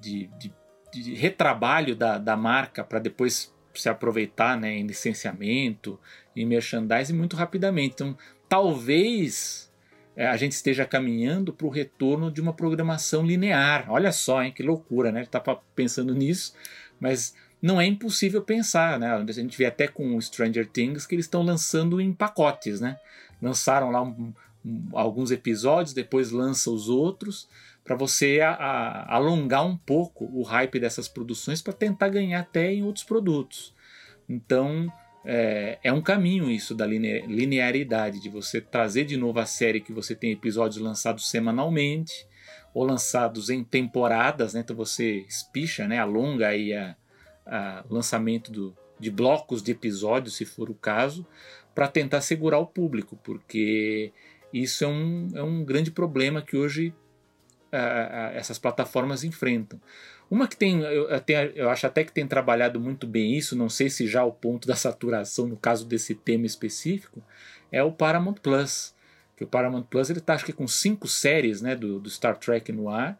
de, retrabalho da, da marca para depois se aproveitar né? em licenciamento, em merchandising muito rapidamente. Então talvez é, a gente esteja caminhando para o retorno de uma programação linear. Olha só, hein, que loucura, né? Está pensando nisso, mas não é impossível pensar, né? A gente vê até com o Stranger Things que eles estão lançando em pacotes, né? Lançaram lá um, um, alguns episódios, depois lança os outros, para você a, a, alongar um pouco o hype dessas produções para tentar ganhar até em outros produtos. Então, é, é um caminho isso da linearidade, de você trazer de novo a série que você tem episódios lançados semanalmente ou lançados em temporadas, né? Então você espicha, né? alonga aí a lançamento do, de blocos de episódios, se for o caso, para tentar segurar o público, porque isso é um, é um grande problema que hoje essas plataformas enfrentam. Uma que tem eu, eu acho até que tem trabalhado muito bem isso, não sei se já o ponto da saturação no caso desse tema específico, é o Paramount Plus. Que o Paramount Plus ele está acho que com cinco séries né, do, do Star Trek no ar.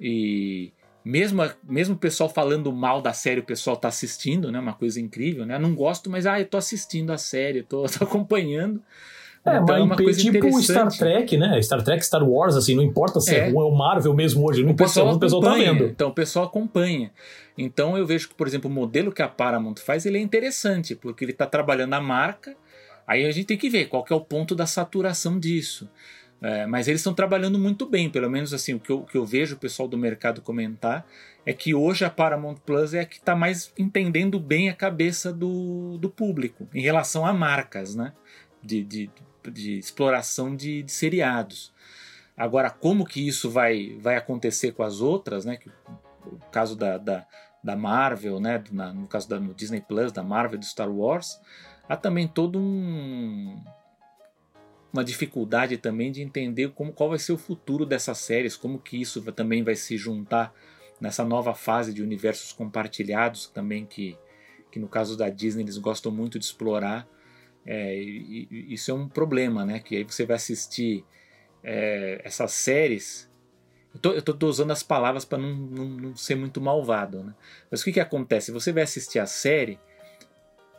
E mesmo, mesmo o pessoal falando mal da série, o pessoal está assistindo, né? Uma coisa incrível, né? Não gosto, mas ah, eu tô assistindo a série, tô, tô acompanhando. É, então, é uma coisa tipo o Star Trek, né? Star Trek, Star Wars, assim, não importa se é, é o Marvel mesmo hoje, não o importa pessoal, o pessoal tá vendo. Então o pessoal acompanha. Então eu vejo que, por exemplo, o modelo que a Paramount faz, ele é interessante, porque ele está trabalhando a marca, aí a gente tem que ver qual que é o ponto da saturação disso. É, mas eles estão trabalhando muito bem, pelo menos assim, o que eu, que eu vejo o pessoal do mercado comentar é que hoje a Paramount Plus é a que está mais entendendo bem a cabeça do, do público em relação a marcas, né? De, de, de exploração de, de, seriados. Agora, como que isso vai, vai acontecer com as outras, né? O caso da, da, da Marvel, né? Na, no caso da no Disney Plus, da Marvel, do Star Wars, há também todo um uma dificuldade também de entender como qual vai ser o futuro dessas séries, como que isso também vai se juntar nessa nova fase de universos compartilhados também que, que no caso da Disney eles gostam muito de explorar é, e, e isso é um problema, né? Que aí você vai assistir é, essas séries. Eu tô, eu tô usando as palavras para não, não, não, ser muito malvado, né? Mas o que, que acontece? Você vai assistir a série,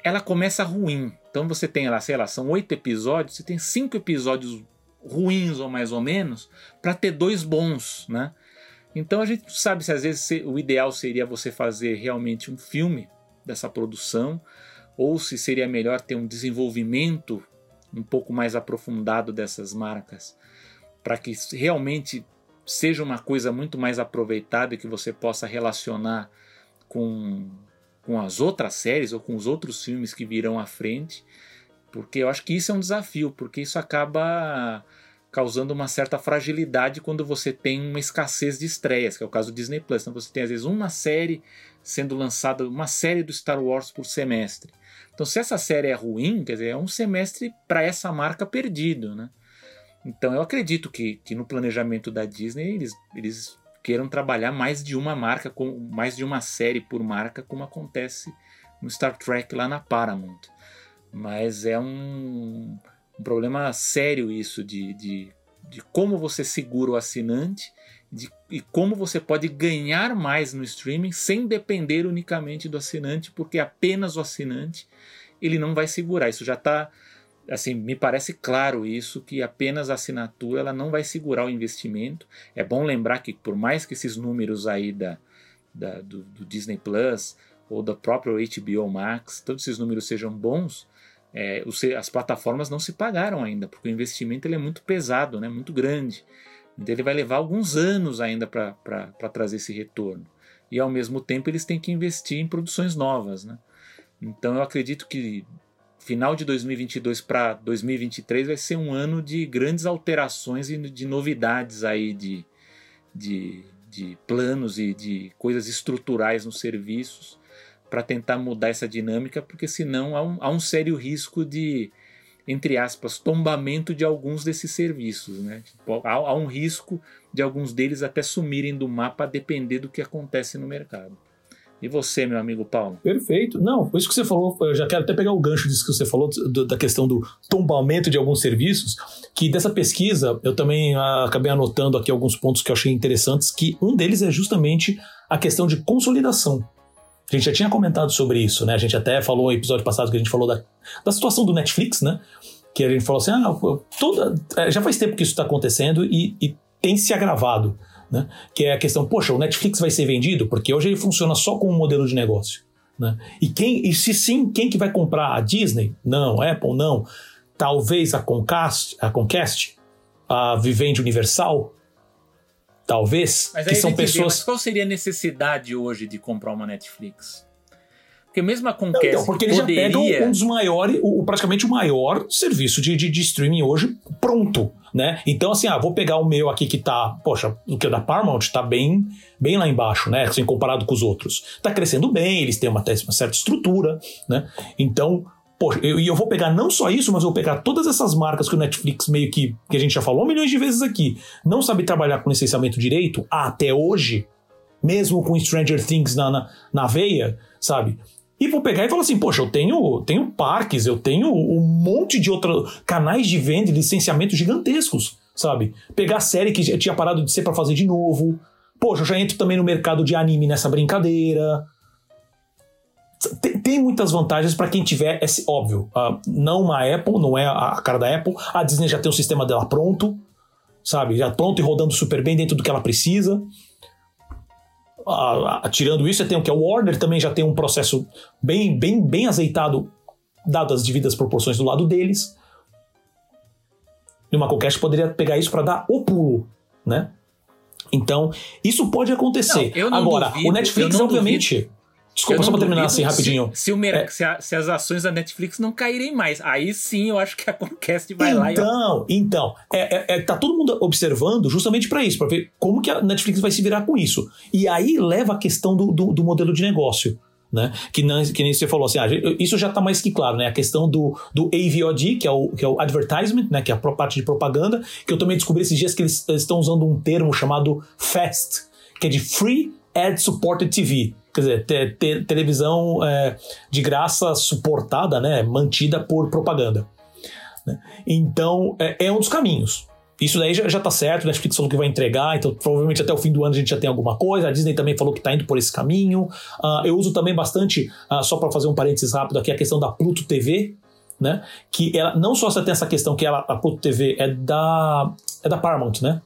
ela começa ruim. Então você tem lá, sei lá, são oito episódios, você tem cinco episódios ruins ou mais ou menos, para ter dois bons, né? Então a gente sabe se às vezes o ideal seria você fazer realmente um filme dessa produção, ou se seria melhor ter um desenvolvimento um pouco mais aprofundado dessas marcas, para que realmente seja uma coisa muito mais aproveitada e que você possa relacionar com, com as outras séries ou com os outros filmes que virão à frente, porque eu acho que isso é um desafio, porque isso acaba causando uma certa fragilidade quando você tem uma escassez de estreias, que é o caso do Disney Plus. Então você tem às vezes uma série sendo lançada, uma série do Star Wars por semestre. Então se essa série é ruim, quer dizer, é um semestre para essa marca perdido, né? Então eu acredito que, que no planejamento da Disney eles, eles queiram trabalhar mais de uma marca, com mais de uma série por marca, como acontece no Star Trek lá na Paramount. Mas é um, um problema sério isso de, de, de como você segura o assinante de, e como você pode ganhar mais no streaming sem depender unicamente do assinante, porque apenas o assinante ele não vai segurar. Isso já está assim, me parece claro isso que apenas a assinatura ela não vai segurar o investimento. É bom lembrar que por mais que esses números aí da, da do, do Disney Plus ou da própria HBO Max, todos esses números sejam bons, é, as plataformas não se pagaram ainda, porque o investimento ele é muito pesado, né, muito grande. Então ele vai levar alguns anos ainda para trazer esse retorno. E ao mesmo tempo eles têm que investir em produções novas. Né? Então eu acredito que final de 2022 para 2023 vai ser um ano de grandes alterações e de novidades aí de, de, de planos e de coisas estruturais nos serviços para tentar mudar essa dinâmica, porque senão há um, há um sério risco de, entre aspas, tombamento de alguns desses serviços. Né? Tipo, há, há um risco de alguns deles até sumirem do mapa a depender do que acontece no mercado. E você, meu amigo Paulo? Perfeito. Não, isso que você falou, eu já quero até pegar o gancho disso que você falou, do, da questão do tombamento de alguns serviços, que dessa pesquisa eu também ah, acabei anotando aqui alguns pontos que eu achei interessantes, que um deles é justamente a questão de consolidação. A gente já tinha comentado sobre isso, né? A gente até falou no episódio passado que a gente falou da, da situação do Netflix, né? Que a gente falou assim, ah, toda, é, já faz tempo que isso está acontecendo e, e tem se agravado, né? Que é a questão, poxa, o Netflix vai ser vendido? Porque hoje ele funciona só com um modelo de negócio, né? E, quem, e se sim, quem que vai comprar? A Disney? Não. Apple? Não. Talvez a Comcast, a Comcast? A Vivendi Universal? Talvez. Mas que são pessoas. Vê, mas qual seria a necessidade hoje de comprar uma Netflix? Porque mesmo a Conquest então, porque eles poderia... já pegam um dos maiores, o, praticamente o maior serviço de, de, de, streaming hoje pronto, né? Então, assim, ah, vou pegar o meu aqui que tá, poxa, o que é da Paramount tá bem, bem lá embaixo, né? Assim, comparado com os outros. Tá crescendo bem, eles têm uma, uma certa estrutura, né? Então, Poxa, e eu, eu, vou pegar não só isso, mas eu vou pegar todas essas marcas que o Netflix meio que, que a gente já falou milhões de vezes aqui, não sabe trabalhar com licenciamento direito até hoje, mesmo com Stranger Things na, na, na veia, sabe? E vou pegar e falar assim, poxa, eu tenho, tenho parques, eu tenho um monte de outros canais de venda e licenciamento gigantescos, sabe? Pegar série que tinha parado de ser para fazer de novo. Poxa, eu já entro também no mercado de anime nessa brincadeira, tem, tem muitas vantagens para quem tiver, esse, óbvio, uh, não a Apple, não é a, a cara da Apple, a Disney já tem o sistema dela pronto, sabe? Já pronto e rodando super bem dentro do que ela precisa. Uh, tirando isso, você tem o que é o Warner, também já tem um processo bem, bem, bem azeitado, dadas as devidas proporções do lado deles. E uma Comcast poderia pegar isso para dar o pulo, né? Então, isso pode acontecer. Não, Agora, duvido, o Netflix, obviamente. Duvido Desculpa, só pra terminar assim rapidinho. Se, se, o é. se, a, se, as ações da Netflix não caírem mais, aí sim eu acho que a Comcast vai então, lá e. Então, então. É, é, é, tá todo mundo observando justamente para isso, para ver como que a Netflix vai se virar com isso. E aí leva a questão do, do, do modelo de negócio. Né? Que, não, que nem você falou assim, ah, isso já está mais que claro, né? A questão do, do AVOD, que é, o, que é o advertisement, né? Que é a parte de propaganda, que eu também descobri esses dias que eles, eles estão usando um termo chamado FAST, que é de Free Ad Supported TV quer dizer, te, te, televisão é, de graça suportada, né, mantida por propaganda. Né? Então, é, é, um dos caminhos. Isso daí já, já tá certo, Netflix falou que vai entregar, então provavelmente até o fim do ano a gente já tem alguma coisa. A Disney também falou que tá indo por esse caminho. Uh, eu uso também bastante, uh, só para fazer um parênteses rápido aqui, a questão da Pluto TV, né? Que ela não só você tem essa questão que ela, a Pluto TV é da, é da Paramount, né?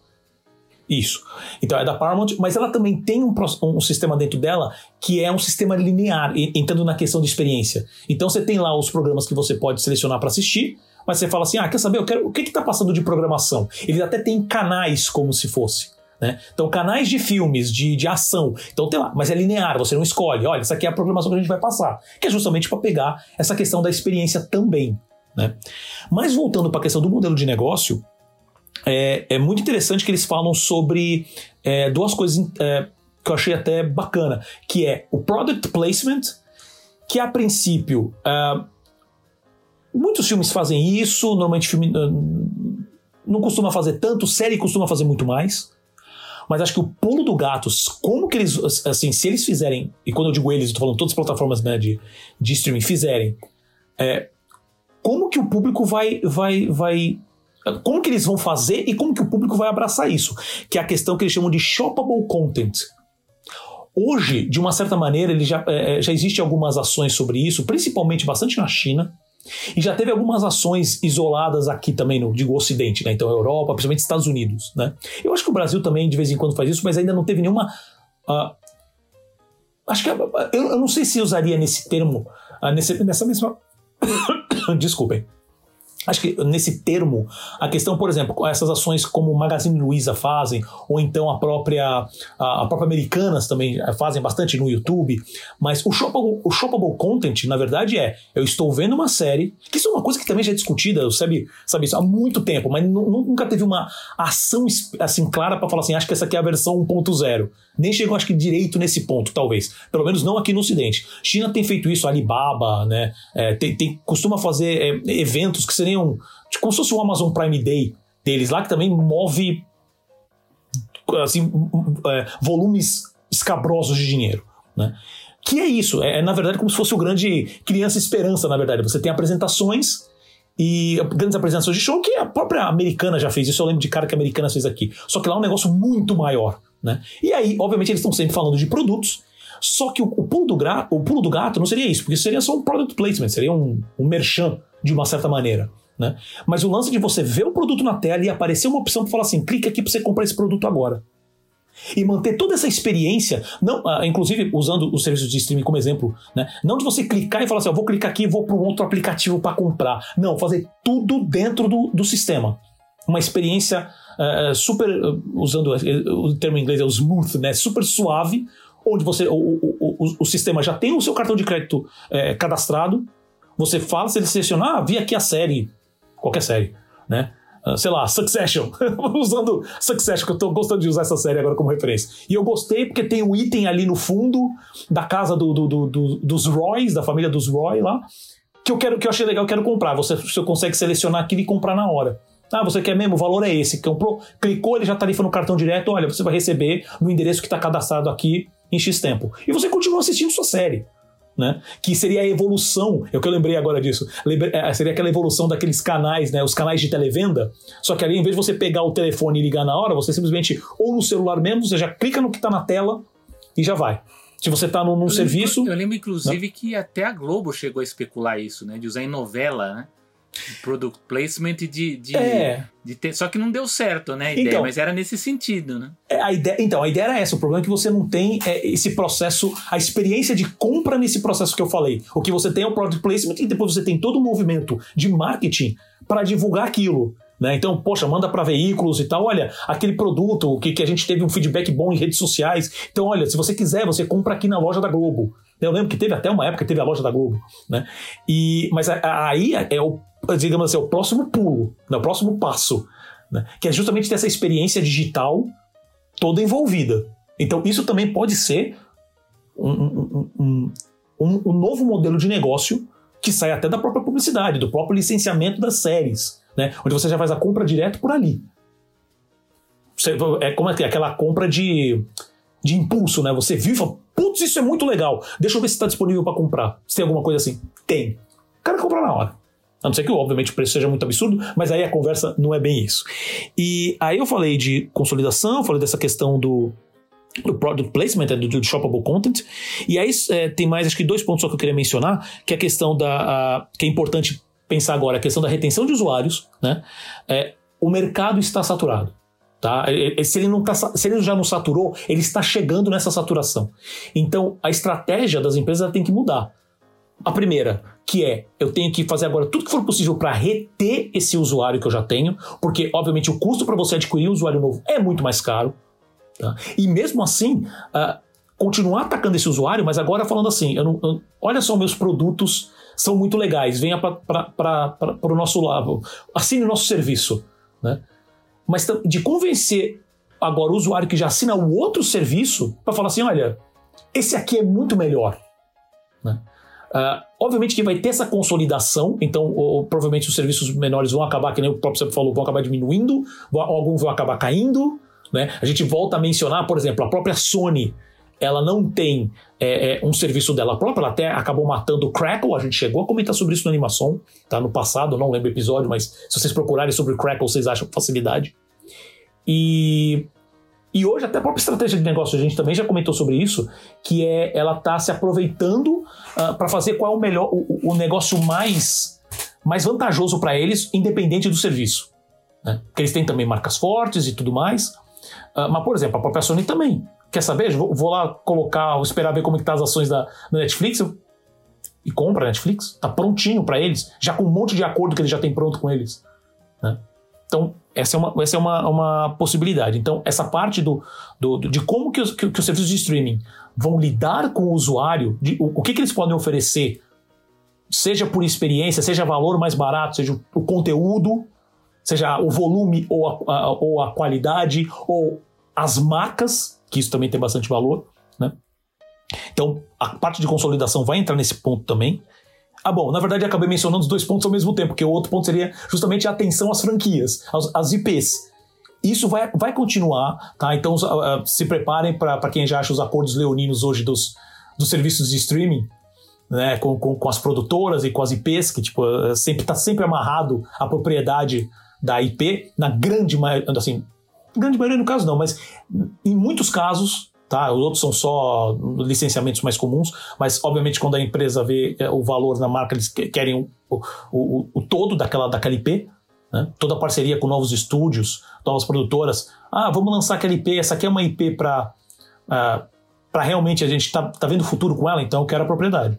Isso. Então é da Paramount, mas ela também tem um, um, sistema dentro dela que é um sistema linear, entrando na questão de experiência. Então você tem lá os programas que você pode selecionar para assistir, mas você fala assim: ah, quer saber? Eu quero, o que está passando de programação? Eles até têm canais como se fosse. Né? Então, canais de filmes, de, de ação. Então tem lá, mas é linear, você não escolhe. Olha, essa aqui é a programação que a gente vai passar. Que é justamente para pegar essa questão da experiência também. Né? Mas voltando para a questão do modelo de negócio, é, é, muito interessante que eles falam sobre é, duas coisas é, que eu achei até bacana, que é o product placement, que a princípio uh, muitos filmes fazem isso, normalmente filme uh, não costuma fazer tanto, série costuma fazer muito mais. Mas acho que o pulo do gato, como que eles, assim, se eles fizerem, e quando eu digo eles, eu tô falando todas as plataformas né, de, de streaming fizerem, é, como que o público vai, vai, vai como que eles vão fazer e como que o público vai abraçar isso, que é a questão que eles chamam de shoppable content. Hoje, de uma certa maneira, ele já, é, já existe algumas ações sobre isso, principalmente bastante na China, e já teve algumas ações isoladas aqui também no digo Ocidente, né? Então Europa, principalmente Estados Unidos, né? Eu acho que o Brasil também de vez em quando faz isso, mas ainda não teve nenhuma. Uh, acho que eu, eu, não sei se usaria nesse termo, uh, nesse, nessa mesma. Desculpem. Acho que nesse termo, a questão, por exemplo, essas ações como o Magazine Luiza fazem, ou então a própria, a, própria Americanas também fazem bastante no YouTube, mas o shoppable, o shoppable content, na verdade, é eu estou vendo uma série, que isso é uma coisa que também já é discutida, sabe, sabe isso, há muito tempo, mas nunca teve uma ação assim clara para falar assim, acho que essa aqui é a versão 1.0. Nem chegou, acho que, direito nesse ponto, talvez. Pelo menos não aqui no Ocidente. China tem feito isso, Alibaba, né? É, tem, tem, costuma fazer é, eventos que seriam tipo, como se fosse o Amazon Prime Day deles lá, que também move assim, é, volumes escabrosos de dinheiro, né? Que é isso, é, é, na verdade como se fosse o grande criança esperança, na verdade. Você tem apresentações e grandes apresentações de show que a própria americana já fez isso. Eu lembro de cara que a americana fez aqui. Só que lá é um negócio muito maior. Né? E aí, obviamente, eles estão sempre falando de produtos, só que o, o, pulo do gra, o pulo do gato não seria isso, porque seria só um product placement, seria um, um merchan de uma certa maneira. Né? Mas o lance de você ver o produto na tela e aparecer uma opção para falar assim: clique aqui para você comprar esse produto agora. E manter toda essa experiência, não, ah, inclusive usando os serviços de streaming como exemplo, né? não de você clicar e falar assim: eu vou clicar aqui e vou para um outro aplicativo para comprar. Não, fazer tudo dentro do, do sistema. Uma experiência uh, super, uh, usando o termo em inglês, é o smooth, né? Super suave, onde você o, o, o, o sistema já tem o seu cartão de crédito uh, cadastrado. Você fala, se ele selecionar, ah, vi aqui a série, qualquer série, né? Uh, sei lá, Succession. Usando Succession, que eu tô gostando de usar essa série agora como referência. E eu gostei porque tem um item ali no fundo da casa do, do, do, do dos Roys, da família dos Roy lá, que eu quero que eu achei legal, eu quero comprar. Você, você consegue selecionar aquilo e comprar na hora. Ah, você quer mesmo? O valor é esse. Comprou, clicou, ele já tarifa no cartão direto. Olha, você vai receber no endereço que está cadastrado aqui em X tempo. E você continua assistindo sua série. Né? Que seria a evolução, é o que eu lembrei agora disso. É, seria aquela evolução daqueles canais, né? Os canais de televenda. Só que ali, em vez de você pegar o telefone e ligar na hora, você simplesmente, ou no celular mesmo, você já clica no que está na tela e já vai. Se você está num, num eu serviço. Lembro, eu lembro, inclusive, né? que até a Globo chegou a especular isso, né? De usar em novela, né? Product placement de, de, é. de ter, só que não deu certo, né? A ideia, então, mas era nesse sentido, né? É, a ideia, então, a ideia era essa. O problema é que você não tem é, esse processo, a experiência de compra nesse processo que eu falei. O que você tem é o product placement e depois você tem todo o movimento de marketing para divulgar aquilo. Né? Então, poxa, manda para veículos e tal. Olha, aquele produto que, que a gente teve um feedback bom em redes sociais. Então, olha, se você quiser, você compra aqui na loja da Globo. Eu lembro que teve até uma época que teve a loja da Globo, né? E, mas aí é o, digamos assim, é o próximo pulo, né? o próximo passo, né? que é justamente ter essa experiência digital toda envolvida. Então isso também pode ser um, um, um, um, novo modelo de negócio que sai até da própria publicidade, do próprio licenciamento das séries, né? onde você já faz a compra direto por ali. Você, é como é aquela compra de, de impulso, né? Você fala, Putz, isso é muito legal. Deixa eu ver se está disponível para comprar. Se tem alguma coisa assim. Tem. O cara compra na hora. A não ser que, obviamente, o preço seja muito absurdo, mas aí a conversa não é bem isso. E aí eu falei de consolidação, falei dessa questão do, do product placement, do, do shoppable content. E aí é, tem mais, acho que dois pontos só que eu queria mencionar, que é a questão da. A, que é importante pensar agora, a questão da retenção de usuários. Né? É, o mercado está saturado. Tá? Se, ele não tá, se ele já não saturou, ele está chegando nessa saturação. Então, a estratégia das empresas tem que mudar. A primeira, que é eu tenho que fazer agora tudo que for possível para reter esse usuário que eu já tenho, porque obviamente o custo para você adquirir um usuário novo é muito mais caro. Tá? E mesmo assim, uh, continuar atacando esse usuário, mas agora falando assim, eu não, eu, olha só, meus produtos são muito legais, venha para o nosso lado, assine nosso serviço. Né? Mas de convencer agora o usuário que já assina o outro serviço para falar assim: olha, esse aqui é muito melhor. Né? Uh, obviamente que vai ter essa consolidação, então ou, provavelmente os serviços menores vão acabar, que nem o próprio você falou, vão acabar diminuindo, alguns vão acabar caindo. Né? A gente volta a mencionar, por exemplo, a própria Sony ela não tem é, é, um serviço dela própria, ela até acabou matando o Crackle, a gente chegou a comentar sobre isso no Animação, tá? No passado, não lembro o episódio, mas se vocês procurarem sobre o Crackle, vocês acham facilidade. E, e hoje até a própria estratégia de negócio, a gente também já comentou sobre isso, que é ela tá se aproveitando uh, ah, para fazer qual é o melhor, o, o negócio mais, mais vantajoso para eles, independente do serviço. Né? Porque eles têm também marcas fortes e tudo mais. Uh, mas, por exemplo, a própria Sony também quer saber? Vou, vou lá colocar, vou esperar ver como é que tá as ações da, da Netflix e compra a Netflix. Tá prontinho para eles, já com um monte de acordo que ele já tem pronto com eles. Né? Então, essa é, uma, essa é uma, uma possibilidade. Então, essa parte do, do, do de como que os, que, que os serviços de streaming vão lidar com o usuário, de, o, o que, que eles podem oferecer, seja por experiência, seja valor mais barato, seja o, o conteúdo, seja o volume ou a, a, ou a qualidade, ou as marcas que isso também tem bastante valor, né? Então, a parte de consolidação vai entrar nesse ponto também. Ah, bom, na verdade acabei mencionando os dois pontos ao mesmo tempo, porque o outro ponto seria justamente a atenção às franquias, às, às IPs. Isso vai, vai continuar, tá? Então uh, se preparem para quem já acha os acordos leoninos hoje dos, dos serviços de streaming, né? Com, com, com as produtoras e com as IPs, que tipo, sempre está sempre amarrado a propriedade da IP, na grande maioria, assim, grande maioria no caso não, mas em muitos casos, tá? Os outros são só licenciamentos mais comuns, mas obviamente quando a empresa vê é, o valor na marca, eles querem o, o, o, o todo daquela, daquela IP, né? Toda parceria com novos estúdios, novas produtoras. Ah, vamos lançar aquela IP, essa aqui é uma IP para ah, para realmente a gente tá, tá vendo o futuro com ela, então eu quero a propriedade.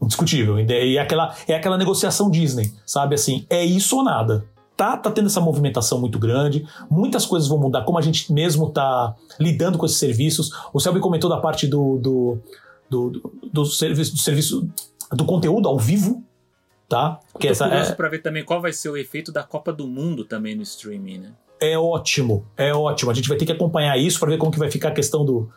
Indiscutível. E é aquela, é aquela negociação Disney, sabe? Assim, é isso ou nada tá, tá tendo essa movimentação muito grande, muitas coisas vão mudar, como a gente mesmo tá lidando com esses serviços. O Selby comentou da parte do, do, do, do, do serviço, do serviço do conteúdo ao vivo, tá? Que essa é para ver também qual vai ser o efeito da Copa do Mundo também no streaming, né? É ótimo, é ótimo. A gente vai ter que acompanhar isso para ver como que vai ficar a questão do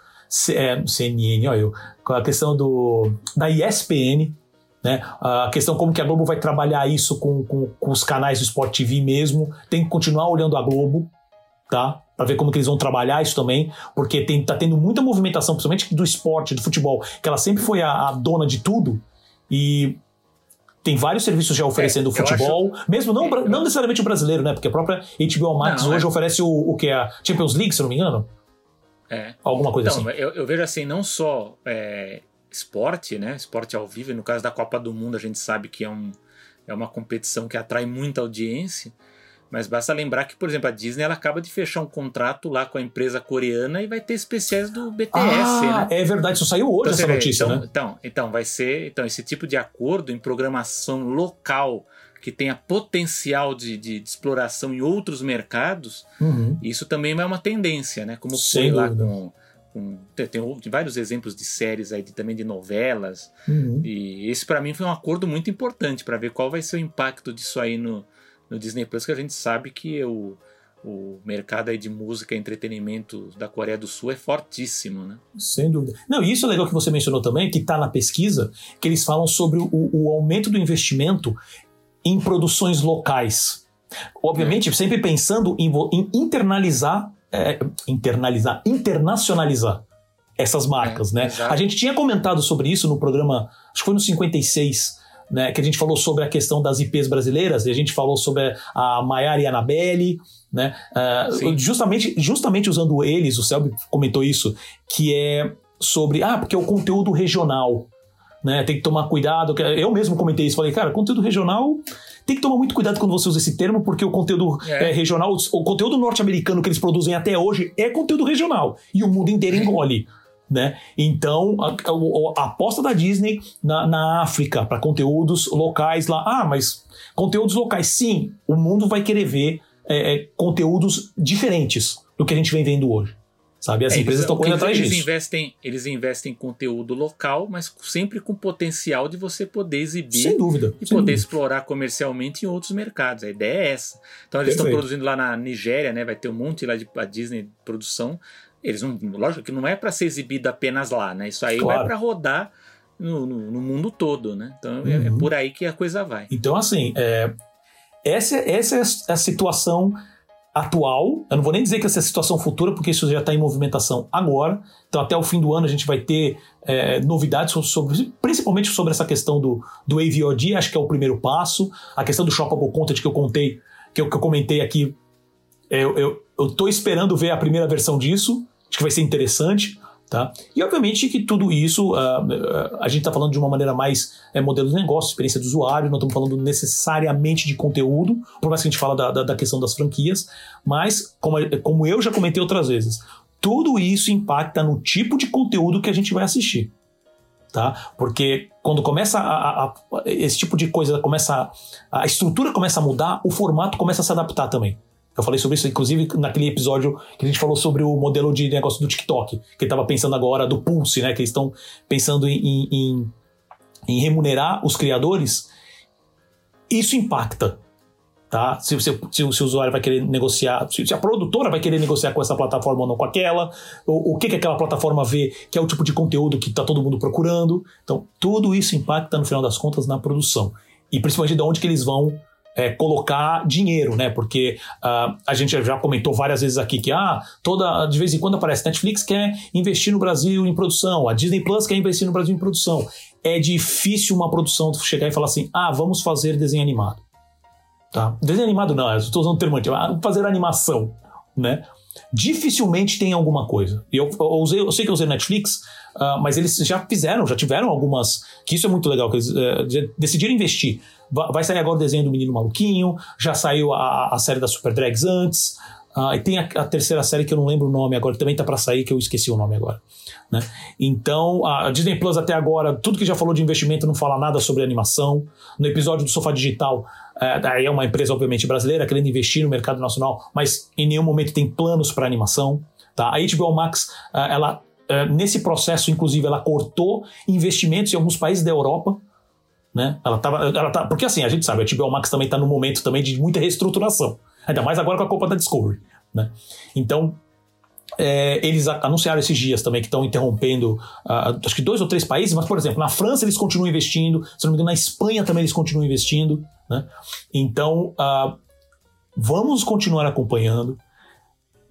é, CNN, olha eu, a questão do da ESPN, né? A questão como que a Globo vai trabalhar isso com, com, com os canais do Sport TV mesmo, tem que continuar olhando a Globo, tá? Para ver como que eles vão trabalhar isso também, porque tem, tá tendo muita movimentação, principalmente do esporte, do futebol, que ela sempre foi a, a dona de tudo e tem vários serviços já oferecendo é, futebol, acho... mesmo não, é, não necessariamente o brasileiro, né? Porque a própria HBO Max não, hoje é... oferece o, o que? A Champions League, se não me engano? É. Alguma coisa então, assim. Eu, eu vejo assim, não só é, esporte, né? Esporte ao vivo. E no caso da Copa do Mundo, a gente sabe que é, um, é uma competição que atrai muita audiência. Mas basta lembrar que, por exemplo, a Disney ela acaba de fechar um contrato lá com a empresa coreana e vai ter especiais do BTS. Ah, né? é verdade, isso saiu hoje então, essa notícia, então, né? Então, então, vai ser. Então, esse tipo de acordo em programação local que tenha potencial de, de, de exploração em outros mercados, uhum. isso também é uma tendência, né? Como Sem foi dúvida. lá com com, tem, tem, vários exemplos de séries aí, de, também de novelas. Uhum. E esse para mim foi um acordo muito importante para ver qual vai ser o impacto disso aí no, no Disney Plus, que a gente sabe que o, o mercado aí de música e entretenimento da Coreia do Sul é fortíssimo, né? Sem dúvida. Não, e isso é legal que você mencionou também, que está na pesquisa, que eles falam sobre o, o aumento do investimento em produções locais. Obviamente, é. sempre pensando em, em internalizar é, internalizar, internacionalizar essas marcas, é, né? Exato. A gente tinha comentado sobre isso no programa, acho que foi no 56, né, que a gente falou sobre a questão das IPs brasileiras, e a gente falou sobre a Maiara e a Anabelle, né? Uh, justamente, justamente usando eles, o Selby comentou isso, que é sobre, ah, porque é o conteúdo regional, né? Tem que tomar cuidado. Eu mesmo comentei isso, falei, cara, conteúdo regional tem que tomar muito cuidado quando você usa esse termo, porque o conteúdo é. É, regional, o conteúdo norte-americano que eles produzem até hoje é conteúdo regional. E o mundo inteiro engole. Né? Então, a, a, a, aposta da Disney na, na África para conteúdos locais lá. Ah, mas conteúdos locais, sim, o mundo vai querer ver é, é, conteúdos diferentes do que a gente vem vendo hoje. Sabe? As é, empresas estão correndo atrás eles disso. Investem, eles investem em conteúdo local, mas sempre com potencial de você poder exibir sem dúvida, e sem poder dúvida. explorar comercialmente em outros mercados. A ideia é essa. Então eles estão produzindo lá na Nigéria, né? Vai ter um monte lá de a Disney produção. Eles não, lógico que não é para ser exibido apenas lá, né? Isso aí claro. vai para rodar no, no, no, mundo todo, né? Então uhum. é, é, por aí que a coisa vai. Então assim, é, essa, essa é a situação atual. Eu não vou nem dizer que essa é a situação futura, porque isso já está em movimentação agora. Então, até o fim do ano, a gente vai ter é, novidades sobre, principalmente sobre essa questão do, do AVOD, acho que é o primeiro passo. A questão do Shoppable Content que eu contei, que eu, que eu comentei aqui, eu, eu, eu tô esperando ver a primeira versão disso. Acho que vai ser interessante. Tá? E obviamente que tudo isso, uh, a gente está falando de uma maneira mais é, modelo de negócio, experiência do usuário, não estamos falando necessariamente de conteúdo, por mais que a gente fala da, da, da questão das franquias, mas como, como eu já comentei outras vezes, tudo isso impacta no tipo de conteúdo que a gente vai assistir. Tá? Porque quando começa a, a, a, esse tipo de coisa começa a estrutura começa a mudar, o formato começa a se adaptar também. Eu falei sobre isso, inclusive, naquele episódio que a gente falou sobre o modelo de negócio do TikTok, que estava pensando agora do Pulse, né? Que eles estão pensando em, em, em, remunerar os criadores. Isso impacta. Tá? Se, se, se, se o usuário vai querer negociar, se, se, a produtora vai querer negociar com essa plataforma ou não com aquela, o, o que, que aquela plataforma vê que é o tipo de conteúdo que está todo mundo procurando. Então, tudo isso impacta, no final das contas, na produção. E principalmente de onde que eles vão é, colocar dinheiro, né? Porque uh, a gente já comentou várias vezes aqui que ah, toda de vez em quando aparece Netflix quer investir no Brasil em produção, a Disney Plus quer investir no Brasil em produção. É difícil uma produção chegar e falar assim, ah, vamos fazer desenho animado, tá? Desenho animado não, estou usando o termo antigo, ah, fazer animação, né? Dificilmente tem alguma coisa. Eu, eu, usei, eu sei que eu usei Netflix, uh, mas eles já fizeram, já tiveram algumas. Que isso é muito legal, que eles uh, decidiram investir Vai sair agora o desenho do Menino Maluquinho, já saiu a, a série da Super Drags antes, uh, e tem a, a, terceira série que eu não lembro o nome agora, também tá para sair, que eu esqueci o nome agora. Né? Então, a Disney Plus até agora, tudo que já falou de investimento não fala nada sobre animação. No episódio do Sofá Digital, é, é uma empresa, obviamente, brasileira, querendo investir no mercado nacional, mas em nenhum momento tem planos para animação. Tá? A HBO Max, é, ela, é, nesse processo, inclusive, ela cortou investimentos em alguns países da Europa né? Ela tava, ela tá, porque assim, a gente sabe, a HBO Max também está num momento também de muita reestruturação. Ainda mais agora com a Copa da Discovery. Né? Então, é, eles anunciaram esses dias também que estão interrompendo, uh, acho que dois ou três países, mas, por exemplo, na França eles continuam investindo, se não me engano, na Espanha também eles continuam investindo. Né? Então, uh, vamos continuar acompanhando.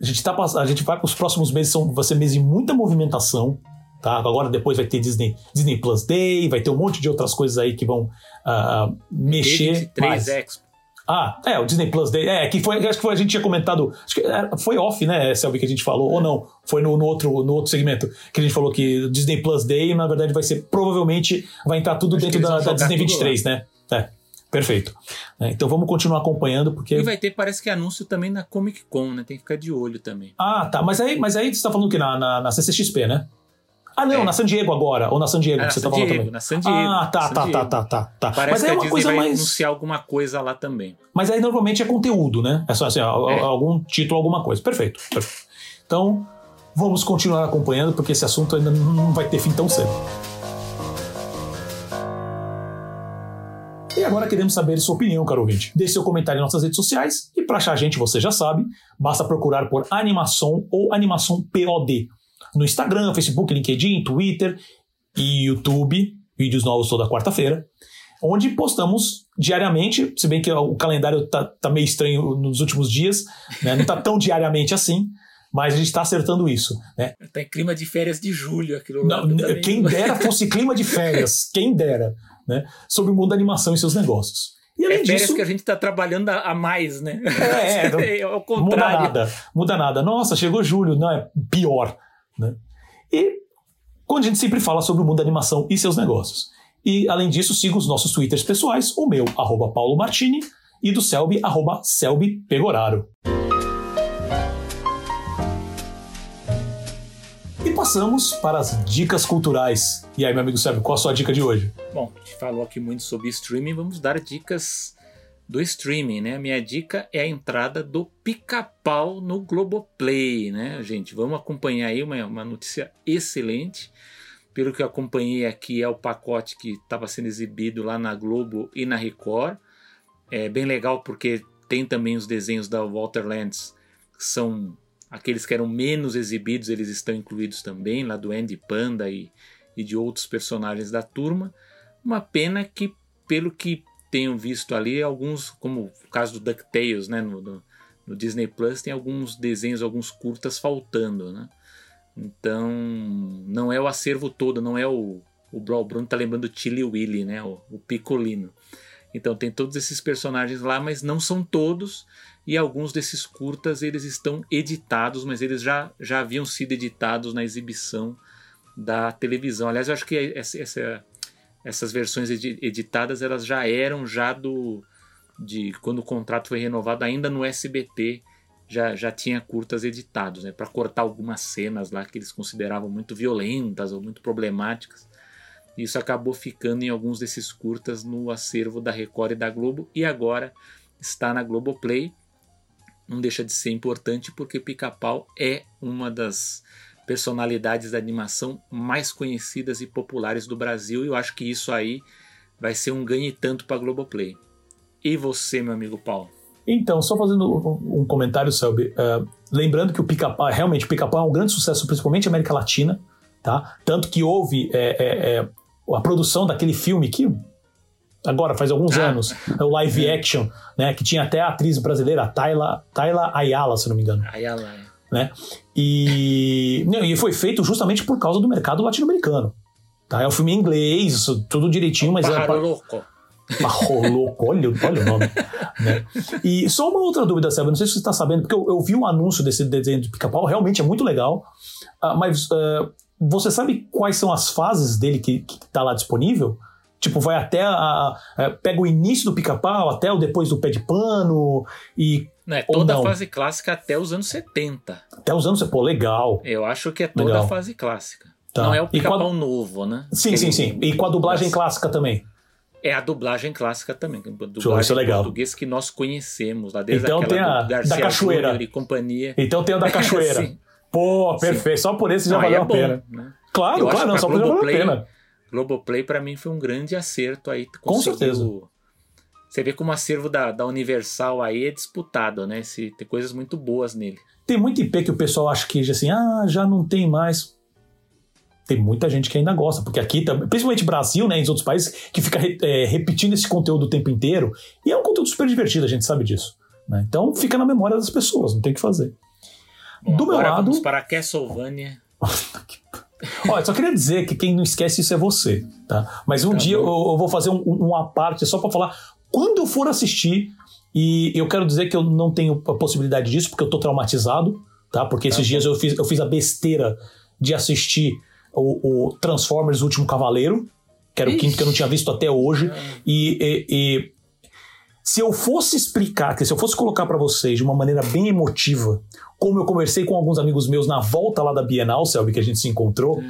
A gente, tá, a gente vai para os próximos meses, são, vai ser meses de muita movimentação. Tá? Agora depois vai ter Disney, Disney Plus Day, vai ter um monte de outras coisas aí que vão uh, mexer. mais. Expo. Ah, é, o Disney Plus Day. É, que foi, acho que foi, a gente tinha comentado. Acho que foi off, né, Selby, que a gente falou, ou não? Foi no, no, outro, no outro segmento que a gente falou que o Disney Plus Day, na verdade, vai ser. Provavelmente vai entrar tudo acho dentro da, da Disney 23, lá. né? É. Perfeito. É, então vamos continuar acompanhando, porque. E vai ter, parece que anúncio também na Comic Con, né? Tem que ficar de olho também. Ah, tá. Mas aí, mas aí você tá falando que na, na, na CCXP, né? Ah, não, é. na San Diego agora. Ou na San Diego, é, que você tá falando também. Na San Diego. Ah, tá, tá, tá, tá, tá, tá. Parece Mas que é uma coisa vai mais... anunciar alguma coisa lá também. Mas aí normalmente é conteúdo, né? É só assim, é. algum título, alguma coisa. Perfeito, perfeito. Então, vamos continuar acompanhando, porque esse assunto ainda não vai ter fim tão cedo. E agora queremos saber sua opinião, caro ouvinte. Deixe seu comentário em nossas redes sociais e para achar a gente, você já sabe, basta procurar por Animação ou Animação POD no Instagram, Facebook, LinkedIn, Twitter e YouTube, vídeos novos toda quarta-feira, onde postamos diariamente, se bem que o calendário tá, tá meio estranho nos últimos dias, né? não tá tão diariamente assim, mas a gente está acertando isso. Né? Tá em clima de férias de julho aquilo lá. Não, quem dera fosse clima de férias, quem dera, né? sobre o mundo da animação e seus negócios. E além é férias disso, que a gente está trabalhando a mais, né? É, é, é o contrário. Muda nada, muda nada. Nossa, chegou julho, não é pior. Né? E quando a gente sempre fala sobre o mundo da animação e seus negócios. E além disso, siga os nossos twitters pessoais, o meu, arroba Paulo Martini, e do Selby, arroba Selby Pegoraro. E passamos para as dicas culturais. E aí, meu amigo Sérgio, qual a sua dica de hoje? Bom, a gente falou aqui muito sobre streaming, vamos dar dicas do streaming, né? Minha dica é a entrada do Pica-Pau no Globoplay, né, gente? Vamos acompanhar aí uma, uma notícia excelente. Pelo que eu acompanhei aqui, é o pacote que estava sendo exibido lá na Globo e na Record. É bem legal porque tem também os desenhos da Walter Lantz, que são aqueles que eram menos exibidos, eles estão incluídos também, lá do Andy Panda e, e de outros personagens da turma. Uma pena que, pelo que tenho visto ali, alguns, como o caso do DuckTales, né, no, no, no Disney Plus, tem alguns desenhos, alguns curtas faltando, né? Então, não é o acervo todo, não é o. O Bruno tá lembrando do Chili Willy, né? O, o Picolino. Então tem todos esses personagens lá, mas não são todos. E alguns desses curtas eles estão editados, mas eles já, já haviam sido editados na exibição da televisão. Aliás, eu acho que essa, essa, essas versões editadas elas já eram já do de quando o contrato foi renovado ainda no SBT já, já tinha curtas editados, né, para cortar algumas cenas lá que eles consideravam muito violentas ou muito problemáticas. Isso acabou ficando em alguns desses curtas no acervo da Record e da Globo e agora está na Globoplay. Não deixa de ser importante porque Pica-Pau é uma das personalidades da animação mais conhecidas e populares do Brasil e eu acho que isso aí vai ser um ganho tanto para a Globoplay. E você, meu amigo Paulo? Então, só fazendo um comentário, Selby. Uh, lembrando que o Pica-Pau, realmente, o Pica-Pau é um grande sucesso, principalmente na América Latina, tá? Tanto que houve é, é, é, a produção daquele filme que agora faz alguns ah. anos, é o live action, né? Que tinha até a atriz brasileira, a Tayla, Tayla Ayala, se não me engano. Ayala, é. Né? E, e foi feito justamente por causa do mercado latino-americano. Tá? É um filme em inglês, tudo direitinho, mas é. Louco. Louco, olha, olha o nome. Né? E só uma outra dúvida, Sérgio, não sei se você está sabendo, porque eu, eu, vi um anúncio desse desenho de pica-pau, realmente é muito legal, uh, mas uh, você sabe quais são as fases dele que, está lá disponível? Tipo, vai até a, a, a, pega o início do pica-pau até o depois do pé de pano e. Não, é toda não. a fase clássica até os anos 70. Até os anos. Pô, legal. Eu acho que é toda legal. a fase clássica. Tá. Não é o pica-pau novo, né? Sim, sim, sim. E com a dublagem clássica também. É a dublagem clássica também. A dublagem Show, é legal. português que nós conhecemos lá desde então tem a da Cachoeira e companhia. Então tem o da Cachoeira. Pô, perfeito. Sim. Só por esse já não, valeu é a bom, pena. Né? Claro, Eu claro, não, só por isso valeu a pena. Globoplay para mim foi um grande acerto aí. Com certeza. Você vê como o acervo da, da Universal aí é disputado, né? Se, tem coisas muito boas nele. Tem muito IP que o pessoal acha que assim, ah, já não tem mais tem muita gente que ainda gosta, porque aqui, principalmente Brasil, né, em outros países, que fica é, repetindo esse conteúdo o tempo inteiro, e é um conteúdo super divertido, a gente sabe disso. Né? Então fica na memória das pessoas, não tem o que fazer. Bom, Do meu lado. Vamos para Castlevania. Olha, só queria dizer que quem não esquece isso é você, tá? Mas um tá dia eu, eu, vou fazer um, uma parte só para falar quando eu for assistir, e eu quero dizer que eu não tenho a possibilidade disso, porque eu tô traumatizado, tá? Porque tá esses bom. dias eu fiz, eu fiz a besteira de assistir o, o Transformers Último Cavaleiro, que era Ixi. o quinto que eu não tinha visto até hoje. E, e, e, se eu fosse explicar, se eu fosse colocar para vocês de uma maneira bem emotiva como eu conversei com alguns amigos meus na volta lá da Bienal, Selby, que a gente se encontrou,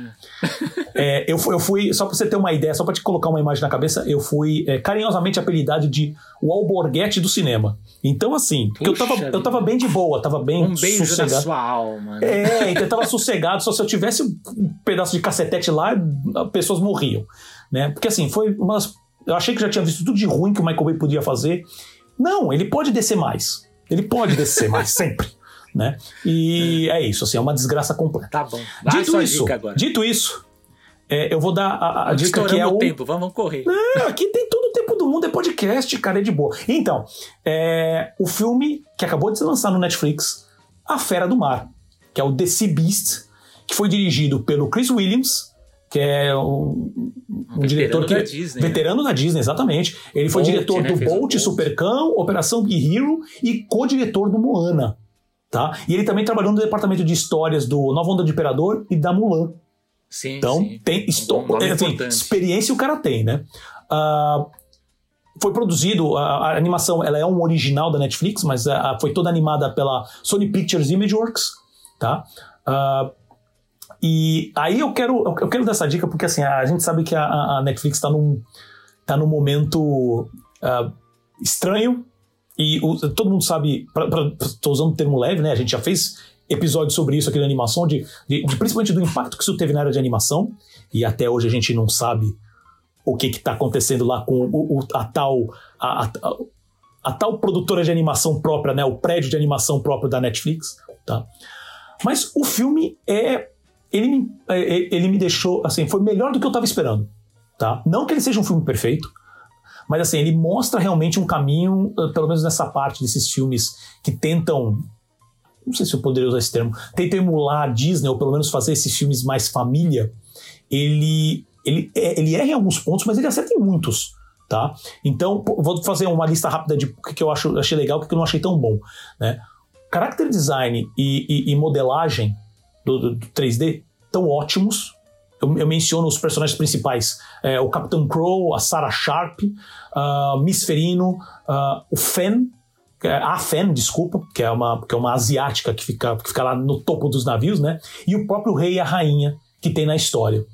é, eu, eu fui, só pra você ter uma ideia, só pra te colocar uma imagem na cabeça, eu fui é, carinhosamente apelidado de o alborguete do cinema. Então, assim, eu tava, eu tava bem de boa, tava bem um beijo sossegado. na sua alma. Né? É, então eu tava sossegado, só se eu tivesse um pedaço de cacetete lá, pessoas morriam. Né? Porque assim, foi umas. Eu achei que já tinha visto tudo de ruim que o Michael Bay podia fazer. Não, ele pode descer mais. Ele pode descer mais, sempre né? E é. é isso, assim, é uma desgraça completa. Tá bom. Vai dito isso, dito isso, é, eu vou dar a, a dica que é o tempo, vamos correr. É, aqui tem todo o tempo do mundo, é podcast, cara, é de boa. Então, é, o filme que acabou de ser lançado no Netflix, A Fera do Mar, que é o The Sea Beast, que foi dirigido pelo Chris Williams, que é um, um, diretor que da Disney, veterano né? da Disney, exatamente. Ele foi Bolt, diretor né? do Bolt, Supercão, Operação Big Hero e co-diretor do Moana. Tá? E ele também trabalhou no departamento de histórias do Nova Onda do Imperador e da Mulan. Sim, então, sim. tem um assim, experiência o cara tem, né? Uh, foi produzido, a, a, animação ela é um original da Netflix, mas uh, foi toda animada pela Sony Pictures Imageworks, tá? Uh, e aí eu quero, eu quero dar essa dica porque assim, a gente sabe que a, a Netflix está num, tá num momento uh, estranho e o, todo mundo sabe, estou usando o termo leve, né? A gente já fez episódios sobre isso aqui na animação, de, de, de, principalmente do impacto que isso teve na área de animação, e até hoje a gente não sabe o que está acontecendo lá com o, o, a tal a, a, a, tal produtora de animação própria, né, o prédio de animação próprio da Netflix, tá? Mas o filme é ele me, é, é, ele me deixou assim, foi melhor do que eu estava esperando, tá? Não que ele seja um filme perfeito, mas assim, ele mostra realmente um caminho, eh, pelo menos nessa parte desses filmes que tentam não sei se eu poderia usar esse termo, tentam emular a Disney, ou pelo menos fazer esses filmes mais família, ele, ele, é, ele erra em alguns pontos, mas ele acerta em muitos. Tá? Então, vou fazer uma lista rápida de o que eu acho, achei legal e o que eu não achei tão bom. Né? Character design e, e, e modelagem do, do, do 3D estão ótimos. Eu, eu, menciono os personagens principais: é, o Capitão Crow, a Sarah Sharp, uh, Miss Ferino, uh, o Fen, é, a Fen, desculpa, que é uma, que é uma asiática que fica, que fica lá no topo dos navios, né? E o próprio rei e a rainha que tem na história.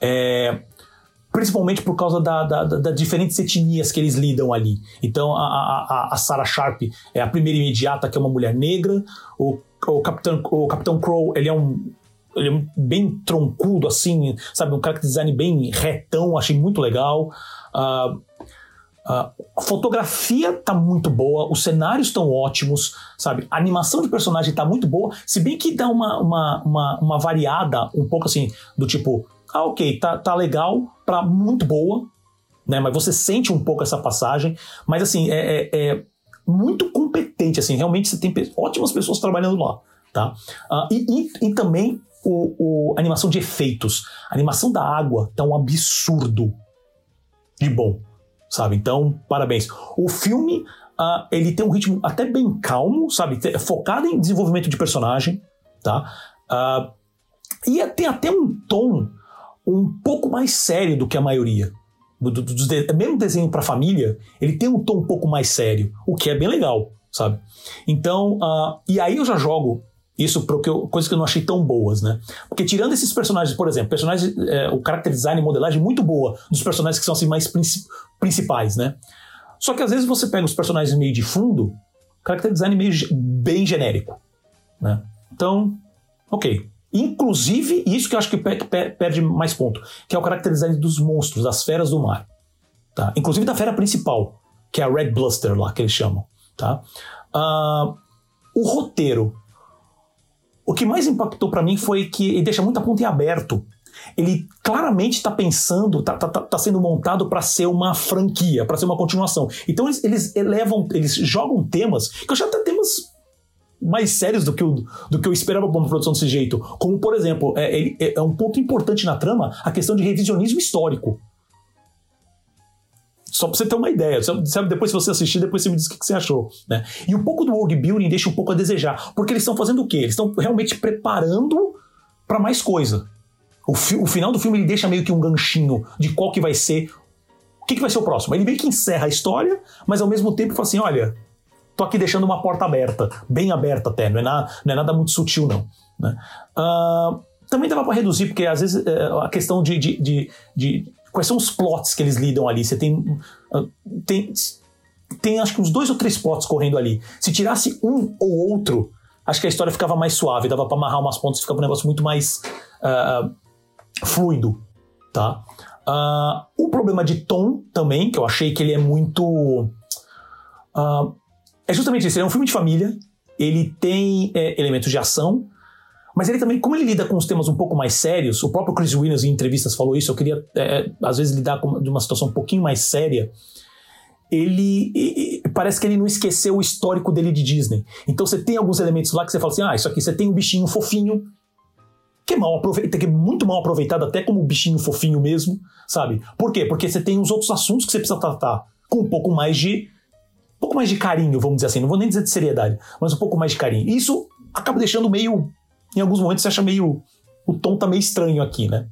É, principalmente por causa da, da, da, diferentes etnias que eles lidam ali. Então, a, a, a Sarah Sharp é a primeira imediata, que é uma mulher negra. O, o, Capitão, o Capitão Crow, ele é um. Ele é bem troncudo, assim, sabe? Um character design bem retão, achei muito legal. Uh, Uh, a fotografia tá muito boa, os cenários estão ótimos, sabe? A animação de personagem tá muito boa, se bem que dá uma, uma, uma, uma variada um pouco assim, do tipo, ah, ok, tá, tá legal pra muito boa, né? Mas você sente um pouco essa passagem, mas assim, é, é, é muito competente, assim, realmente você tem ótimas pessoas trabalhando lá, tá? Uh, e, e, e, também o, o, animação de efeitos, a animação da água tá um absurdo de bom sabe? Então, parabéns. O filme, uh, ele tem um ritmo até bem calmo, sabe? Focado em desenvolvimento de personagem, tá? Uh, e tem até um tom um pouco mais sério do que a maioria. Do, do, do mesmo desenho para família, ele tem um tom um pouco mais sério, o que é bem legal, sabe? Então, uh, e aí eu já jogo isso eu, coisas que eu não achei tão boas, né? Porque tirando esses personagens, por exemplo, personagens, é, o character design e modelagem muito boa dos personagens que são assim mais princip principais, né? Só que às vezes você pega os personagens meio de fundo, character design meio bem genérico, né? Então, ok. Inclusive, isso que eu acho que perde mais ponto, que é o character design dos monstros, das feras do mar. Tá? Inclusive da fera principal, que é a Red Bluster lá, que eles chamam. Tá? Uh, o roteiro o que mais impactou para mim foi que ele deixa muita ponta em aberto. Ele claramente está pensando, está tá, tá, tá sendo montado para ser uma franquia, para ser uma continuação. Então eles, eles elevam, eles jogam temas, que eu já até temas mais sérios do que, eu, do que eu esperava para uma produção desse jeito. Como, por exemplo, é, é, é um ponto importante na trama a questão de revisionismo histórico. Só pra você ter uma ideia. Sabe, depois, se você assistir, depois você me diz o que você achou. Né? E um pouco do world building deixa um pouco a desejar. Porque eles estão fazendo o quê? Eles estão realmente preparando para mais coisa. O, o, final do filme ele deixa meio que um ganchinho de qual que vai ser. O que, que vai ser o próximo? Ele meio que encerra a história, mas ao mesmo tempo fala assim: olha, tô aqui deixando uma porta aberta, bem aberta até, não é, nada, não é nada muito sutil, não. Né? Uh, também dava para reduzir, porque às vezes é, a questão de, de, de, de quais são os plots que eles lidam ali. Você tem, ah, tem, tem acho que uns dois ou três plots correndo ali. Se tirasse um ou outro, acho que a história ficava mais suave, dava para amarrar umas pontas, ficava um negócio muito mais uh, fluido, tá? Uh, o problema de tom também, que eu achei que ele é muito. Uh, é justamente isso, ele é um filme de família, ele tem é, elementos de ação, mas ele também, como ele lida com os temas um pouco mais sérios, o próprio Chris Williams em entrevistas falou isso, eu queria, é, é às vezes, lidar com de uma situação um pouquinho mais séria. Ele, parece que ele não esqueceu o histórico dele de Disney. Então você tem alguns elementos lá que você fala assim: ah, isso aqui você tem um bichinho fofinho, que é mal que é muito mal aproveitado até como bichinho fofinho mesmo, sabe? Por quê? Porque você tem os outros assuntos que você precisa tratar com um pouco mais de um pouco mais de carinho, vamos dizer assim, não vou nem dizer de seriedade, mas um pouco mais de carinho. E isso acaba deixando meio em alguns momentos você acha meio. O tom tá meio estranho aqui, né?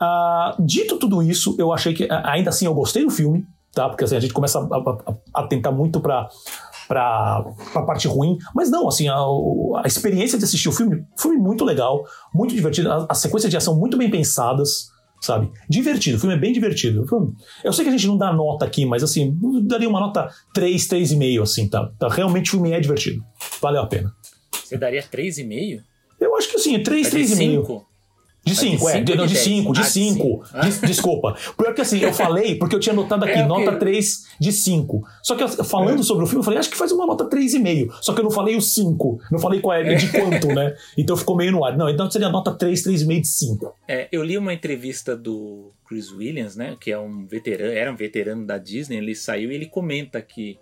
Uh, dito tudo isso, eu achei que ainda assim eu gostei do filme, tá? Porque assim, a gente começa a, a, a tentar muito para pra, pra parte ruim. Mas não, assim, a, a experiência de assistir o filme foi muito legal, muito divertido. A, a sequência de ação muito bem pensadas sabe? Divertido, o filme é bem divertido. Eu sei que a gente não dá nota aqui, mas assim, daria uma nota 3, 3,5, assim, tá? tá? Realmente o filme é divertido. Valeu a pena. Você daria 3,5? Eu acho que sim, 3, 3,5. De 5, é. De, não, de 5, de 5. Ah, de desculpa. Porque assim, eu falei, porque eu tinha notado aqui, é, okay. nota 3 de 5. Só que falando é. sobre o filme, eu falei, acho que faz uma nota 3,5. Só que eu não falei o 5. Não falei qual é, de quanto, né? Então ficou meio no ar. Não, então seria nota 3, 3,5 de 5. É, eu li uma entrevista do Chris Williams, né? Que é um veterano, era um veterano da Disney. Ele saiu e ele comenta que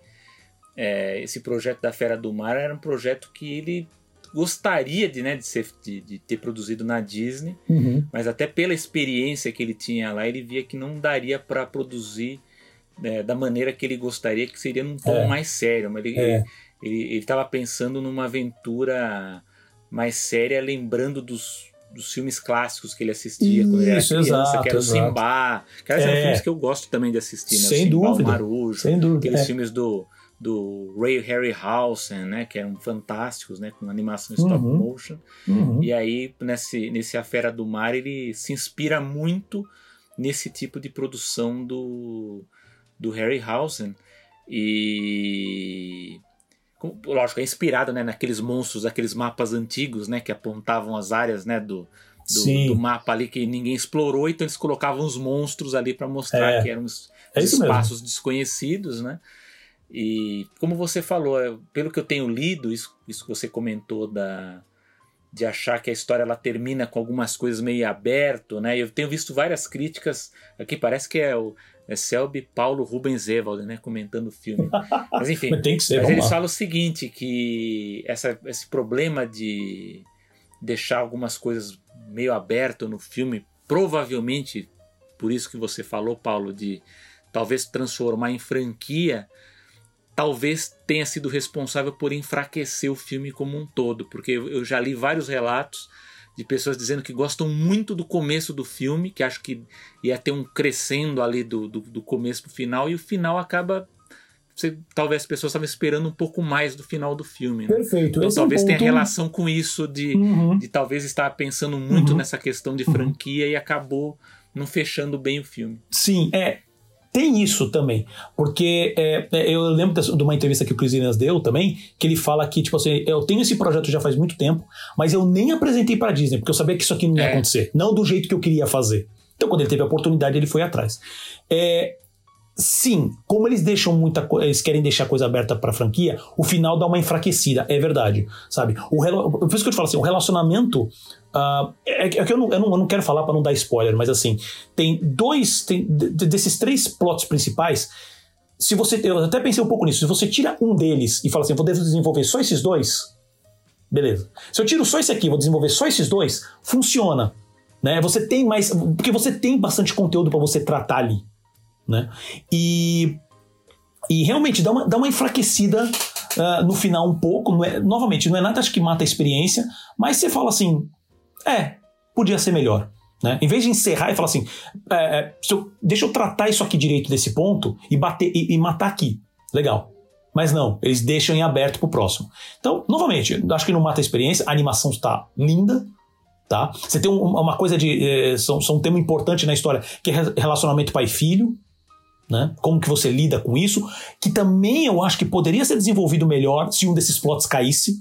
é, esse projeto da Fera do Mar era um projeto que ele gostaria de, né, de, ser, de, de ter produzido na Disney, uhum. mas até pela experiência que ele tinha lá, ele via que não daria para produzir né, da maneira que ele gostaria, que seria num tom é. mais sério. Mas ele é. estava pensando numa aventura mais séria, lembrando dos, dos filmes clássicos que ele assistia Isso, quando ele era criança, exato, que era o Simba. Que eram é. filmes que eu gosto também de assistir, né? Sem o Simba, dúvida. o Marujo, sem dúvida. aqueles é. filmes do do Ray Harryhausen, né, que eram fantásticos, né, com animação stop uhum. motion. Uhum. E aí nesse nesse A Fera do Mar ele se inspira muito nesse tipo de produção do do Harryhausen e lógico é inspirado né, naqueles monstros, aqueles mapas antigos, né, que apontavam as áreas, né, do do, do, mapa ali que ninguém explorou, então eles colocavam os monstros ali para mostrar é. que eram os, é espaços mesmo. desconhecidos, né? E como você falou, pelo que eu tenho lido, isso, isso que você comentou da, de achar que a história ela termina com algumas coisas meio aberto, né? Eu tenho visto várias críticas aqui, parece que é o é Selby Paulo Rubens Evald, né, comentando o filme. Mas enfim, mas tem que ser, mas eles falam o seguinte, que essa, esse problema de deixar algumas coisas meio aberto no filme, provavelmente por isso que você falou, Paulo, de talvez transformar em franquia, talvez tenha sido responsável por enfraquecer o filme como um todo, porque eu já li vários relatos de pessoas dizendo que gostam muito do começo do filme, que acho que ia ter um crescendo ali do, do, do começo pro final, e o final acaba. Você, talvez as pessoas estavam esperando um pouco mais do final do filme. Né? Perfeito. Então Esse talvez é um tenha ponto... relação com isso de, uhum. de talvez estar pensando muito uhum. nessa questão de franquia uhum. e acabou não fechando bem o filme. Sim, é. Tem isso também, porque é, eu lembro de uma entrevista que o Chris Williams deu também, que ele fala que, tipo assim, eu tenho esse projeto já faz muito tempo, mas eu nem apresentei pra Disney, porque eu sabia que isso aqui não ia é. acontecer, não do jeito que eu queria fazer. Então, quando ele teve a oportunidade, ele foi atrás. É, sim, como eles deixam muita eles querem deixar coisa aberta pra franquia, o final dá uma enfraquecida, é verdade, sabe? O, por isso que eu te falo assim, o relacionamento Uh, é, é, que eu não, eu, não, eu não, quero falar para não dar spoiler, mas assim, tem dois. Tem, desses três plots principais. Se você. Eu até pensei um pouco nisso. Se você tira um deles e fala assim, vou desenvolver só esses dois, beleza. Se eu tiro só esse aqui, vou desenvolver só esses dois, funciona. Né? Você tem mais. Porque você tem bastante conteúdo para você tratar ali. Né? E. E realmente dá uma, dá uma enfraquecida uh, no final um pouco. Não é, novamente, não é nada acho que mata a experiência, mas você fala assim é, podia ser melhor. Né? Em vez de encerrar e falar assim, é, é, eu, deixa eu tratar isso aqui direito desse ponto e bater e, e, matar aqui. Legal. Mas não, eles deixam em aberto pro próximo. Então, novamente, acho que não mata a experiência, a animação está linda. Tá? Você tem um, uma coisa de. É, são, são um tema importante na história, que é relacionamento pai-filho. Né? Como que você lida com isso? Que também eu acho que poderia ser desenvolvido melhor se um desses plots caísse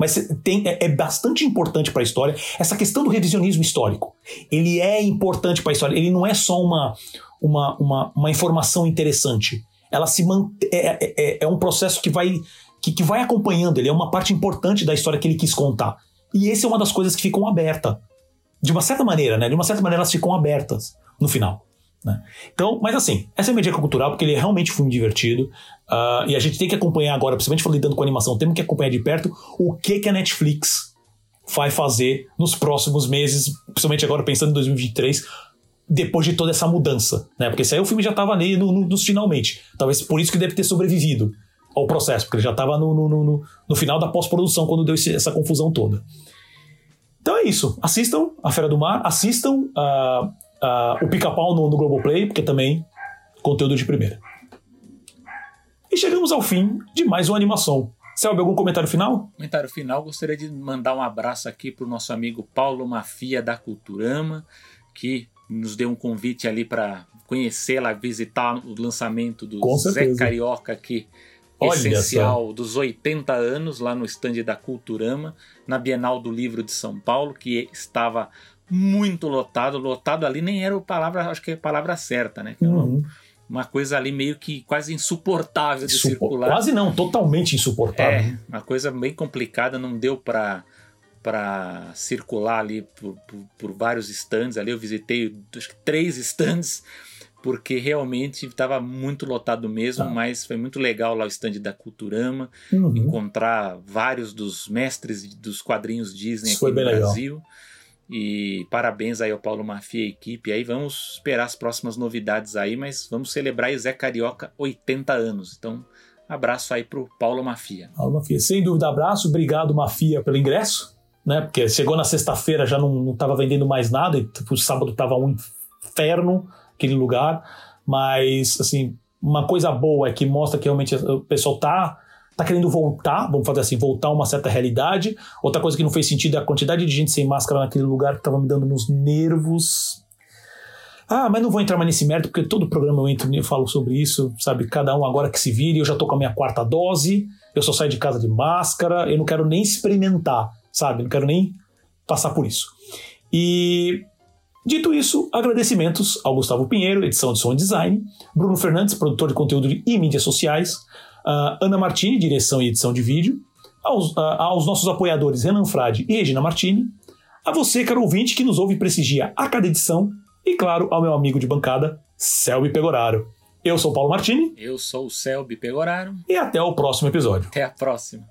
mas tem, é, é bastante importante para a história essa questão do revisionismo histórico. Ele é importante para a história, ele não é só uma, uma, uma, uma informação interessante. Ela se mantém, é, é, é, é, um processo que vai, que, que vai acompanhando, ele é uma parte importante da história que ele quis contar. E essa é uma das coisas que ficam abertas. De uma certa maneira, né? De uma certa maneira elas ficam abertas no final. Né? Então, mas assim, essa é uma dica cultural porque ele é realmente um filme divertido uh, e a gente tem que acompanhar agora, principalmente lidando com animação, temos que acompanhar de perto o que, que a Netflix vai fazer nos próximos meses, principalmente agora pensando em 2023, depois de toda essa mudança, né? Porque esse aí o filme já estava ali no, no, nos finalmente, talvez por isso que deve ter sobrevivido ao processo, porque ele já estava no, no, no, final da pós-produção quando deu esse, essa confusão toda. Então é isso. Assistam A Fera do Mar, assistam a. Uh, uh, o pica-pau no, no Globoplay, porque também conteúdo de primeira. E chegamos ao fim de mais uma animação. Selby, algum comentário final? Comentário final, gostaria de mandar um abraço aqui para o nosso amigo Paulo Mafia da Culturama, que nos deu um convite ali para conhecê-la, visitar o lançamento do Zé Carioca aqui, Olha essencial só. dos 80 anos lá no stand da Culturama, na Bienal do Livro de São Paulo, que estava muito lotado, lotado ali nem era a palavra, acho que é a palavra certa, né? Uhum. Uma coisa ali meio que quase insuportável de circular. Quase não, totalmente insuportável. É, uma coisa bem complicada, não deu para para circular ali por, por, por, vários stands ali. Eu visitei acho que três stands porque realmente estava muito lotado mesmo, ah. mas foi muito legal lá o stand da Culturama, uhum. encontrar vários dos mestres dos quadrinhos Disney Isso aqui no Brasil. Legal. E parabéns aí ao Paulo Mafia e equipe. Aí vamos esperar as próximas novidades aí, mas vamos celebrar Zé Carioca 80 anos. Então, abraço aí pro Paulo Mafia. Paulo Mafia, sem dúvida, abraço. Obrigado, Mafia, pelo ingresso. Né? Porque chegou na sexta-feira, já não estava vendendo mais nada, e tipo, o sábado estava um inferno aquele lugar. Mas, assim, uma coisa boa é que mostra que realmente o pessoal tá tá querendo voltar, vamos fazer assim, voltar a uma certa realidade. Outra coisa que não fez sentido é a quantidade de gente sem máscara naquele lugar que tava me dando nos nervos. Ah, mas não vou entrar mais nesse mérito, porque todo programa eu entro e falo sobre isso, sabe? Cada um agora que se vire, eu já tô com a minha quarta dose, eu só saio de casa de máscara, eu não quero nem experimentar, sabe? Não quero nem passar por isso. E Dito isso, agradecimentos ao Gustavo Pinheiro, edição de som e design, Bruno Fernandes, produtor de conteúdo e mídias sociais, Ana Martini, direção e edição de vídeo, aos, aos, nossos apoiadores Renan Frade e Regina Martini, a você, caro ouvinte, que nos ouve e prestigia a cada edição, e claro, ao meu amigo de bancada, Selby Pegoraro. Eu sou Paulo Martini. Eu sou o Selby Pegoraro. E até o próximo episódio. Até a próxima.